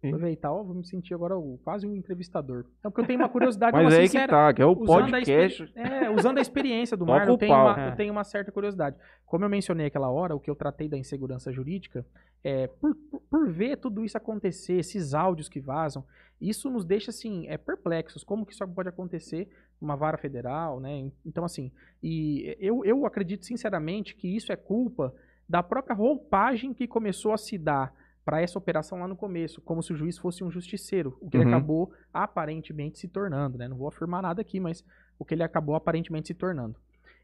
Sim. Aproveitar, ó, vou me sentir agora o- quase um entrevistador. Não, porque eu tenho uma curiosidade [LAUGHS] Mas uma é aí sincera. que tá, que é o Usando a podcast. É, usando a experiência do Marlon, eu tenho, pau. uma, É. eu tenho uma certa curiosidade. Como eu mencionei aquela hora, o que eu tratei da insegurança jurídica, é, por, por- por ver tudo isso acontecer, esses áudios que vazam, isso nos deixa, assim, é, perplexos. Como que isso pode acontecer numa vara federal, né? Então, assim, e eu, eu acredito sinceramente que isso é culpa da própria roupagem que começou a se dar para essa operação lá no começo, como se o juiz fosse um justiceiro, o que ele Uhum. acabou aparentemente se tornando, né? Não vou afirmar nada aqui, mas o que ele acabou aparentemente se tornando.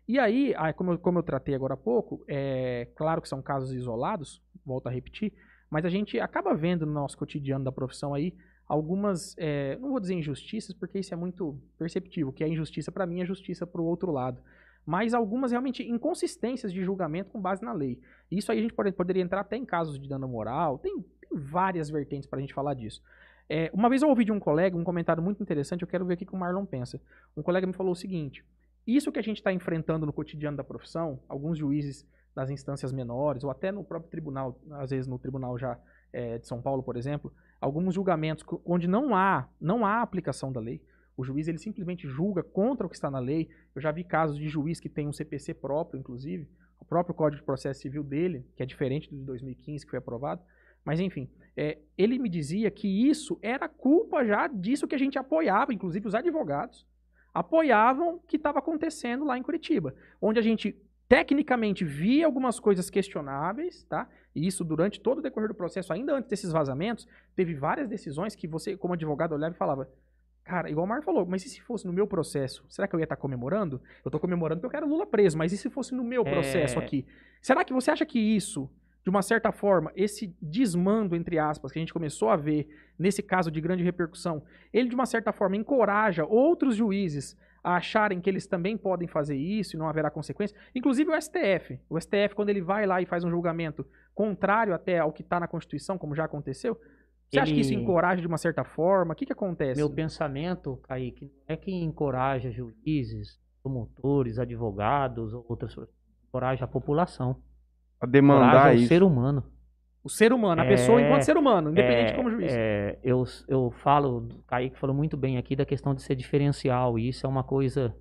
E aí, como, eu, como eu tratei agora há pouco, é claro que são casos isolados, volto a repetir, mas a gente acaba vendo no nosso cotidiano da profissão aí algumas, é, não vou dizer injustiças, porque isso é muito perceptível, que é injustiça para mim é justiça para o outro lado. Mas algumas realmente inconsistências de julgamento com base na lei. Isso aí a gente pode, poderia entrar até em casos de dano moral, tem, tem várias vertentes para a gente falar disso. É, uma vez eu ouvi de um colega um comentário muito interessante, eu quero ver o que o Marlon pensa. Um colega me falou o seguinte: isso que a gente está enfrentando no cotidiano da profissão, alguns juízes das instâncias menores, ou até no próprio tribunal, às vezes no tribunal já é, de São Paulo, por exemplo, alguns julgamentos onde não há, não há aplicação da lei. O juiz ele simplesmente julga contra o que está na lei. Eu já vi casos de juiz que tem um CPC próprio, inclusive, o próprio Código de Processo Civil dele, que é diferente do de 2015 que foi aprovado. Mas enfim, é, ele me dizia que isso era culpa já disso que a gente apoiava, inclusive os advogados apoiavam que estava acontecendo lá em Curitiba, onde a gente tecnicamente via algumas coisas questionáveis, tá? E isso durante todo o decorrer do processo, ainda antes desses vazamentos, teve várias decisões que você, como advogado, olhava e falava: Cara, igual o Mário falou, mas e se fosse no meu processo? Será que eu ia estar comemorando? Eu estou comemorando porque eu quero Lula preso, mas e se fosse no meu É. processo aqui? Será que você acha que isso de uma certa forma, esse desmando, entre aspas, que a gente começou a ver nesse caso de grande repercussão, ele de uma certa forma encoraja outros juízes a acharem que eles também podem fazer isso e não haverá consequência. Inclusive o STF. O STF, quando ele vai lá e faz um julgamento contrário até ao que está na Constituição, como já aconteceu, você acha que isso encoraja de uma certa forma? O que, que acontece? Meu pensamento, Kaique, não é que encoraja juízes, promotores, advogados, ou outras pessoas. Encoraja a população. A demandar Encoraja o isso. ser humano. O ser humano, a É, pessoa enquanto ser humano, independente É, de como juiz. é, eu, eu falo, o Kaique falou muito bem aqui da questão de ser diferencial, e isso é uma coisa,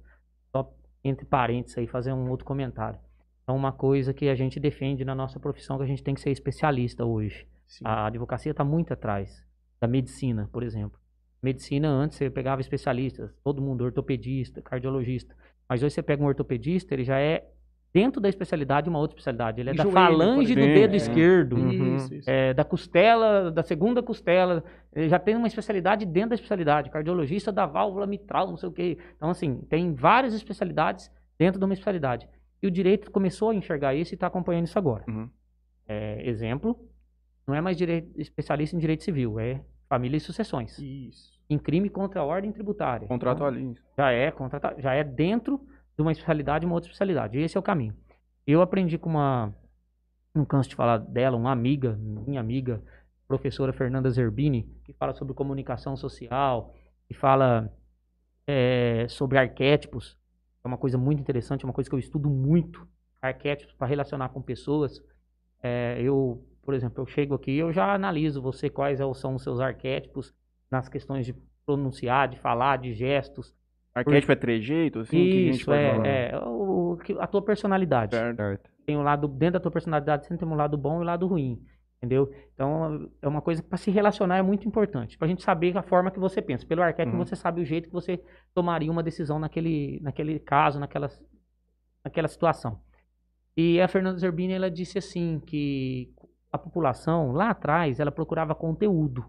só entre parênteses aí, fazer um outro comentário. É uma coisa que a gente defende na nossa profissão, que a gente tem que ser especialista hoje. Sim. A advocacia está muito atrás da medicina, por exemplo. Medicina, antes você pegava especialistas, todo mundo, ortopedista, cardiologista. Mas hoje você pega um ortopedista, ele já é, dentro da especialidade, uma outra especialidade. Ele é E da joelho, falange do dedo Sim, esquerdo, Uhum. Isso, isso. é, da costela, da segunda costela. Ele já tem uma especialidade dentro da especialidade. Cardiologista da válvula mitral, não sei o quê. Então, assim, tem várias especialidades dentro de uma especialidade. E o direito começou a enxergar isso e está acompanhando isso agora. Uhum. É, exemplo, não é mais direito, especialista em direito civil, é família e sucessões. Isso. Em crime contra a ordem tributária. Então, Contratualista. já é contrata- já é dentro de uma especialidade e uma outra especialidade. Esse é o caminho. Eu aprendi com uma, não canso de falar dela, uma amiga, minha amiga, professora Fernanda Zerbini, que fala sobre comunicação social, que fala é, sobre arquétipos. É uma coisa muito interessante, é uma coisa que eu estudo muito. Arquétipos para relacionar com pessoas. É, eu, por exemplo, eu chego aqui eu já analiso você quais é são os seus arquétipos nas questões de pronunciar, de falar, de gestos. Arquétipo é trejeito, assim? que a gente Isso, é, é o, a tua personalidade. Certo. Tem um lado, dentro da tua personalidade, sempre tem um lado bom e um lado ruim. Entendeu? Então, é uma coisa que para se relacionar é muito importante. Pra gente saber a forma que você pensa. Pelo arquétipo, Uhum. você sabe o jeito que você tomaria uma decisão naquele, naquele caso, naquela, naquela situação. E a Fernanda Zerbini, ela disse assim, que a população, lá atrás, ela procurava conteúdo.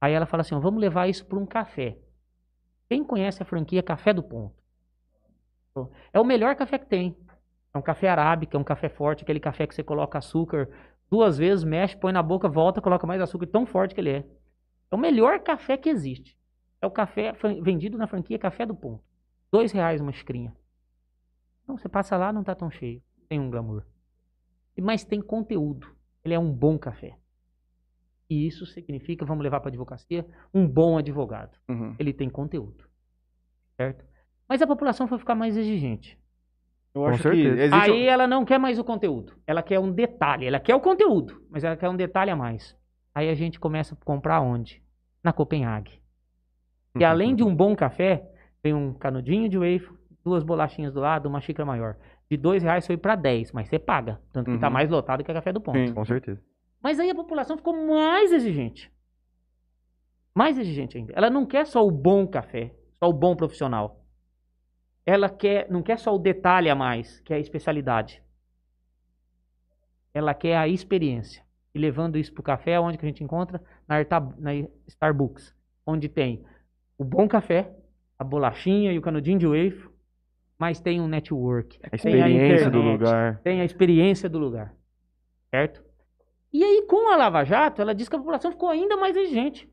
Aí ela fala assim, ó, vamos levar isso para um café. Quem conhece a franquia Café do Ponto? É o melhor café que tem. É um café arábica, é um café forte, aquele café que você coloca açúcar duas vezes, mexe, põe na boca, volta, coloca mais açúcar, tão forte que ele é. É o melhor café que existe. É o café vendido na franquia Café do Ponto. Dois reais uma xicrinha. Então você passa lá, não tá tão cheio. Tem um glamour. Mas tem conteúdo. Ele é um bom café. E isso significa, vamos levar para advocacia, um bom advogado Uhum. ele tem conteúdo. Certo? Mas a população foi ficar mais exigente. Eu Com acho certeza. que existe... Aí ela não quer mais o conteúdo. Ela quer um detalhe. Ela quer o conteúdo, mas ela quer um detalhe a mais. Aí a gente começa a comprar onde? Na Copenhague. E além de um bom café, tem um canudinho de wafer, duas bolachinhas do lado, uma xícara maior. De dois reais foi para 10, mas você paga. Tanto que tá Uhum. mais lotado que a café do ponto. Sim. Com certeza. Mas aí a população ficou mais exigente. Mais exigente ainda. Ela não quer só o bom café, só o bom profissional. Ela quer, não quer só o detalhe a mais, que é a especialidade. Ela quer a experiência. E levando isso para o café, onde que a gente encontra? Na, Arta- na Starbucks. Onde tem o bom café, a bolachinha e o canudinho de wafer, mas tem um network. A tem a experiência do internet, lugar. tem a experiência do lugar. Certo? E aí, com a Lava Jato, ela diz que a população ficou ainda mais exigente.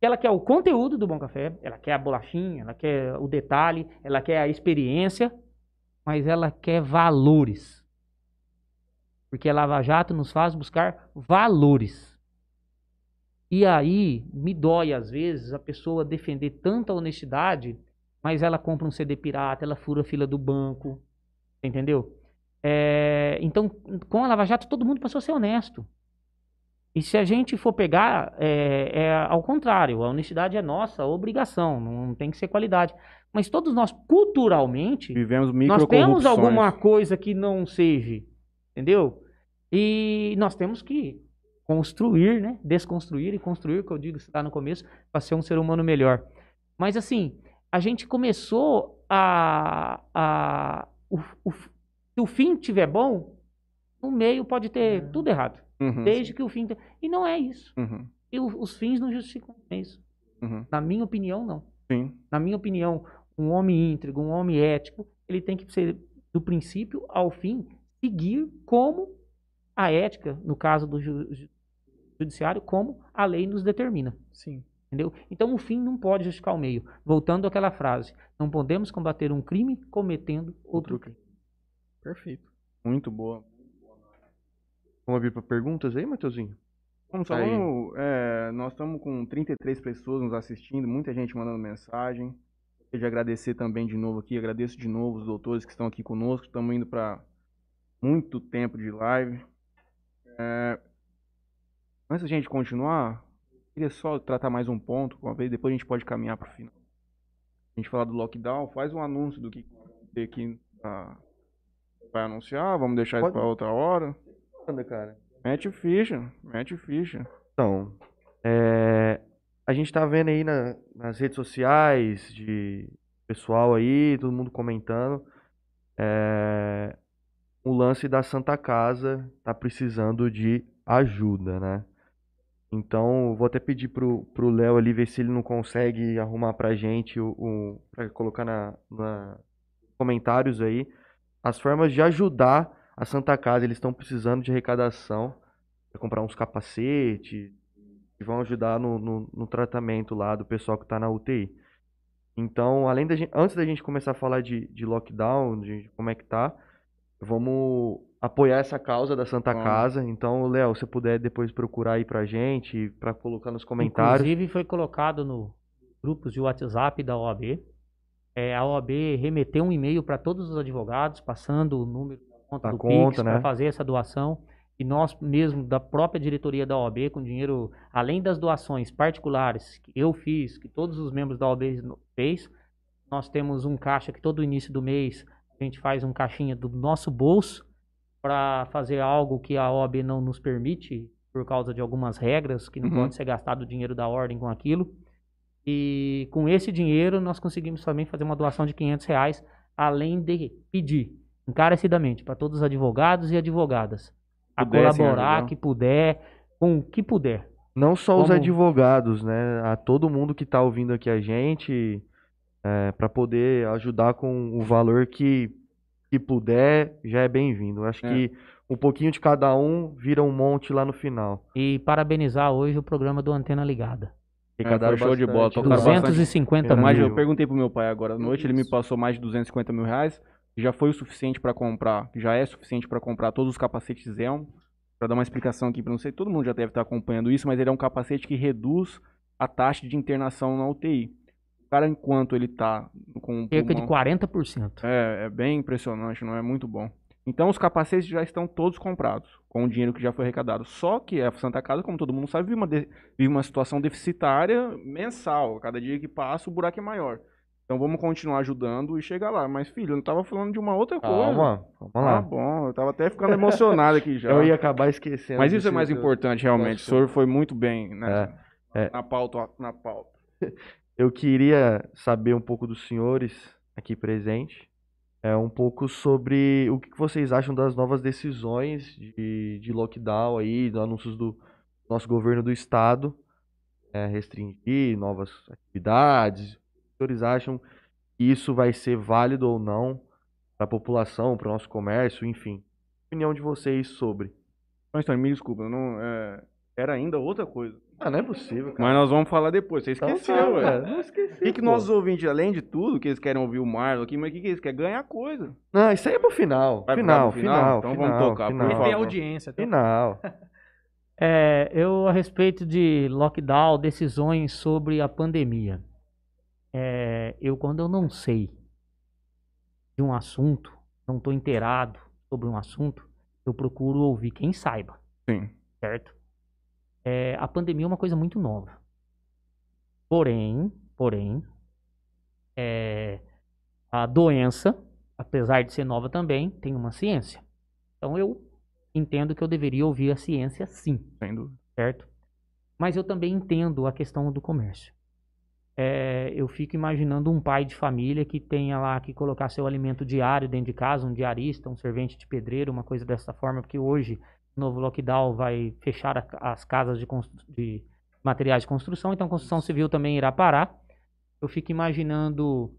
Ela quer o conteúdo do Bom Café, ela quer a bolachinha, ela quer o detalhe, ela quer a experiência, mas ela quer valores. Porque a Lava Jato nos faz buscar valores. E aí, me dói às vezes a pessoa defender tanta honestidade, mas ela compra um CD pirata, ela fura a fila do banco, entendeu? É, então, com a Lava Jato, todo mundo passou a ser honesto. E se a gente for pegar, é, é ao contrário, a honestidade é nossa obrigação, não tem que ser qualidade. Mas todos nós, culturalmente, Vivemos nós temos alguma coisa que não seja, entendeu? E nós temos que construir, né? Desconstruir e construir, que eu digo lá no começo, para ser um ser humano melhor. Mas assim, a gente começou a, a o, o, se o fim tiver bom, no meio pode ter tudo errado, Uhum. desde que o fim e não é isso. Uhum. E o- os fins não justificam isso. Uhum. Na minha opinião, não. Sim. Na minha opinião, um homem íntegro, um homem ético, ele tem que ser, do princípio ao fim, seguir como a ética, no caso do ju- judiciário, como a lei nos determina. Sim. Entendeu? Então o fim não pode justificar o meio. Voltando àquela frase, não podemos combater um crime cometendo outro crime. Perfeito. Muito boa. Vamos abrir para perguntas aí, Matheusinho? Vamos Aí. vamos, é, nós estamos com 33 pessoas nos assistindo, muita gente mandando mensagem. Gostaria de agradecer também de novo aqui, agradeço de novo os doutores que estão aqui conosco. Estamos indo para muito tempo de live. É, antes da gente continuar, queria só tratar mais um ponto, uma vez, depois a gente pode caminhar para o final. A gente falar do lockdown, faz um anúncio do que tem aqui ah, vai anunciar, vamos deixar isso Pode. para outra hora. Anda, cara. Mete ficha, mete ficha. Então, é, a gente tá vendo aí na- nas redes sociais de pessoal aí, todo mundo comentando, é, o lance da Santa Casa tá precisando de ajuda, né? Então, vou até pedir pro, pro Léo ali ver se ele não consegue arrumar pra gente o, o para colocar na, na comentários aí as formas de ajudar a Santa Casa. Eles estão precisando de arrecadação para comprar uns capacetes que vão ajudar no, no, no tratamento lá do pessoal que está na UTI. Então, além da gente, antes da gente começar a falar de, de lockdown, de como é que tá, vamos apoiar essa causa da Santa Vamos. Casa. Então, Léo, se puder depois procurar aí pra gente, para colocar nos comentários. Inclusive foi colocado no grupos de WhatsApp da OAB. É, a OAB remeteu um e-mail para todos os advogados, passando o número da conta Da do conta, Pix né? para fazer essa doação. E nós mesmo, da própria diretoria da OAB, com dinheiro, além das doações particulares que eu fiz, que todos os membros da OAB fez, nós temos um caixa que todo início do mês a gente faz um caixinha do nosso bolso para fazer algo que a OAB não nos permite por causa de algumas regras, que não Uhum. pode ser gastado o dinheiro da ordem com aquilo. E com esse dinheiro nós conseguimos também fazer uma doação de 500 reais, além de pedir encarecidamente para todos os advogados e advogadas a colaborar, ajudar. que puder, com o que puder. Não só os Como- advogados, né? A todo mundo que está ouvindo aqui a gente, para poder ajudar com o valor que, que puder, já é bem-vindo. Acho É. que um pouquinho de cada um vira um monte lá no final. E parabenizar hoje o programa do Antena Ligada. Arrecadaram É, show de bola, bastante. tocaram bastante. 250 Mil. Mas eu perguntei pro meu pai agora à noite, ele me Isso. passou mais de 250 mil reais, que já foi o suficiente pra comprar, já é suficiente pra comprar todos os capacetes Elmo. Pra dar uma explicação aqui, pra não sei, todo mundo já deve estar acompanhando isso, mas ele é um capacete que reduz a taxa de internação na UTI. O cara, enquanto ele tá com Cerca de pulmão- 40%. É, é bem impressionante, não é muito bom. Então os capacetes já estão todos comprados, com o dinheiro que já foi arrecadado. Só que a Santa Casa, como todo mundo sabe, vive uma, de- vive uma situação deficitária mensal. Cada dia que passa, o buraco é maior. Então vamos continuar ajudando e chegar lá. Mas, filho, eu não tava falando de uma outra coisa. Calma, vamos Ah, lá. bom, eu tava até ficando emocionado aqui já. [LAUGHS] Eu ia acabar esquecendo. Mas isso é mais importante, realmente. O senhor foi muito bem né, É, é. na pauta. Na pauta. [LAUGHS] Eu queria saber um pouco dos senhores aqui presentes, é um pouco sobre o que vocês acham das novas decisões de, de lockdown aí, dos anúncios do nosso governo do estado, é, restringir novas atividades. Os senhores acham que isso vai ser válido ou não para a população, para o nosso comércio, enfim. Opinião de vocês sobre. Mas, Tony, me desculpa, não, é, era ainda outra coisa. Ah, não é possível, cara. Mas nós vamos falar depois. Você Então esqueceu, velho. Não esqueci. O que, que nossos ouvintes, além de tudo, que eles querem ouvir o Marlon aqui, mas o que, que eles querem? Ganhar coisa. Não, isso aí é pro final. Vai final, pro final? final, Então final, vamos tocar, por final. Favor. tem audiência. Tá? Final. [LAUGHS] É, eu, a respeito de lockdown, decisões sobre a pandemia. É, eu, quando eu não sei de um assunto, não estou inteirado sobre um assunto, eu procuro ouvir quem saiba, Sim. certo? É, a pandemia é uma coisa muito nova. Porém, porém, é, a doença, apesar de ser nova também, tem uma ciência. Então eu entendo que eu deveria ouvir a ciência sim Sem dúvida. certo? Mas eu também entendo a questão do comércio. É, eu fico imaginando um pai de família que tenha lá que colocar seu alimento diário dentro de casa, um diarista, um servente de pedreiro, uma coisa dessa forma, porque hoje novo lockdown vai fechar a- as casas de, de materiais de construção, então a construção civil também irá parar. Eu fico imaginando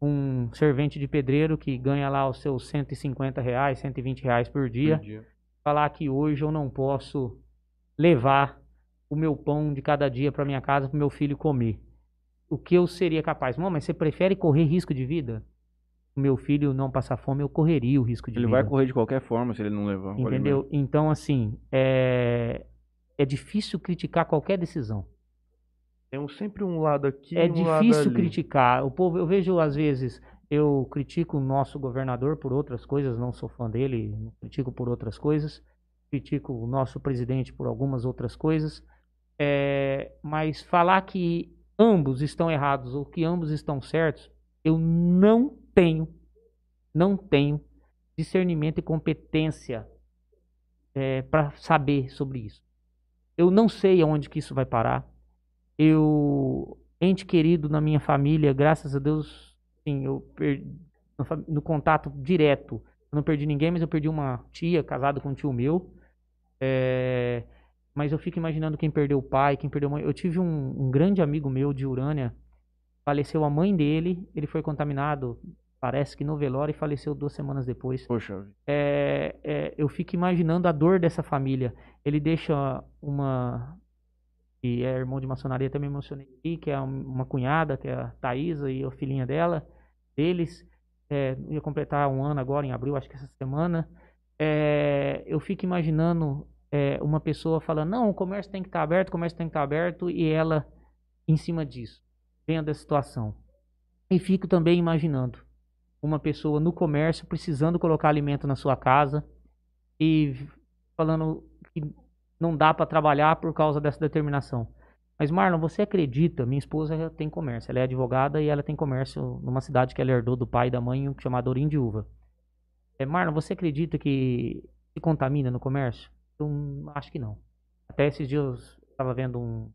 um servente de pedreiro que ganha lá os seus 150 reais, 120 reais por dia, falar que hoje eu não posso levar o meu pão de cada dia para minha casa para meu filho comer. O que eu seria capaz? Mãe, mas você prefere correr risco de vida? O meu filho não passar fome, eu correria o risco de Ele vida. vai correr de qualquer forma se ele não levar. Entendeu? Então, assim, é, é difícil criticar qualquer decisão. Tem um- sempre um lado aqui É um lado difícil criticar. O povo, eu vejo às vezes, eu critico o nosso governador por outras coisas, não sou fã dele, critico por outras coisas, critico o nosso presidente por algumas outras coisas, é, mas falar que ambos estão errados ou que ambos estão certos, eu não tenho, não tenho discernimento e competência para saber sobre isso. Eu não sei aonde que isso vai parar eu ente querido na minha família, graças a Deus, sim, eu perdi no, no contato direto. Eu não perdi ninguém, mas eu perdi uma tia casada com um tio meu. É, mas eu fico imaginando quem perdeu o pai, quem perdeu a mãe. Eu tive um, um grande amigo meu de Urânia, faleceu a mãe dele, ele foi contaminado, parece que no velório e faleceu duas semanas depois Poxa, é, é, eu fico imaginando a dor dessa família. Ele deixa uma. que é irmão de maçonaria, também mencionei aqui, que é um- uma cunhada, que é a Thaisa e a filhinha dela, deles. É, ia completar um ano agora, em abril, acho que essa semana. É, eu fico imaginando é, uma pessoa falando: não, o comércio tem que estar aberto, o comércio tem que estar aberto, e ela em cima disso, vendo a situação. E fico também imaginando uma pessoa no comércio precisando colocar alimento na sua casa e falando que não dá para trabalhar por causa dessa determinação. Mas Marlon, você acredita? Minha esposa tem comércio, ela é advogada e ela tem comércio numa cidade que ela herdou do pai e da mãe, chamada Orindiúva. É, Marlon, você acredita que se contamina no comércio? Eu acho que não. Até esses dias eu estava vendo um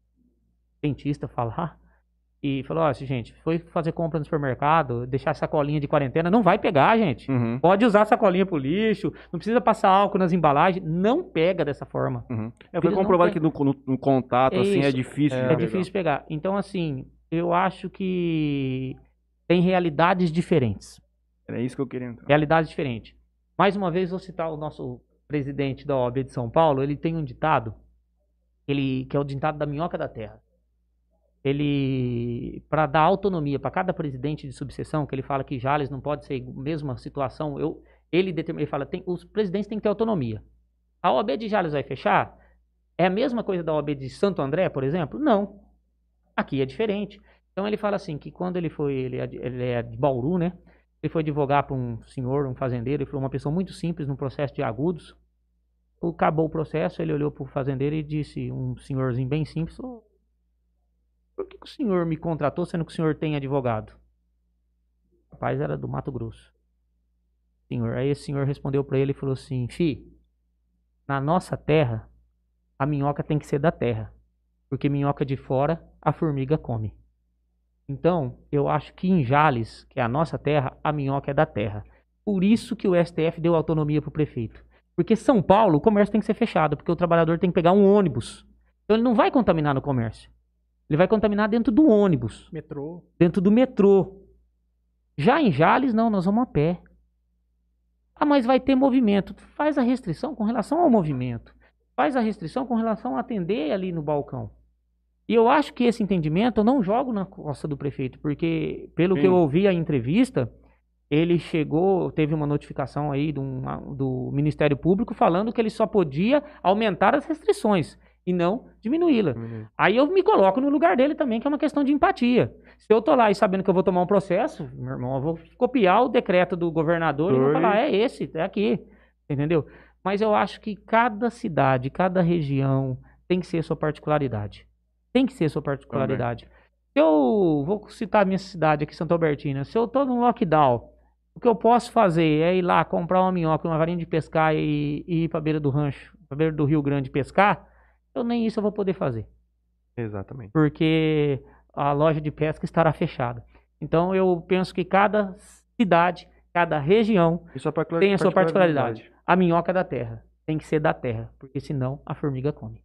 dentista falar e falou, ó, gente, foi fazer compra no supermercado, deixar sacolinha de quarentena, não vai pegar, gente. Uhum, Pode usar sacolinha pro lixo, não precisa passar álcool nas embalagens, não pega dessa forma. uhum. É, foi comprovado que no, no- no contato, É assim, é isso. difícil. de É, pegar. difícil pegar. Então, assim, eu acho que tem realidades diferentes. Era isso que eu queria entrar. Realidades diferentes. Mais uma vez, vou citar o nosso presidente da OAB de São Paulo. Ele tem um ditado, ele, que é o ditado da minhoca da terra. Ele, para dar autonomia para cada presidente de subseção, que ele fala que Jales não pode ser a mesma situação, eu, ele, determina, ele fala tem, os presidentes têm que ter autonomia. A OAB de Jales vai fechar? É a mesma coisa da OAB de Santo André, por exemplo? Não. Aqui é diferente. Então ele fala assim que quando ele foi, ele é, de- ele é de Bauru, né? Ele foi advogar para um senhor, um fazendeiro, ele foi uma pessoa muito simples no processo de agudos. Acabou o processo, ele olhou para o fazendeiro e disse, um senhorzinho bem simples, "Ô, por que, que o senhor me contratou sendo que o senhor tem advogado? O rapaz era do Mato Grosso. Senhor, aí esse senhor respondeu para ele e falou assim, fi, na nossa terra, a minhoca tem que ser da terra. Porque minhoca de fora, a formiga come. Então, eu acho que em Jales, que é a nossa terra, a minhoca é da terra. Por isso que o STF deu autonomia para o prefeito. Porque São Paulo, o comércio tem que ser fechado, porque o trabalhador tem que pegar um ônibus. Então ele não vai contaminar no comércio. Ele vai contaminar dentro do ônibus, Metrô. dentro do metrô. Já em Jales, não, nós vamos a pé. Ah, mas vai ter movimento. Faz a restrição com relação ao movimento. Faz a restrição com relação a atender ali no balcão. E eu acho que esse entendimento eu não jogo na costa do prefeito, porque pelo que Sim. eu ouvi a entrevista, ele chegou, teve uma notificação aí um- do Ministério Público falando que ele só podia aumentar as restrições e não diminuí-la. Aí eu me coloco no lugar dele também, que é uma questão de empatia. Se eu tô lá e sabendo que eu vou tomar um processo, meu irmão, eu vou copiar o decreto do governador e vou Oi. falar, é esse, é aqui. Entendeu? Mas eu acho que cada cidade, cada região tem que ser sua particularidade. Tem que ser sua particularidade. Se eu vou citar a minha cidade aqui, Santa Albertina, se eu tô no lockdown, o que eu posso fazer é ir lá comprar uma minhoca, uma varinha de pescar e, e ir pra beira do rancho, pra beira do Rio Grande pescar, eu nem isso eu vou poder fazer Exatamente. porque a loja de pesca estará fechada. Então eu penso que cada cidade, cada região tem a sua particularidade. A minhoca da terra tem que ser da terra, porque senão a formiga come.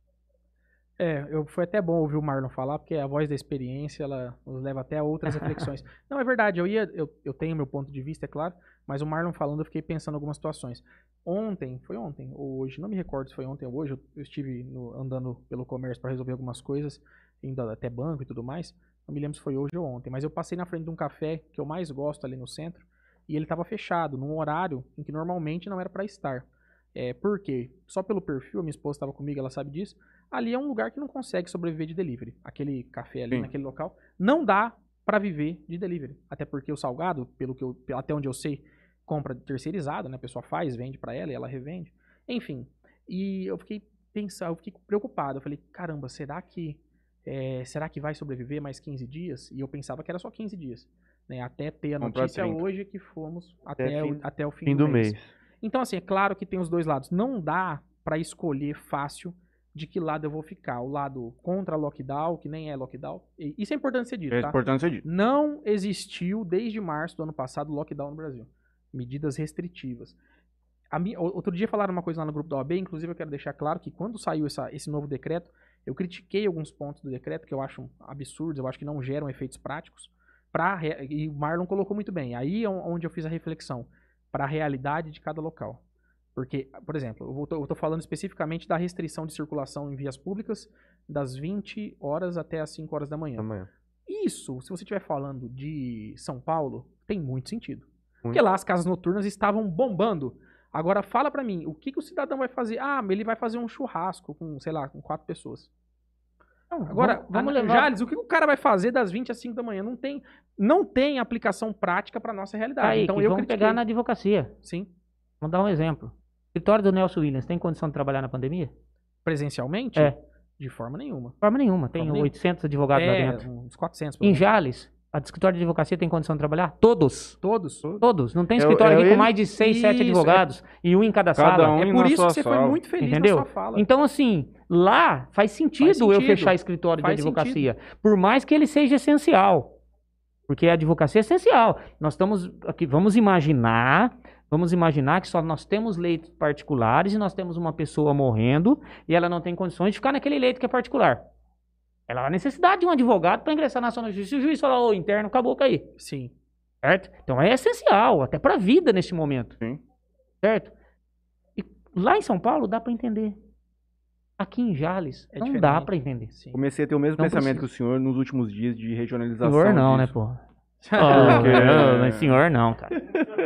É, eu, foi até bom ouvir o Marlon falar, porque a voz da experiência, ela nos leva até a outras [LAUGHS] reflexões. Não, é verdade, eu ia, eu, eu tenho meu ponto de vista, é claro, mas o Marlon falando, eu fiquei pensando em algumas situações. Ontem, foi ontem ou hoje, não me recordo se foi ontem ou hoje, eu, eu estive no- andando pelo comércio para resolver algumas coisas, indo até banco e tudo mais. Não me lembro se foi hoje ou ontem, mas eu passei na frente de um café que eu mais gosto ali no centro, e ele estava fechado, num horário em que normalmente não era para estar. É, por quê? Só pelo perfil, a minha esposa estava comigo, ela sabe disso. Ali é um lugar que não consegue sobreviver de delivery. Aquele café ali, Sim. naquele local, não dá para viver de delivery. Até porque o salgado, pelo que eu, até onde eu sei, compra terceirizado, né? A pessoa faz, vende para ela e ela revende. Enfim. E eu fiquei pensando, eu fiquei preocupado. Eu falei, caramba, será que é, será que vai sobreviver mais 15 dias? E eu pensava que era só 15 dias. Né? Até ter a notícia 30. hoje que fomos até, fim- o, até o fim, Fim do mês. então, assim, é claro que tem os dois lados. Não dá pra escolher fácil de que lado eu vou ficar. O lado contra lockdown, que nem é lockdown. E Isso é importante ser dito, É tá? importante ser dito. Não existiu, desde março do ano passado, lockdown no Brasil. Medidas restritivas. A mi- o- Outro dia falaram uma coisa lá no grupo da OAB, inclusive eu quero deixar claro que quando saiu essa- esse novo decreto, eu critiquei alguns pontos do decreto que eu acho absurdos, eu acho que não geram efeitos práticos. Pra, e o Marlon colocou muito bem. Aí é onde eu fiz a reflexão. Para a realidade de cada local. Porque, por exemplo, eu estou falando especificamente da restrição de circulação em vias públicas das 20 horas até as 5 horas da manhã. Amanhã. Isso, se você estiver falando de São Paulo, tem muito sentido. Porque lá as casas noturnas estavam bombando. Agora fala pra mim, o que, que o cidadão vai fazer? Ah, ele vai fazer um churrasco com, sei lá, com quatro pessoas. Agora, vamos, vamos levar. Jales, o que o cara vai fazer das 20 às 5 da manhã? Não tem, não tem aplicação prática pra nossa realidade. Então eu vamos critiquei. pegar na advocacia. Sim, Vamos dar um exemplo. O escritório do Nelson Williams tem condição de trabalhar na pandemia? presencialmente? É. De forma nenhuma. De forma nenhuma. Tem Forma nenhuma. 800 advogados lá é, dentro. uns 400. pelo Em. Jales, a escritório de advocacia tem condição de trabalhar? Todos. Todos. Todos. Não tem É escritório é aqui com ele? mais de 6, 7 Isso, é- advogados e um em cada, Cada sala. um É por isso que você foi sala. muito feliz Entendeu? na sua fala. Então, assim, lá faz sentido, Faz eu sentido. fechar escritório Faz de advocacia. Por mais que ele seja essencial. Porque a advocacia é essencial. Nós estamos aqui, vamos imaginar, vamos imaginar que só nós temos leitos particulares e nós temos uma pessoa morrendo e ela não tem condições de ficar naquele leito que é particular. Ela há necessidade de um advogado para ingressar na ação na justiça. Se o juiz falar, ô, interno, acabou cair. Sim. Certo? Então é essencial, até para a vida neste momento. Sim. Certo? E lá em São Paulo dá para entender. Aqui em Jales É não diferente. dá para entender. Sim. Comecei a ter o mesmo Não pensamento precisa. que o senhor nos últimos dias de regionalização. Senhor não, né, disso. pô? [LAUGHS] Porque- Oh, senhor não, cara.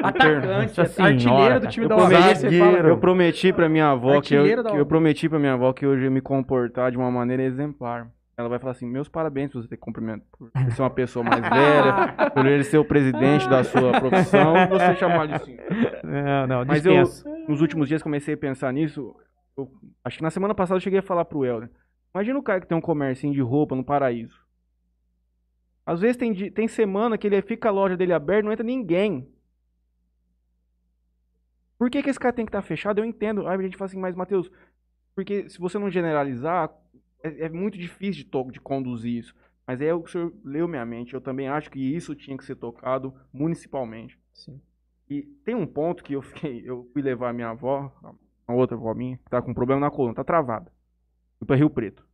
Atacante, senhora, artilheiro do time Eu da prometi, fala. eu prometi pra minha avó que eu, da que eu prometi pra minha avó que hoje eu ia me comportar de uma maneira exemplar. Ela vai falar assim: meus parabéns por você ter cumprimento, por ser uma pessoa mais velha, [LAUGHS] por ele ser o presidente da sua profissão, e você chamar de senhor. Não, não, Mas eu, nos últimos dias, comecei a pensar nisso. eu- acho que na semana passada eu cheguei a falar pro Helder. Imagina o cara que tem um comércio de roupa no paraíso. Às vezes tem, tem semana que ele fica a loja dele aberta não entra ninguém. Por que, que esse cara tem que estar fechado? Eu entendo. Aí a gente fala assim, mas Matheus, porque se você não generalizar, é, é muito difícil de, de conduzir isso. Mas é o que o senhor leu minha mente. Eu também acho que isso tinha que ser tocado municipalmente. Sim. E tem um ponto que eu fiquei, eu fui levar a minha avó, uma outra avó minha, que tá com problema na coluna, tá travada. Fui pra Rio Preto.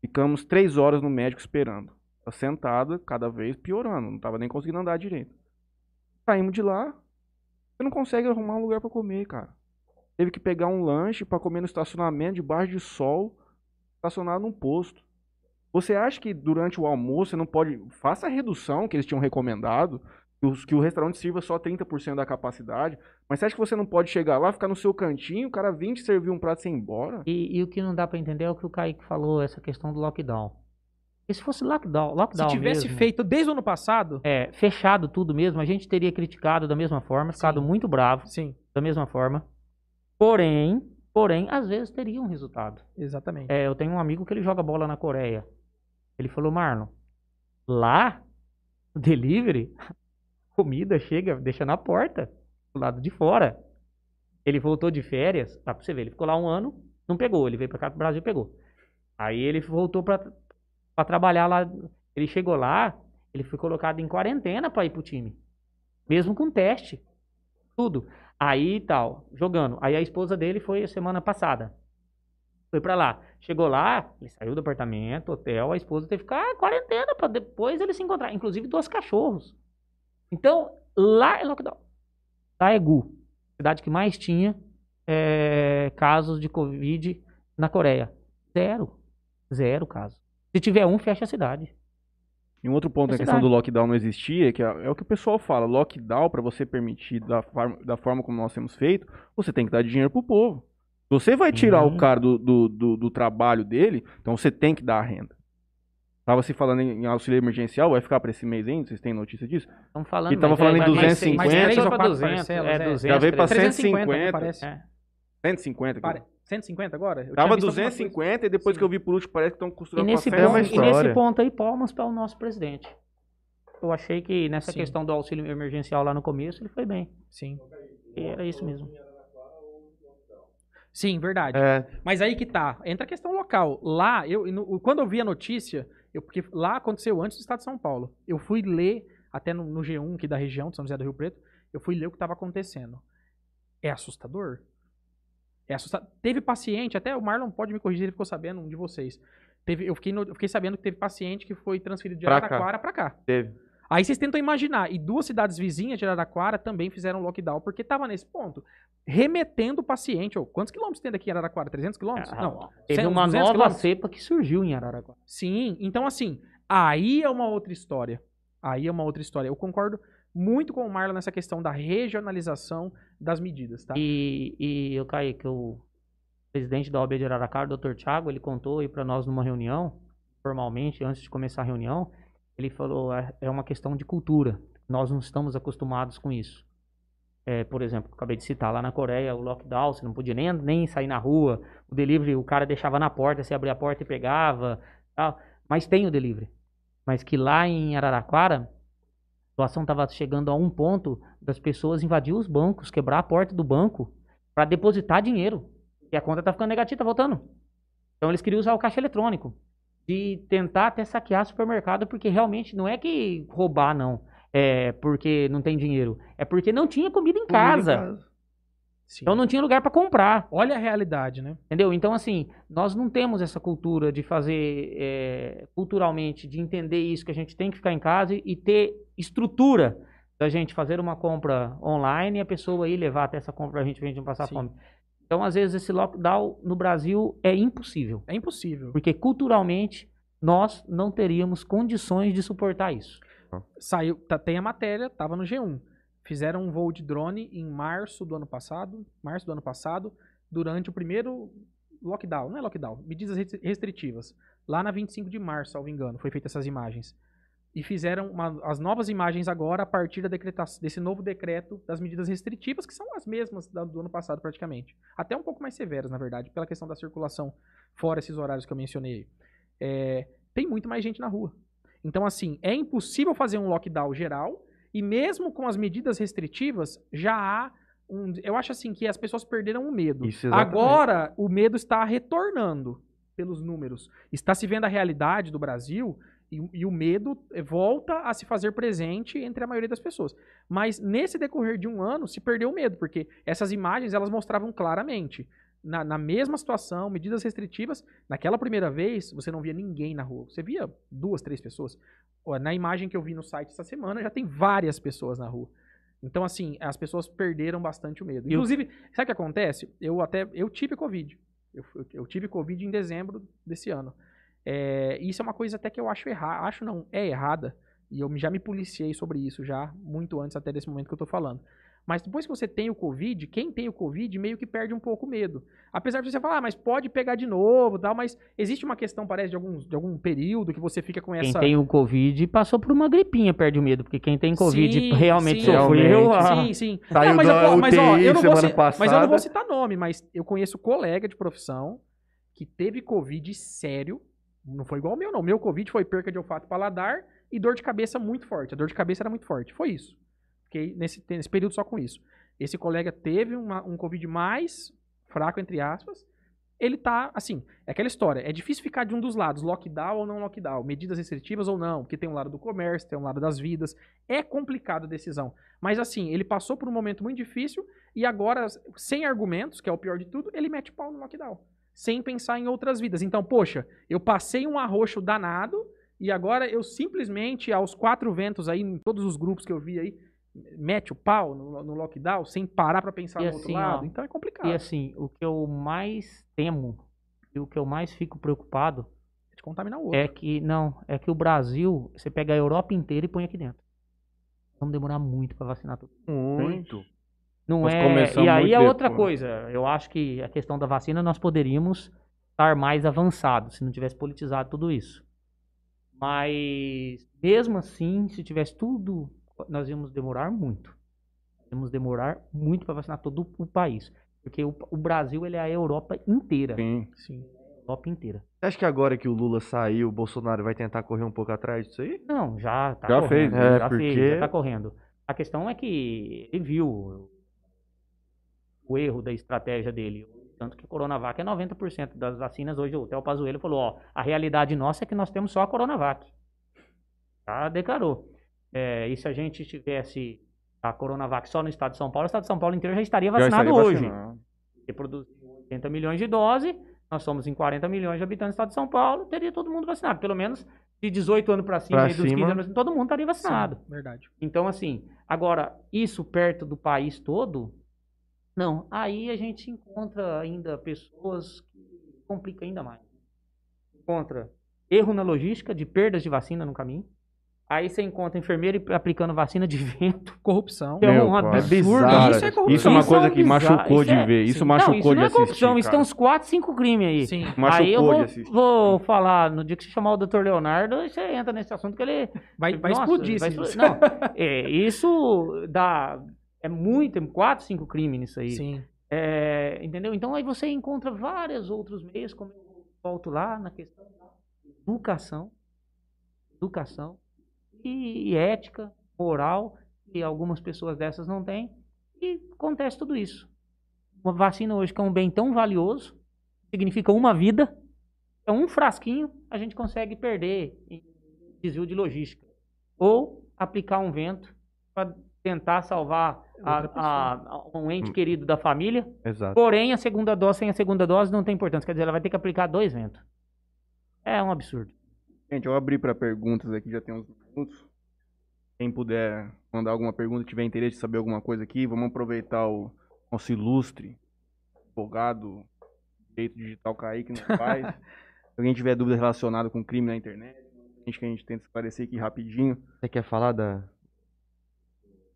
Ficamos três horas no médico esperando. Tá sentada, cada vez piorando, não tava nem conseguindo andar direito. Saímos de lá, você não consegue arrumar um lugar pra comer, cara. Teve que pegar um lanche pra comer no estacionamento, debaixo de sol, estacionado num posto. Você acha que durante o almoço você não pode. Faça a redução que eles tinham recomendado, que, os- que o restaurante sirva só 30% da capacidade. Mas você acha que você não pode chegar lá, ficar no seu cantinho, o cara vir te servir um prato e você ir embora? E, e o que não dá pra entender é o que o Kaique falou, essa questão do lockdown. Porque se fosse lockdown, lockdown Se tivesse mesmo, feito desde o ano passado, é, fechado tudo mesmo, a gente teria criticado da mesma forma, ficado Sim. muito bravo sim, da mesma forma. Porém, porém, às vezes teria um resultado. exatamente. É, eu tenho um amigo que ele joga bola na Coreia. Ele falou, Marlon, lá, o delivery, [LAUGHS] comida chega, deixa na porta, do lado de fora. Ele voltou de férias, dá pra você ver, ele ficou lá um ano, não pegou, ele veio pra cá pro Brasil e pegou. Aí ele voltou pra, pra trabalhar lá, ele chegou lá, ele foi colocado em quarentena pra ir pro time. Mesmo com teste, tudo. Aí tal, jogando. Aí a esposa dele foi semana passada. Foi pra lá. Chegou lá, ele saiu do apartamento, hotel, a esposa teve que ficar quarentena pra depois ele se encontrar. Inclusive dois cachorros. Então, lá é lockdown. Lá é Gu. Cidade que mais tinha é, casos de Covid na Coreia. Zero. Zero caso. Se tiver um, fecha a cidade. E um outro ponto na É questão do lockdown não existia, que é, é o que o pessoal fala, lockdown para você permitir da, forma- da forma como nós temos feito, você tem que dar dinheiro pro povo. Se você vai tirar Uhum. o cara do, do, do, do trabalho dele, então você tem que dar a renda. Tava se falando em em auxílio emergencial, vai ficar para esse mês ainda? Vocês têm notícia disso? Estamos falando. E tava mas falando é- em vai- mas- 250. mas três três ou pra quatro 200, parcelas, é, é. 200, Já veio pra 300. 150. parece. É. 150. Pare- 150 agora? Eu Tava visto alguma coisa. 250 e depois Sim. que eu vi por último parece que estão E costurando nesse, pra É uma ponto, 150. e nesse ponto aí, palmas para o nosso presidente. Eu achei que nessa Sim. questão do auxílio emergencial lá no começo, ele foi bem. Sim. E era isso mesmo. Sim, verdade. É, Mas aí que tá. Entra a questão local. Lá, eu, no- quando eu vi a notícia, eu, porque lá aconteceu antes do estado de São Paulo. Eu fui ler, até no, no G1 aqui da região, de São José do Rio Preto, eu fui ler o que estava acontecendo. É assustador. É assustador. Teve paciente, até o Marlon pode me corrigir, ele ficou sabendo, um de vocês. Teve, eu, fiquei no- eu fiquei sabendo que teve paciente que foi transferido de Pra. Araraquara pra cá. teve. Aí vocês tentam imaginar, e duas cidades vizinhas de Araraquara também fizeram lockdown, porque tava nesse ponto. Remetendo o paciente, ô, quantos quilômetros tem daqui em Araraquara? 300 quilômetros? Ah, Não. Teve Cem- uma 200 nova quilômetros? cepa que surgiu em Araraquara. Sim, então assim, aí é uma outra história. Aí é uma outra história. Eu concordo muito com o Marlon nessa questão da regionalização das medidas, tá? E, e eu caí que o presidente da OAB de Araraquara, o Dr. Thiago, ele contou aí para nós numa reunião, formalmente, antes de começar a reunião, ele falou, é é uma questão de cultura. Nós não estamos acostumados com isso. É, por exemplo, acabei de citar lá na Coreia, o lockdown, você não podia nem, nem sair na rua, o delivery, o cara deixava na porta, você abria a porta e pegava, tal. mas tem o delivery. Mas que lá em Araraquara, a situação estava chegando a um ponto das pessoas invadir os bancos, quebrar a porta do banco para depositar dinheiro. E a conta tá ficando negativa, tá voltando. Então eles queriam usar o caixa eletrônico. De tentar até saquear supermercado, porque realmente não é que roubar, não. É porque não tem dinheiro. É porque não tinha comida em casa. Sim. Então não tinha lugar para comprar. Olha a realidade, né? Entendeu? Então, assim, nós não temos essa cultura de fazer é, culturalmente, de entender isso, que a gente tem que ficar em casa e, ter estrutura da gente fazer uma compra online e a pessoa ir levar até essa compra pra gente, pra gente não passar Sim. fome. Então, às vezes, esse lockdown no Brasil é impossível. É impossível. Porque culturalmente nós não teríamos condições de suportar isso. Saiu, tá- tem a matéria, tava no G1. Fizeram um voo de drone em março do ano passado, março do ano passado, durante o primeiro lockdown, não é lockdown, medidas restri- restritivas. Lá na 25 de março, salvo engano, foi feitas essas imagens. E fizeram uma- as novas imagens agora a partir da desse novo decreto das medidas restritivas, que são as mesmas da- do ano passado praticamente. Até um pouco mais severas, na verdade, pela questão da circulação fora esses horários que eu mencionei. É, tem muito mais gente na rua. Então, assim, é impossível fazer um lockdown geral e mesmo com as medidas restritivas, já há um. Eu acho assim que as pessoas perderam o medo. Isso. Agora, o medo está retornando pelos números. Está se vendo a realidade do Brasil e, e o medo volta a se fazer presente entre a maioria das pessoas. Mas nesse decorrer de um ano, se perdeu o medo, porque essas imagens elas mostravam claramente. Na, na mesma situação, medidas restritivas, naquela primeira vez, você não via ninguém na rua. Você via duas, três pessoas. Na imagem que eu vi no site essa semana, já tem várias pessoas na rua. Então, assim, as pessoas perderam bastante o medo. Inclusive, sabe o que acontece? Eu até eu tive Covid. Eu, eu- eu tive Covid em dezembro desse ano. É, isso é uma coisa até que eu acho errada. Acho não, é errada. E eu já me policiei sobre isso já, muito antes até desse momento que eu tô falando. Mas depois que você tem o Covid, quem tem o Covid meio que perde um pouco o medo. Apesar de você falar, ah, mas pode pegar de novo tal, mas existe uma questão, parece, de algum, de algum período que você fica com Quem essa. tem o Covid passou por uma gripinha, perde o medo. Porque quem tem Covid Sim, realmente sim. sofreu. Realmente. ah, Sim, sim. Saiu mas, da eu, mas, ó, eu não vou ci- mas eu não vou passada. citar nome, mas eu conheço colega de profissão que teve Covid sério. Não foi igual o meu, não. Meu Covid foi perca de olfato paladar e dor de cabeça muito forte. A dor de cabeça era muito forte. Foi isso. Fiquei nesse, nesse período só com isso. Esse colega teve uma- um Covid mais fraco, entre aspas. Ele tá, assim, é aquela história. É difícil ficar de um dos lados, lockdown ou não lockdown, medidas restritivas ou não, porque tem um lado do comércio, tem um lado das vidas. É complicada a decisão. Mas assim, ele passou por um momento muito difícil e agora, sem argumentos, que é o pior de tudo, ele mete pau no lockdown. sem pensar em outras vidas. Então, poxa, eu passei um arroxo danado e agora eu simplesmente, aos quatro ventos aí, em todos os grupos que eu vi aí, mete o pau no, no lockdown sem parar pra pensar E no assim, outro lado. ó, então é complicado. E assim, o que eu mais temo e o que eu mais fico preocupado de contaminar o outro. é que, não, é que o Brasil, você pega a Europa inteira e põe aqui dentro. Vamos demorar muito pra vacinar tudo. Muito. Não Nós é. E aí é outra depois. coisa. Eu acho que a questão da vacina nós poderíamos estar mais avançados se não tivesse politizado tudo isso. Mas mesmo assim, se tivesse tudo, nós íamos demorar muito. Íamos demorar muito para vacinar todo o país, porque o, o Brasil ele é a Europa inteira, Sim. Sim. Europa inteira. Você acha que agora que o Lula saiu, o Bolsonaro vai tentar correr um pouco atrás disso aí? Não, já tá Já correndo. fez, né? já É, fez, porque- já tá correndo. A questão é que ele viu o erro da estratégia dele. Tanto que a Coronavac é 90% das vacinas hoje. O Theo Pazuello falou, ó, a realidade nossa é que nós temos só a Coronavac. Já declarou. É, e se a gente tivesse a Coronavac só no estado de São Paulo, o estado de São Paulo inteiro já estaria Já vacinado estaria hoje. vacinado. Porque produziu 80 milhões de doses, nós somos em 40 milhões de habitantes do estado de São Paulo, teria todo mundo vacinado. Pelo menos de 18 anos para cima, Pra e dos 15 cima. anos, todo mundo estaria vacinado. Sim, verdade. Então, assim, agora, isso perto do país todo, não. Aí a gente encontra ainda pessoas que complica ainda mais. Encontra erro na logística de perdas de vacina no caminho. Aí você encontra enfermeiro aplicando vacina de [LAUGHS] vento. Corrupção. Que é Meu, um cara. absurdo. É bizarro. Isso é corrupção. Isso é uma Isso coisa que machucou Isso de é- ver. Isso sim. machucou não, isso não de é assistir. corrupção, isso tem cara. uns 4, 5 crimes aí. Sim. Machucou aí eu de vou, assistir. vou falar, no dia que você chamar o Dr. Leonardo, você entra nesse assunto que ele Vai, vai Nossa, explodir vai explodir. [LAUGHS] Não, é, isso dá. É muito, tem quatro, cinco crimes nisso aí. Sim. É, entendeu? Então aí você encontra vários outros meios, como eu volto lá na questão da educação, educação e, e ética, moral, que algumas pessoas dessas não têm, e acontece tudo isso. Uma vacina hoje que é um bem tão valioso, significa uma vida, é um frasquinho, a gente consegue perder em desvio de logística. Ou aplicar um vento para tentar salvar a- a- um ente querido da família. Exato. Porém, a segunda dose sem a segunda dose não tem importância. Quer dizer, ela vai ter que aplicar dois ventos. É um absurdo. Gente, eu abri para perguntas aqui, já tem uns minutos. Quem puder mandar alguma pergunta, tiver interesse em saber alguma coisa aqui, vamos aproveitar o nosso ilustre advogado, direito digital Kaique nos [LAUGHS] faz. Se alguém tiver dúvida relacionada com crime na internet, a gente que a gente tenta esclarecer aqui rapidinho. Você quer falar da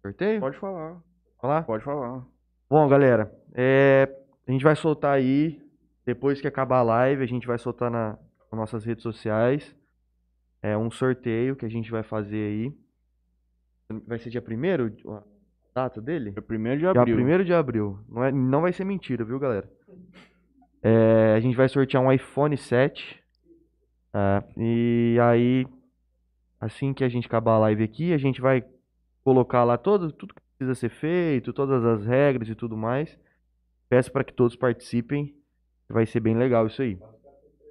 sorteio? Pode falar, falar? pode falar. Bom, galera, é, a gente vai soltar aí, depois que acabar a live, a gente vai soltar na, nas nossas redes sociais. É um sorteio que a gente vai fazer aí. Vai ser dia 1 a data dele? É o primeiro de Dia abril. 1 de abril. Não, é, não vai ser mentira, viu, galera? É, a gente vai sortear um iPhone 7. tá? e aí, assim que a gente acabar a live aqui, a gente vai colocar lá todo, tudo que precisa ser feito, todas as regras e tudo mais. Peço para que todos participem. Vai ser bem legal isso aí.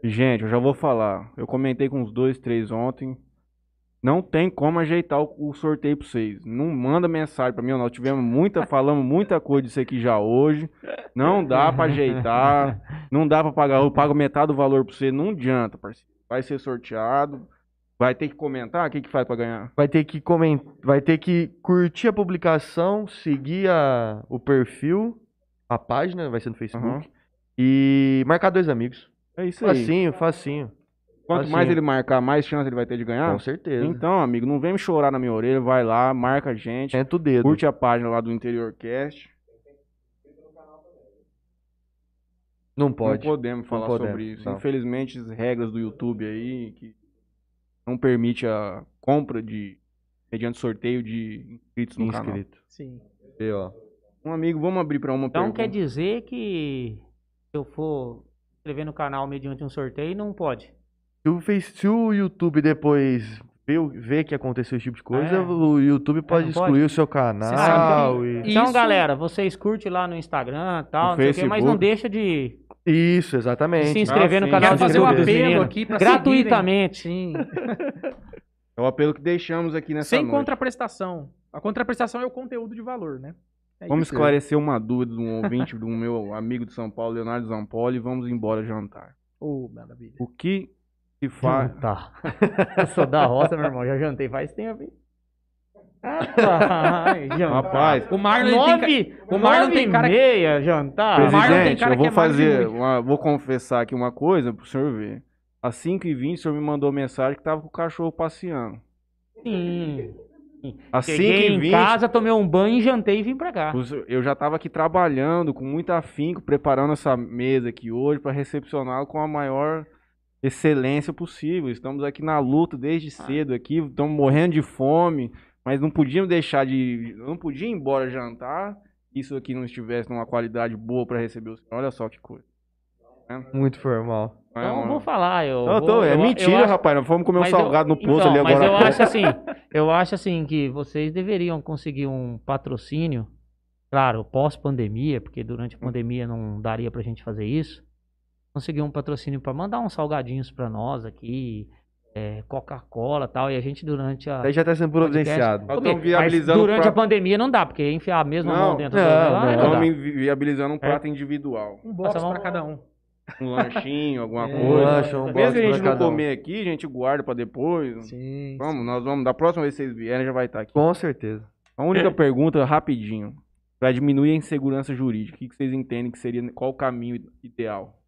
Gente, eu já vou falar. Eu comentei com uns dois, três ontem. Não tem como ajeitar o, o sorteio pra vocês. Não manda mensagem pra mim. Nós tivemos muita, [LAUGHS] falamos muita coisa disso aqui já hoje. Não dá pra ajeitar. Não dá pra pagar. Eu pago metade do valor pra você. Não adianta, parceiro. Vai ser sorteado. Vai ter que comentar. O que, que faz pra ganhar? Vai ter que comentar, vai ter que curtir a publicação, seguir a, o perfil, a página, vai ser no Facebook, e marcar dois amigos. É isso aí. Facinho, facinho. Quanto assim. mais ele marcar, mais chance ele vai ter de ganhar. Com certeza. Então, amigo, não vem me chorar na minha orelha. Vai lá, marca a gente. Senta o dedo. Curte a página lá do Interior Cast. Não pode. Não podemos falar podemos, sobre isso. não. Infelizmente, as regras do YouTube aí que não permite a compra de mediante sorteio de inscritos no canal. Inscrito. Sim. Vê, ó. Um amigo, vamos abrir para uma Então pergunta. quer dizer que se eu for inscrever no canal mediante um sorteio, não pode. Se o, Face- se o YouTube depois vê que aconteceu esse tipo de coisa, É. o YouTube pode não excluir pode? o seu canal. Ah, e... Então, Isso- galera, vocês curtem lá no Instagram e tal, No não sei o quê, mas não deixa de Isso, de exatamente. se inscrever Ah, no canal Quero de fazer um apelo aqui pra Gratuitamente. Sim. [LAUGHS] É o apelo que deixamos aqui nessa Sem noite. contraprestação. A contraprestação é o conteúdo de valor, né? É Vamos esclarecer uma dúvida de um ouvinte do meu amigo de São Paulo, Leonardo Zampoli, e vamos embora jantar. Ô, maravilha. O que se faz. Tá. Eu sou da roça, meu irmão. Já jantei faz tempo. hein? Rapaz. [LAUGHS] Rapaz, O Marlon tem, ca- o Marlon tem cara que- meia jantar. Tem presidente, eu vou é fazer, uma- vou confessar aqui uma coisa pro senhor ver. Às 5h20 o senhor me mandou mensagem que tava com o cachorro passeando. Sim. Às Cheguei em 5h20 casa, tomei um banho, jantei e vim pra cá. eu já tava aqui trabalhando com muito afinco, preparando essa mesa aqui hoje para recepcioná-lo com a maior excelência possível. Estamos aqui na luta desde cedo aqui, estamos morrendo de fome, mas não podíamos deixar de, não podia ir embora jantar. Isso aqui não estivesse numa qualidade boa para receber o senhor. Olha só que coisa. Muito formal. Não é Então, uma- vou falar. Eu Não, vou- tô- é eu- eu mentira, acho- rapaz. Nós fomos comer um mas eu- salgado no posto então, ali agora. Mas eu pouco. [LAUGHS] acho assim, eu acho assim que vocês deveriam conseguir um patrocínio, claro, pós-pandemia, porque durante a pandemia não daria pra gente fazer isso. Conseguir um patrocínio pra mandar uns salgadinhos pra nós aqui, é, Coca-Cola e tal, e a gente durante a Daí já tá sendo providenciado. Estamos viabilizando Mas durante pra- a pandemia não dá, porque enfiar a mesma Não, mão dentro não, do não, aí Estamos dá. vi- viabilizando um prato individual. Um box pra cada um. Um lanchinho, alguma É. coisa. Um lanche, um Mesmo que a gente não cada um. comer aqui, a gente guarda pra depois. Sim. Vamos, nós vamos. Da próxima vez que vocês vierem, já vai estar aqui. Com certeza. A única pergunta, rapidinho. Pra diminuir a insegurança jurídica, o que que vocês entendem que seria. Qual o caminho ideal?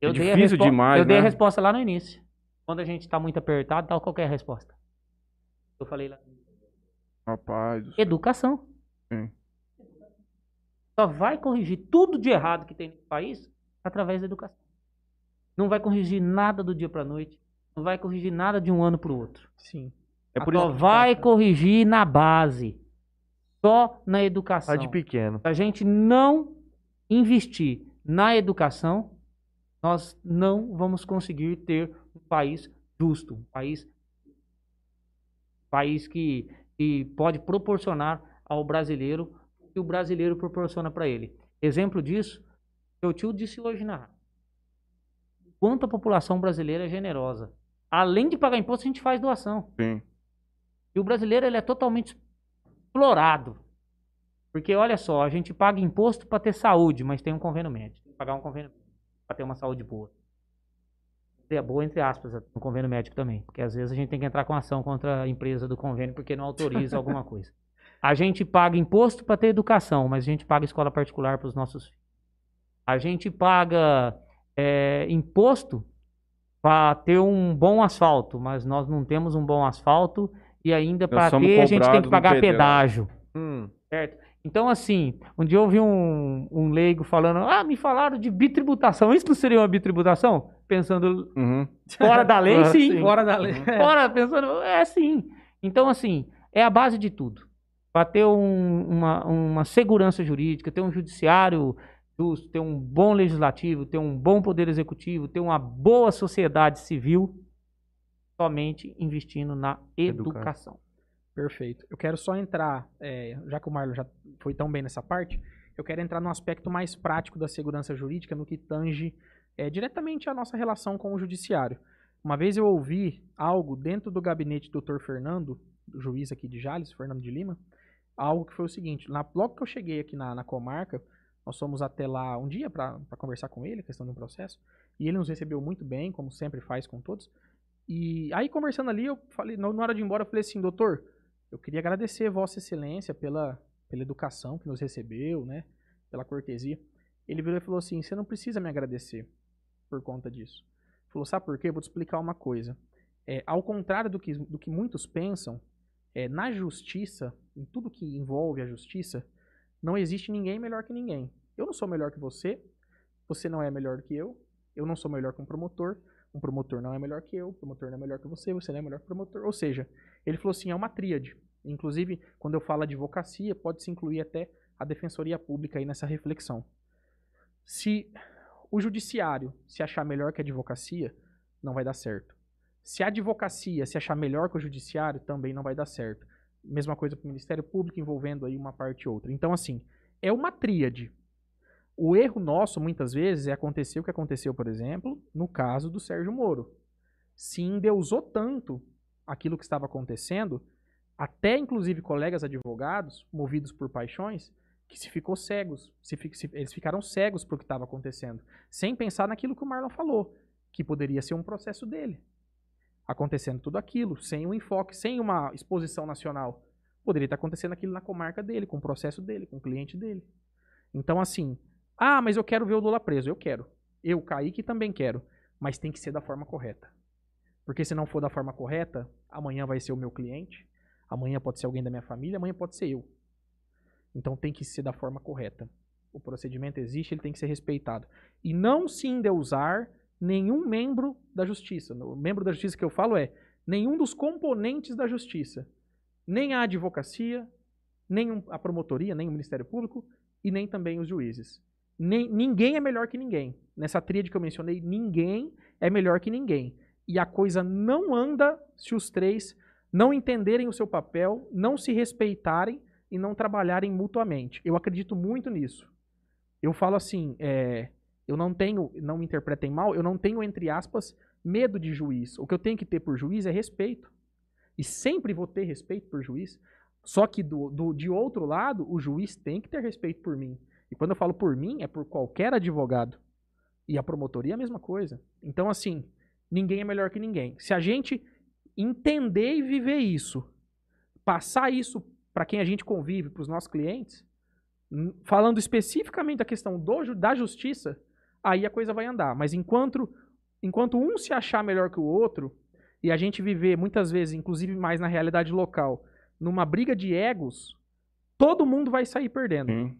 Eu É dei a difícil demais, Eu dei a né? resposta lá no início. Quando a gente tá muito apertado, dá qualquer resposta. Eu falei lá. Rapaz. Educação. Sim. Só vai corrigir tudo de errado que tem no país através da educação. Não vai corrigir nada do dia para noite. Não vai corrigir nada de um ano para o outro. Sim. É por Só vai corrigir na base. Só na educação. Tá de pequeno. Se a gente não investir na educação, nós não vamos conseguir ter um país justo, um país, país que, que pode proporcionar ao brasileiro o que o brasileiro proporciona para ele. Exemplo disso, meu tio disse hoje na. Quanto a população brasileira é generosa. Além de pagar imposto, a gente faz doação. Sim. E o brasileiro ele é totalmente explorado. Porque olha só, a gente paga imposto para ter saúde, mas tem um convênio médico. Tem que pagar um convênio para ter uma saúde boa. É boa entre aspas, um convênio médico também. Porque às vezes a gente tem que entrar com ação contra a empresa do convênio porque não autoriza alguma coisa. [LAUGHS] A gente paga imposto para ter educação, mas a gente paga escola particular para os nossos filhos. A gente paga é, imposto para ter um bom asfalto, mas nós não temos um bom asfalto e ainda para ter a gente tem que pagar pedágio. Hum. Certo? Então, assim, um dia eu ouvi um, um leigo falando, ah, me falaram de bitributação. Isso não seria uma bitributação? Pensando Uhum. fora da lei, [LAUGHS] Ah, sim. sim. Fora da lei. Fora, pensando, é sim. Então, assim, é a base de tudo. Para ter um- uma, uma segurança jurídica, ter um judiciário justo, ter um bom legislativo, ter um bom poder executivo, ter uma boa sociedade civil, somente investindo na Educação. educação. Perfeito. Eu quero só entrar, é, já que o Marlon já foi tão bem nessa parte, eu quero entrar no aspecto mais prático da segurança jurídica, no que tange é, diretamente a nossa relação com o judiciário. Uma vez eu ouvi algo dentro do gabinete do Dr. Fernando, do juiz aqui de Jales, Fernando de Lima, algo que foi o seguinte, na, logo que eu cheguei aqui na, na comarca, nós fomos até lá um dia para conversar com ele, questão de um processo, e ele nos recebeu muito bem, como sempre faz com todos. E aí, conversando ali, eu falei, na hora de ir embora, eu falei assim, doutor, eu queria agradecer Vossa Excelência pela, pela educação que nos recebeu, né? Pela cortesia. Ele virou e falou assim: você não precisa me agradecer por conta disso. Falou, sabe por quê? Eu vou te explicar uma coisa. É, ao contrário do que, do que muitos pensam, é, na justiça, em tudo que envolve a justiça, não existe ninguém melhor que ninguém. Eu não sou melhor que você, você não é melhor que eu, eu não sou melhor que um promotor, um promotor não é melhor que eu, um promotor não é melhor que você, você não é melhor que o promotor. Ou seja, ele falou assim, é uma tríade. Inclusive, quando eu falo advocacia, pode-se incluir até a defensoria pública aí nessa reflexão. Se o judiciário se achar melhor que a advocacia, não vai dar certo. Se a advocacia se achar melhor que o judiciário, também não vai dar certo. Mesma coisa para o Ministério Público, envolvendo aí uma parte e outra. Então, assim, é uma tríade. O erro nosso, muitas vezes, é acontecer o que aconteceu, por exemplo, no caso do Sérgio Moro. Se endeusou tanto aquilo que estava acontecendo, até inclusive colegas advogados, movidos por paixões, que se ficou cegos. Se, se, eles ficaram cegos para o que estava acontecendo, sem pensar naquilo que o Marlon falou, que poderia ser um processo dele. Acontecendo tudo aquilo, sem um enfoque, sem uma exposição nacional. Poderia estar acontecendo aquilo na comarca dele, com o processo dele, com o cliente dele. Então, assim, ah, mas eu quero ver o Lula preso. Eu quero. Eu, Kaique, também quero. Mas tem que ser da forma correta. Porque se não for da forma correta, amanhã vai ser o meu cliente, amanhã pode ser alguém da minha família, amanhã pode ser eu. Então tem que ser da forma correta. O procedimento existe, ele tem que ser respeitado. E não se endeusar nenhum membro da justiça. O membro da justiça que eu falo é nenhum dos componentes da justiça. Nem a advocacia, nem a promotoria, nem o Ministério Público e nem também os juízes. Nem, ninguém é melhor que ninguém. Nessa tríade que eu mencionei, ninguém é melhor que ninguém. E a coisa não anda se os três não entenderem o seu papel, não se respeitarem e não trabalharem mutuamente. Eu acredito muito nisso. Eu falo assim, é, eu não tenho, não me interpretem mal, eu não tenho, entre aspas, medo de juiz. O que eu tenho que ter por juiz é respeito. E sempre vou ter respeito por juiz. Só que do, do, de outro lado, o juiz tem que ter respeito por mim. E quando eu falo por mim, é por qualquer advogado. E a promotoria é a mesma coisa. Então, assim, ninguém é melhor que ninguém. Se a gente entender e viver isso, passar isso para quem a gente convive, para os nossos clientes, falando especificamente da questão do, da justiça, aí a coisa vai andar. Mas enquanto, enquanto um se achar melhor que o outro, e a gente viver muitas vezes, inclusive mais na realidade local, numa briga de egos, todo mundo vai sair perdendo. Hum.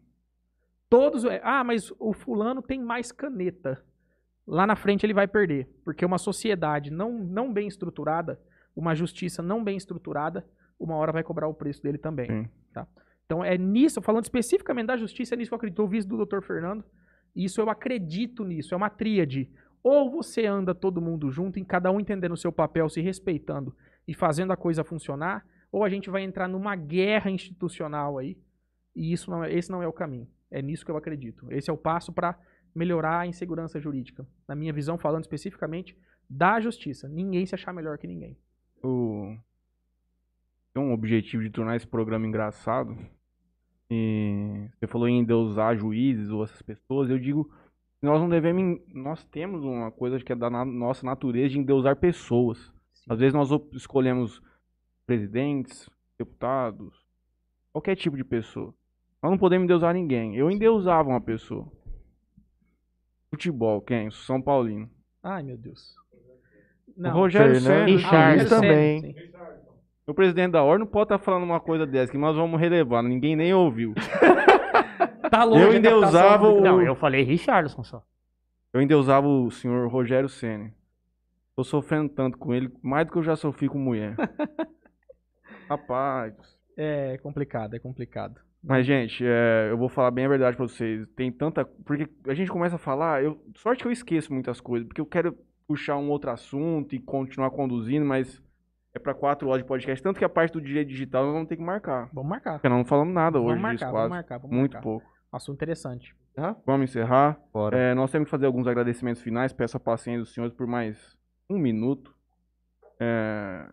Todos. É, ah, mas o fulano tem mais caneta. Lá na frente ele vai perder. Porque uma sociedade não, não bem estruturada, uma justiça não bem estruturada, uma hora vai cobrar o preço dele também. Tá? Então é nisso, falando especificamente da justiça, é nisso que eu acredito. Eu vi do Dr. Fernando. Isso eu acredito nisso. É uma tríade. Ou você anda todo mundo junto, em cada um entendendo o seu papel, se respeitando e fazendo a coisa funcionar, ou a gente vai entrar numa guerra institucional aí. E isso não é, esse não é o caminho. É nisso que eu acredito. Esse é o passo para melhorar a insegurança jurídica. Na minha visão, falando especificamente da justiça. Ninguém se achar melhor que ninguém. O... Tem um objetivo de tornar esse programa engraçado. E você falou em endeusar juízes ou essas pessoas. Eu digo, nós não devemos. Nós temos uma coisa que é da nossa natureza de endeusar pessoas. Sim. Às vezes nós escolhemos presidentes, deputados, qualquer tipo de pessoa. Nós não podemos endeusar ninguém. Eu endeusava uma pessoa. Futebol, quem? São Paulino. Ai, meu Deus. Não. O Rogério Senna. Richard também. O presidente da ordem não pode estar tá falando uma coisa dessa que nós vamos relevar. Ninguém nem ouviu. [LAUGHS] tá longe eu endeusava o... Não, eu falei Richardson só. Eu endeusava o senhor Rogério Senna. Tô sofrendo tanto com ele, mais do que eu já sofri com mulher. [LAUGHS] Rapaz. É complicado, é complicado. Mas, gente, é, eu vou falar bem a verdade pra vocês. Tem tanta. Porque a gente começa a falar. Eu... Sorte que eu esqueço muitas coisas, porque eu quero puxar um outro assunto e continuar conduzindo, mas é para quatro horas de podcast. Tanto que a parte do direito digital nós vamos ter que marcar. Vamos marcar. Porque nós não falamos nada vamos hoje marcar, disso, quase. Vamos marcar, vamos Muito marcar. pouco. Assunto interessante. Vamos encerrar. É, nós temos que fazer alguns agradecimentos finais. Peço a paciência dos senhores por mais um minuto. É...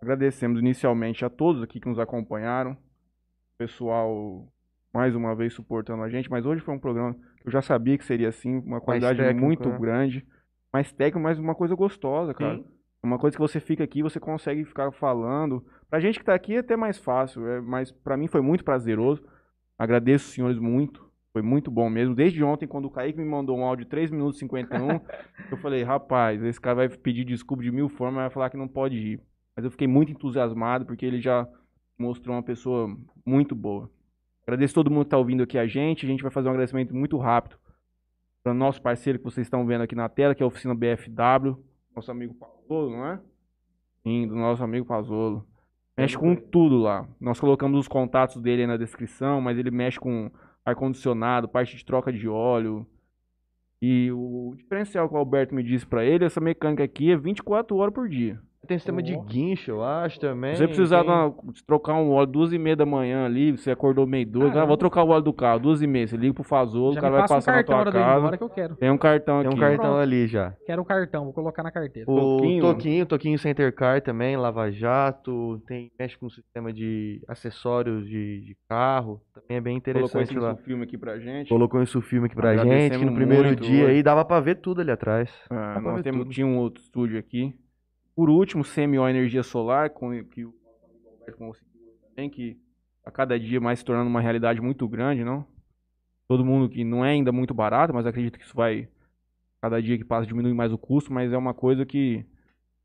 Agradecemos inicialmente a todos aqui que nos acompanharam. Pessoal, mais uma vez suportando a gente. Mas hoje foi um programa que eu já sabia que seria assim, uma qualidade técnico, muito né? grande. Mais técnico, mas uma coisa gostosa, cara. Sim. Uma coisa que você fica aqui, você consegue ficar falando. Pra gente que tá aqui é até mais fácil, é, mas para mim foi muito prazeroso. Agradeço os senhores muito. Foi muito bom mesmo. Desde ontem, quando o Kaique me mandou um áudio de 3 minutos e 51, [LAUGHS] eu falei, rapaz, esse cara vai pedir desculpa de mil formas, vai falar que não pode ir. Mas eu fiquei muito entusiasmado porque ele já mostrou uma pessoa muito boa. Agradeço todo mundo que está ouvindo aqui a gente. A gente vai fazer um agradecimento muito rápido para o nosso parceiro que vocês estão vendo aqui na tela, que é a oficina BFW, nosso amigo Pazolo, não é? Sim, do nosso amigo Pazolo. Mexe com tudo lá. Nós colocamos os contatos dele aí na descrição, mas ele mexe com ar-condicionado, parte de troca de óleo. E o diferencial que o Alberto me disse para ele, essa mecânica aqui é 24 horas por dia. Tem sistema de Oh. guincho, eu acho, também. Você precisar tem- de uma- de trocar um óleo duas e meia da manhã ali, você acordou meio dois, ah, vou trocar o óleo do carro, duas e meia, você liga pro Fazol, Já o cara vai passa um passar na cartão tua hora de casa. que eu quero. Tem um cartão Tem aqui. um cartão Pronto. ali já. Quero o cartão, vou colocar na carteira. O Toquinho. Toquinho, Toquinho, Center Car também, Lava Jato, tem, mexe com sistema de acessórios de, de carro, também é bem Colocou interessante esse lá. filme aqui pra gente. Colocou isso filme aqui pra Agradecemos gente, que no primeiro dia hoje. aí dava pra ver tudo ali atrás. Ah, nós temos, tudo. tinha um outro estúdio aqui. Por último, Semi-O Energia Solar, que o conseguiu também, que a cada dia mais se tornando uma realidade muito grande, não? Todo mundo que não é ainda muito barato, mas acredito que isso vai, cada dia que passa, diminuir mais o custo, mas é uma coisa que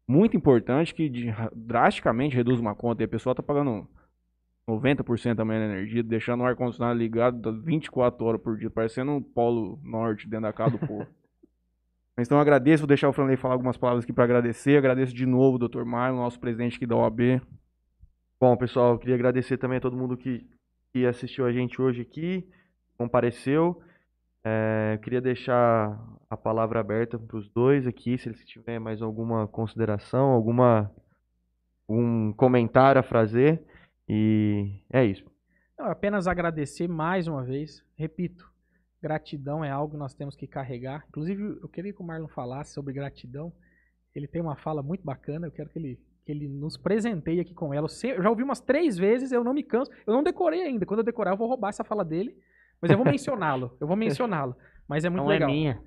muito importante, que drasticamente reduz uma conta. E a pessoa tá pagando 90% também da energia, deixando o ar-condicionado ligado 24 horas por dia, parecendo um polo norte dentro da casa do povo. [LAUGHS] Então agradeço, vou deixar o Franley falar algumas palavras aqui para agradecer. Agradeço de novo o Dr. Maio, nosso presidente aqui da OAB. Bom, pessoal, eu queria agradecer também a todo mundo que, que assistiu a gente hoje aqui, compareceu. É, eu queria deixar a palavra aberta para os dois aqui, se eles tiverem mais alguma consideração, alguma um comentário a fazer. E é isso. Não, apenas agradecer mais uma vez. Repito, gratidão é algo que nós temos que carregar. Inclusive, eu queria que o Marlon falasse sobre gratidão. Ele tem uma fala muito bacana, eu quero que ele, que ele nos presenteie aqui com ela. Eu já ouvi umas três vezes, eu não me canso. Eu não decorei ainda. Quando eu decorar, eu vou roubar essa fala dele. Mas eu vou mencioná-lo. Eu vou mencioná-lo. Mas é muito Não legal. é minha.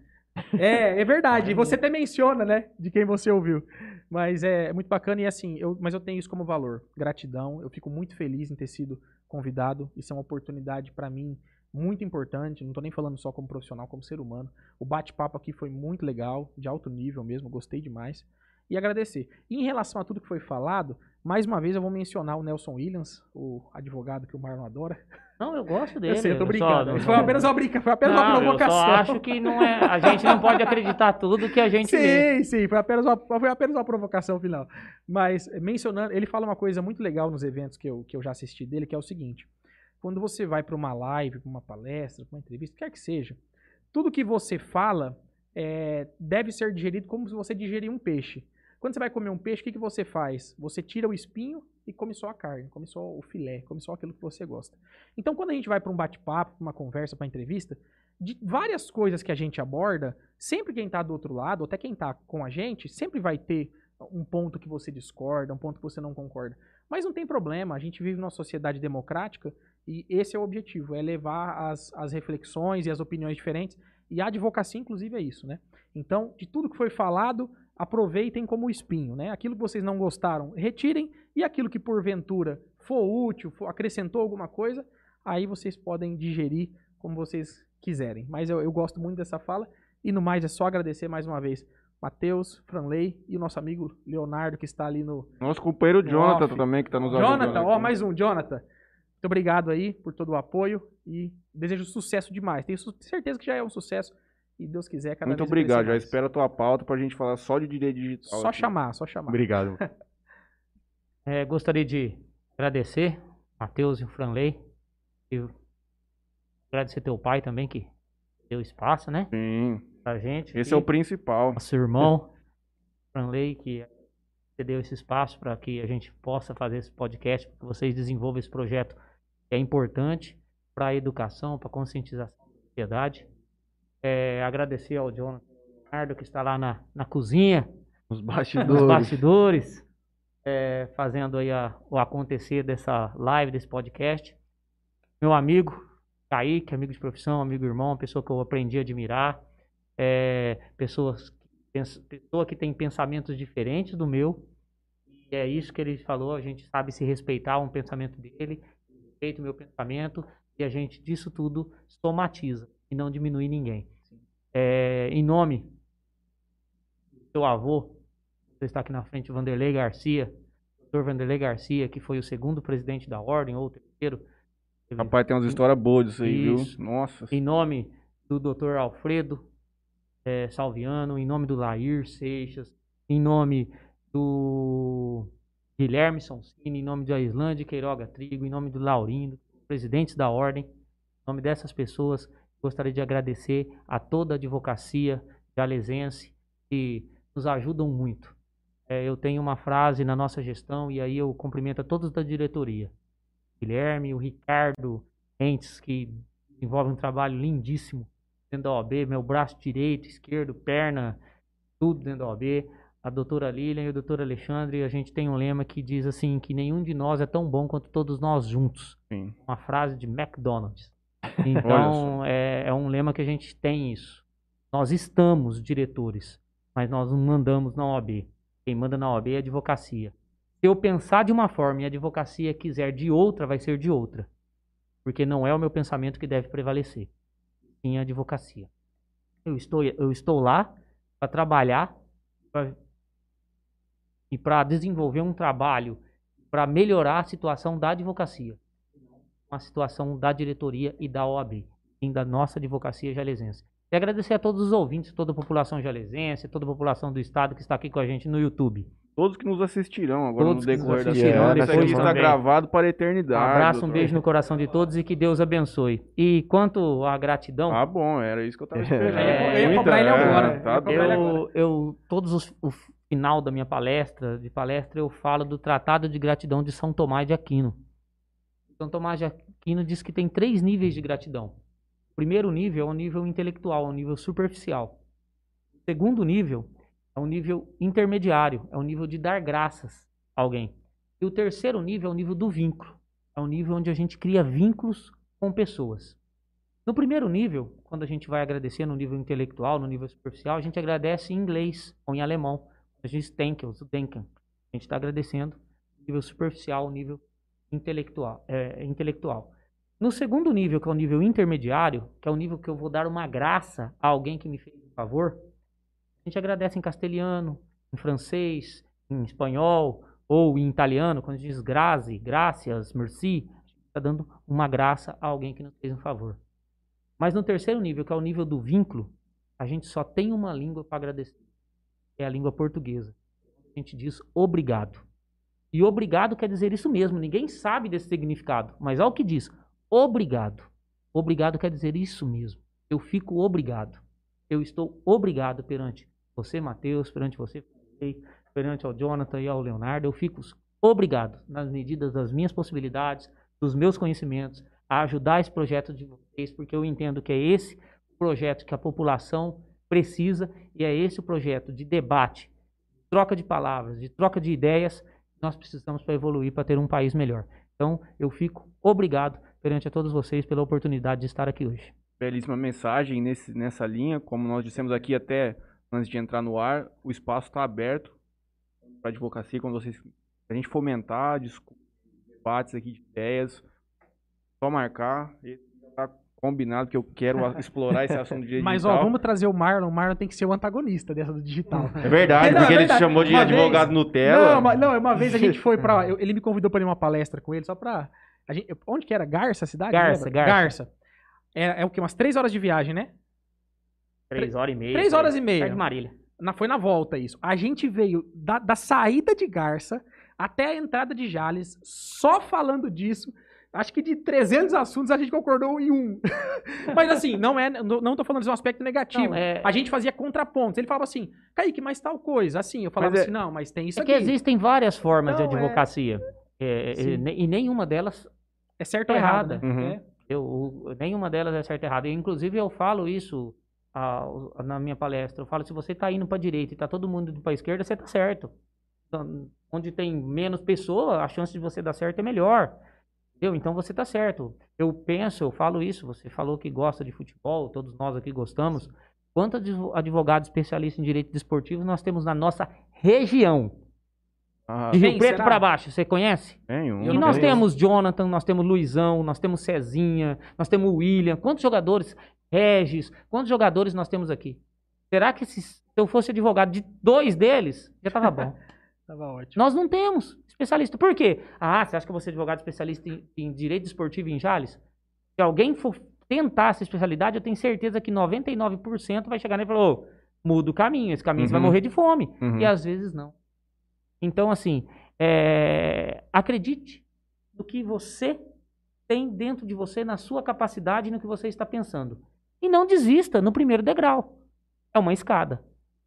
É, é verdade. E você até menciona, né? De quem você ouviu. Mas é, é muito bacana e assim, eu, mas eu tenho isso como valor. Gratidão. Eu fico muito feliz em ter sido convidado. Isso é uma oportunidade para mim muito importante. Não tô nem falando só como profissional, como ser humano. O bate-papo aqui foi muito legal, de alto nível mesmo, gostei demais. E agradecer. E em relação a tudo que foi falado, mais uma vez eu vou mencionar o Nelson Williams, o advogado que o Marlon adora. Não, eu gosto [LAUGHS] dele. eu sei, eu tô só- brincando. Isso foi apenas uma brinca, foi apenas uma Não, eu provocação. só acho que não é, a gente não pode acreditar tudo que a gente vê. Sim, sim, foi apenas, uma, foi apenas uma provocação final. Mas mencionando, ele fala uma coisa muito legal nos eventos que eu, que eu já assisti dele, que é o seguinte: quando você vai para uma live, para uma palestra, para uma entrevista, quer que seja, tudo que você fala eh, deve ser digerido como se você digerir um peixe. Quando você vai comer um peixe, o que, que você faz? Você tira o espinho e come só a carne, come só o filé, come só aquilo que você gosta. Então, quando a gente vai para um bate-papo, pra uma conversa, para uma entrevista, de várias coisas que a gente aborda, sempre quem está do outro lado, até quem está com a gente, sempre vai ter um ponto que você discorda, um ponto que você não concorda. Mas não tem problema, a gente vive numa sociedade democrática e esse é o objetivo, é levar as, as reflexões e as opiniões diferentes. E a advocacia, inclusive, é isso, né? Então, de tudo que foi falado, aproveitem como espinho, né? Aquilo que vocês não gostaram, retirem, e aquilo que porventura for útil, for, acrescentou alguma coisa, aí vocês podem digerir como vocês quiserem. Mas eu, eu gosto muito dessa fala, e no mais é só agradecer mais uma vez Matheus, Franley e o nosso amigo Leonardo, que está ali no. Nosso companheiro No Jonathan off. também, que tá nos ajudando. Jonathan, ó, mais um, Jonathan. Muito obrigado aí por todo o apoio e desejo sucesso demais. Tenho certeza que já é um sucesso e Deus quiser cada Muito vez obrigado, já espero a tua pauta pra gente falar só de direito digital. Só aqui. chamar, só chamar. Obrigado. [LAUGHS] É, gostaria de agradecer Matheus e o Franley. E agradecer teu pai também, que deu espaço, né? Sim, Pra gente. esse é o principal. Nosso irmão, Franley, que cedeu esse espaço para que a gente possa fazer esse podcast, para que vocês desenvolvam esse projeto é importante para a educação, para a conscientização da sociedade. É, agradecer ao Jonathan Leonardo, que está lá na, na cozinha, Os [LAUGHS] nos bastidores. bastidores, é, fazendo aí a- o acontecer dessa live, desse podcast. Meu amigo, Kaique, amigo de profissão, amigo irmão, pessoa que eu aprendi a admirar. É, pessoas, pessoa que tem pensamentos diferentes do meu. E é isso que ele falou, a gente sabe se respeitar um pensamento dele, respeito o meu pensamento, e a gente disso tudo somatiza e não diminui ninguém. É, em nome do seu avô, você está aqui na frente, Vanderlei Garcia, Dr. Vanderlei Garcia, que foi o segundo presidente da ordem, ou o terceiro. Rapaz, tem umas histórias boas disso aí, Isso. viu? Nossa. em nome do Dr. Alfredo eh, Salviano, em nome do Lair Seixas, em nome do Guilherme Sonsini, em nome da Islândia Queiroga Trigo, em nome do Laurindo, presidentes da ordem, em nome dessas pessoas, gostaria de agradecer a toda a advocacia jalesense que nos ajudam muito. é, eu tenho uma frase na nossa gestão, e aí eu cumprimento a todos da diretoria. Guilherme, o Ricardo Entes, que desenvolve um trabalho lindíssimo dentro da OAB, meu braço direito, esquerdo, perna, tudo dentro da OAB. A doutora Lilian e o doutor Alexandre, a gente tem um lema que diz assim, que nenhum de nós é tão bom quanto todos nós juntos. Sim. Uma frase de McDonald's. [LAUGHS] Então, é, é um lema que a gente tem isso. Nós estamos diretores, mas nós não mandamos na OAB. Quem manda na OAB é a advocacia. Se eu pensar de uma forma e a advocacia quiser de outra, vai ser de outra. Porque não é o meu pensamento que deve prevalecer. Sim a advocacia. Eu estou, eu estou lá para trabalhar pra, e para desenvolver um trabalho para melhorar a situação da advocacia. Uma situação da diretoria e da OAB. E da nossa advocacia jalesense. E agradecer a todos os ouvintes, toda a população jalesense, toda a população do estado que está aqui com a gente no YouTube. Todos que nos assistirão agora Todos no que nos decorrer da assistirão semana. Isso aqui depois está também. gravado para a Um eternidade. abraço, um doutor. beijo no coração de todos e que Deus abençoe. E quanto à gratidão, Ah, bom, era isso que eu tava [LAUGHS] esperando. É, eu ia cobrar ele agora. é, Eu Tá eu, eu todos os, o final da minha palestra, de palestra, eu falo do Tratado de Gratidão de São Tomás de Aquino. São Tomás de Aquino diz que tem três níveis de gratidão. O primeiro nível é o nível intelectual, é o nível superficial. O segundo nível é o nível intermediário, é o nível de dar graças a alguém. E o terceiro nível é o nível do vínculo, é o nível onde a gente cria vínculos com pessoas. No primeiro nível, quando a gente vai agradecer no nível intelectual, no nível superficial, a gente agradece em inglês ou em alemão. A gente thank you, denken. A gente está agradecendo nível superficial, nível intelectual, é, intelectual. No segundo nível, que é o nível intermediário, que é o nível que eu vou dar uma graça a alguém que me fez um favor, a gente agradece em castelhano, em francês, em espanhol ou em italiano, quando diz grazie, gracias, merci, a gente está dando uma graça a alguém que nos fez um favor. Mas no terceiro nível, que é o nível do vínculo, a gente só tem uma língua para agradecer. É a língua portuguesa. A gente diz obrigado. E obrigado quer dizer isso mesmo. Ninguém sabe desse significado. Mas olha o que diz. Obrigado. Obrigado quer dizer isso mesmo. Eu fico obrigado. Eu estou obrigado perante você, Mateus, perante você, perante ao Jonathan e ao Leonardo. Eu fico obrigado, nas medidas das minhas possibilidades, dos meus conhecimentos, a ajudar esse projeto de vocês, porque eu entendo que é esse projeto que a população precisa e é esse o projeto de debate, de troca de palavras, de troca de ideias que nós precisamos para evoluir, para ter um país melhor. Então, eu fico obrigado perante a todos vocês pela oportunidade de estar aqui hoje. Belíssima mensagem nesse, nessa linha. Como nós dissemos aqui até antes de entrar no ar, o espaço está aberto para advocacia, quando vocês. A gente fomentar debates aqui de ideias. Só marcar. Está combinado que eu quero [LAUGHS] explorar esse assunto de direito Mas ó, digital. vamos trazer o Marlon. O Marlon tem que ser o antagonista dessa do digital. É verdade, Não, é porque ele te verdade. chamou de Uma advogado vez- Nutella. Não, mas- não, uma vez a gente foi pra. [LAUGHS] eu- ele me convidou pra ir numa palestra com ele, só pra. a gente- onde que era? Garça, a cidade? Garça, Lembra? Garça. É, é o quê? Umas três horas de viagem, né? Três horas e meia. Três horas e meia. Perto de Marília. Na, foi na volta isso. A gente veio da, da saída de Garça até a entrada de Jales, só falando disso. Acho que de 300 assuntos a gente concordou em um. [LAUGHS] mas assim, não é, não, não tô falando de um aspecto negativo. Não, é- A gente fazia contrapontos. Ele falava assim, Kaique, mas tal coisa. Assim, eu falava Mas é- assim, não, mas tem isso É aqui. que existem várias formas de Não, é- advocacia. É, é, e nenhuma delas É certo É ou errada. né? Uhum. Eu, nenhuma delas é certa e errada. Inclusive, eu falo isso ao- na minha palestra. Eu falo, se você está indo para a direita e está todo mundo indo para a esquerda, você está certo. Então, onde tem menos pessoa, a chance de você dar certo é melhor. Entendeu? Então, você está certo. Eu penso, eu falo isso. Você falou que gosta de futebol, todos nós aqui gostamos. Quantos advo- advogados especialistas em direito desportivo nós temos na nossa região? Ah, De Rio Preto para baixo, você conhece? um. Eu E nós conheço. temos Jonathan, nós temos Luizão, nós temos Cezinha, nós temos William. Quantos jogadores? Regis. Quantos jogadores nós temos aqui? Será que se, se eu fosse advogado de dois deles, já estava bom? [LAUGHS] Tava ótimo. nós não temos especialista. Por quê? Ah, você acha que eu vou ser advogado especialista em, em direito esportivo em Jales? Se alguém for tentar essa especialidade, eu tenho certeza que 99% vai chegar nele e falar, ô, muda o caminho, esse caminho você vai Uhum. morrer de fome. Uhum. E às vezes não. Então, assim, é, acredite no que você tem dentro de você, na sua capacidade e no que você está pensando. E não desista no primeiro degrau. É uma escada.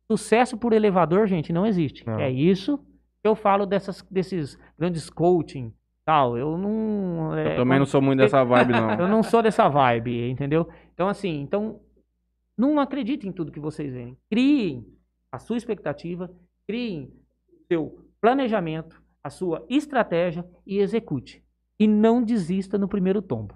Sucesso por elevador, gente, não existe. Não. É isso eu falo dessas, desses grandes coaching tal. Eu não. é, Eu também não sou muito dessa vibe, [LAUGHS] não. eu não sou dessa vibe, entendeu? Então, assim, então, não acreditem em tudo que vocês veem. Criem a sua expectativa, criem o seu planejamento, a sua estratégia e execute. E não desista no primeiro tombo.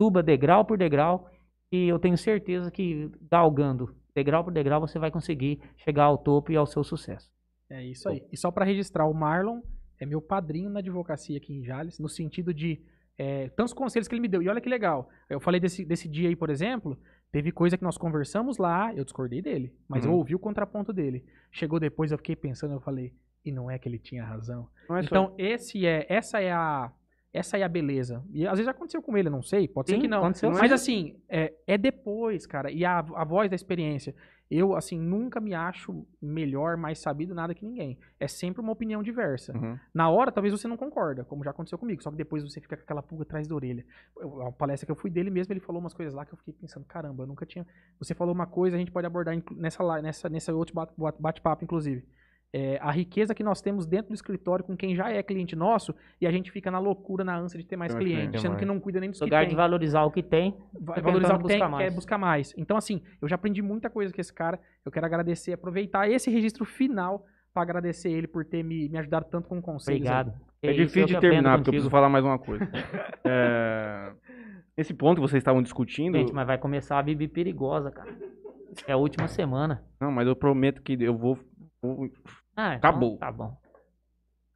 Suba degrau por degrau e eu tenho certeza que galgando degrau por degrau você vai conseguir chegar ao topo e ao seu sucesso. É isso aí. E só pra registrar, o Marlon é meu padrinho na advocacia aqui em Jales, no sentido de é, tantos conselhos que ele me deu. E olha que legal. Eu falei desse, desse dia aí, por exemplo, teve coisa que nós conversamos lá, eu discordei dele, mas eu Uhum. ouvi o contraponto dele. Chegou depois, eu fiquei pensando, eu falei, e não é que ele tinha razão. É só- Então, esse é, essa é a essa é a beleza. E às vezes aconteceu com ele, eu não sei, pode ser Sim, que não. Mas sim. assim, é, é depois, cara, e a, a voz da experiência. Eu, assim, nunca me acho melhor, mais sabido, nada que ninguém. É sempre uma opinião diversa. Uhum. Na hora, talvez você não concorda, como já aconteceu comigo, só que depois você fica com aquela pulga atrás da orelha. Eu- a palestra que eu fui dele mesmo, ele falou umas coisas lá que eu fiquei pensando, caramba, eu nunca tinha. Você falou uma coisa, a gente pode abordar nessa, nessa, nessa outro bate- bate-papo, inclusive. É, a riqueza que nós temos dentro do escritório com quem já é cliente nosso e a gente fica na loucura, na ânsia de ter mais mais cliente, cliente, sendo mais. que não cuida nem que lugar tem de valorizar o que tem, vai valorizar o que tem, buscar quer mais. buscar mais. Então, assim, eu já aprendi muita coisa com esse cara. Eu quero agradecer, aproveitar esse registro final para agradecer ele por ter me, me ajudado tanto com conselhos. obrigado. É eu difícil de terminar, porque eu contigo. preciso falar mais uma coisa. [LAUGHS] É, Esse ponto que vocês estavam discutindo. Gente, mas vai começar a bibi perigosa, cara. É a última semana. Não, mas eu prometo que eu vou. vou- Ah, então Acabou. Tá bom.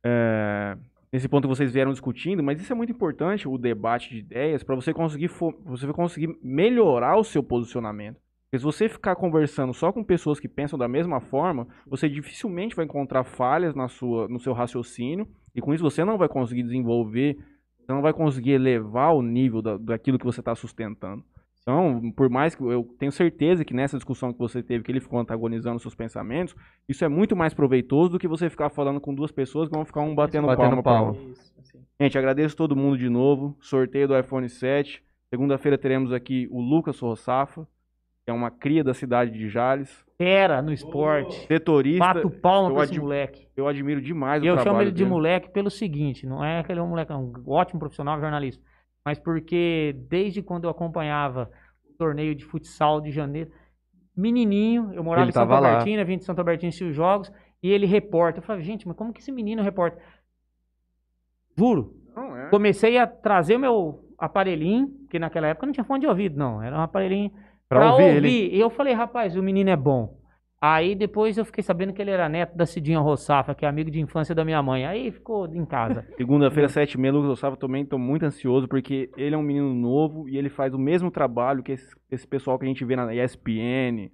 é, Esse ponto que vocês vieram discutindo, mas isso é muito importante, o debate de ideias, para você conseguir você conseguir melhorar o seu posicionamento. Porque se você ficar conversando só com pessoas que pensam da mesma forma, você dificilmente vai encontrar falhas na sua, no seu raciocínio, e com isso você não vai conseguir desenvolver, você não vai conseguir elevar o nível da, daquilo que você está sustentando. Então, por mais que eu tenho certeza que nessa discussão que você teve, que ele ficou antagonizando seus pensamentos, isso é muito mais proveitoso do que você ficar falando com duas pessoas que vão ficar um batendo, Batendo palma. palma. Isso, assim. Gente, agradeço todo mundo de novo. Sorteio do iPhone 7. Segunda-feira teremos aqui o Lucas Sorrafa, que é uma cria da cidade de Jales. Fera no esporte. Setorista, Bato palma eu pra esse moleque. eu admiro demais E o eu trabalho chamo ele de dele. moleque pelo seguinte, não é que ele é um moleque, é um ótimo profissional jornalista, mas porque desde quando eu acompanhava o torneio de futsal de janeiro, menininho, eu morava Ele em lá. Albertina, vim de Santo Albertina assistir os jogos, e ele reporta. Eu falei, gente, mas como que esse menino reporta? Juro, Não, é. comecei a trazer o meu aparelhinho, que naquela época não tinha fone de ouvido, não, era um aparelhinho Pra pra, ouvir ouvir. ele. E eu falei, rapaz, o menino é bom. Aí depois eu fiquei sabendo que ele era neto da Cidinha Rossafa, que é amigo de infância da minha mãe. Aí ficou em casa. [LAUGHS] Segunda-feira, 7 e meia, Lucas Ossava, também estou muito ansioso, porque ele é um menino novo e ele faz o mesmo trabalho que esse, esse pessoal que a gente vê na ESPN,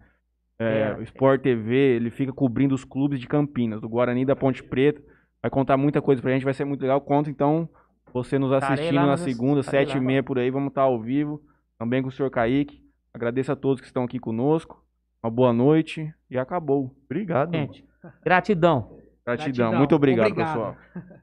é, É. Sport TV, ele fica cobrindo os clubes de Campinas, do Guarani e da Ponte Preta. Vai contar muita coisa pra gente, vai ser muito legal. Conta então você nos assistindo lá na segunda, estarei 7 e lá. meia por aí, vamos estar ao vivo, também com o senhor Kaique. Agradeço a todos que estão aqui conosco. Uma boa noite e acabou. Obrigado. Gente, gratidão. Gratidão. Gratidão. Muito obrigado, Obrigado. pessoal. [LAUGHS]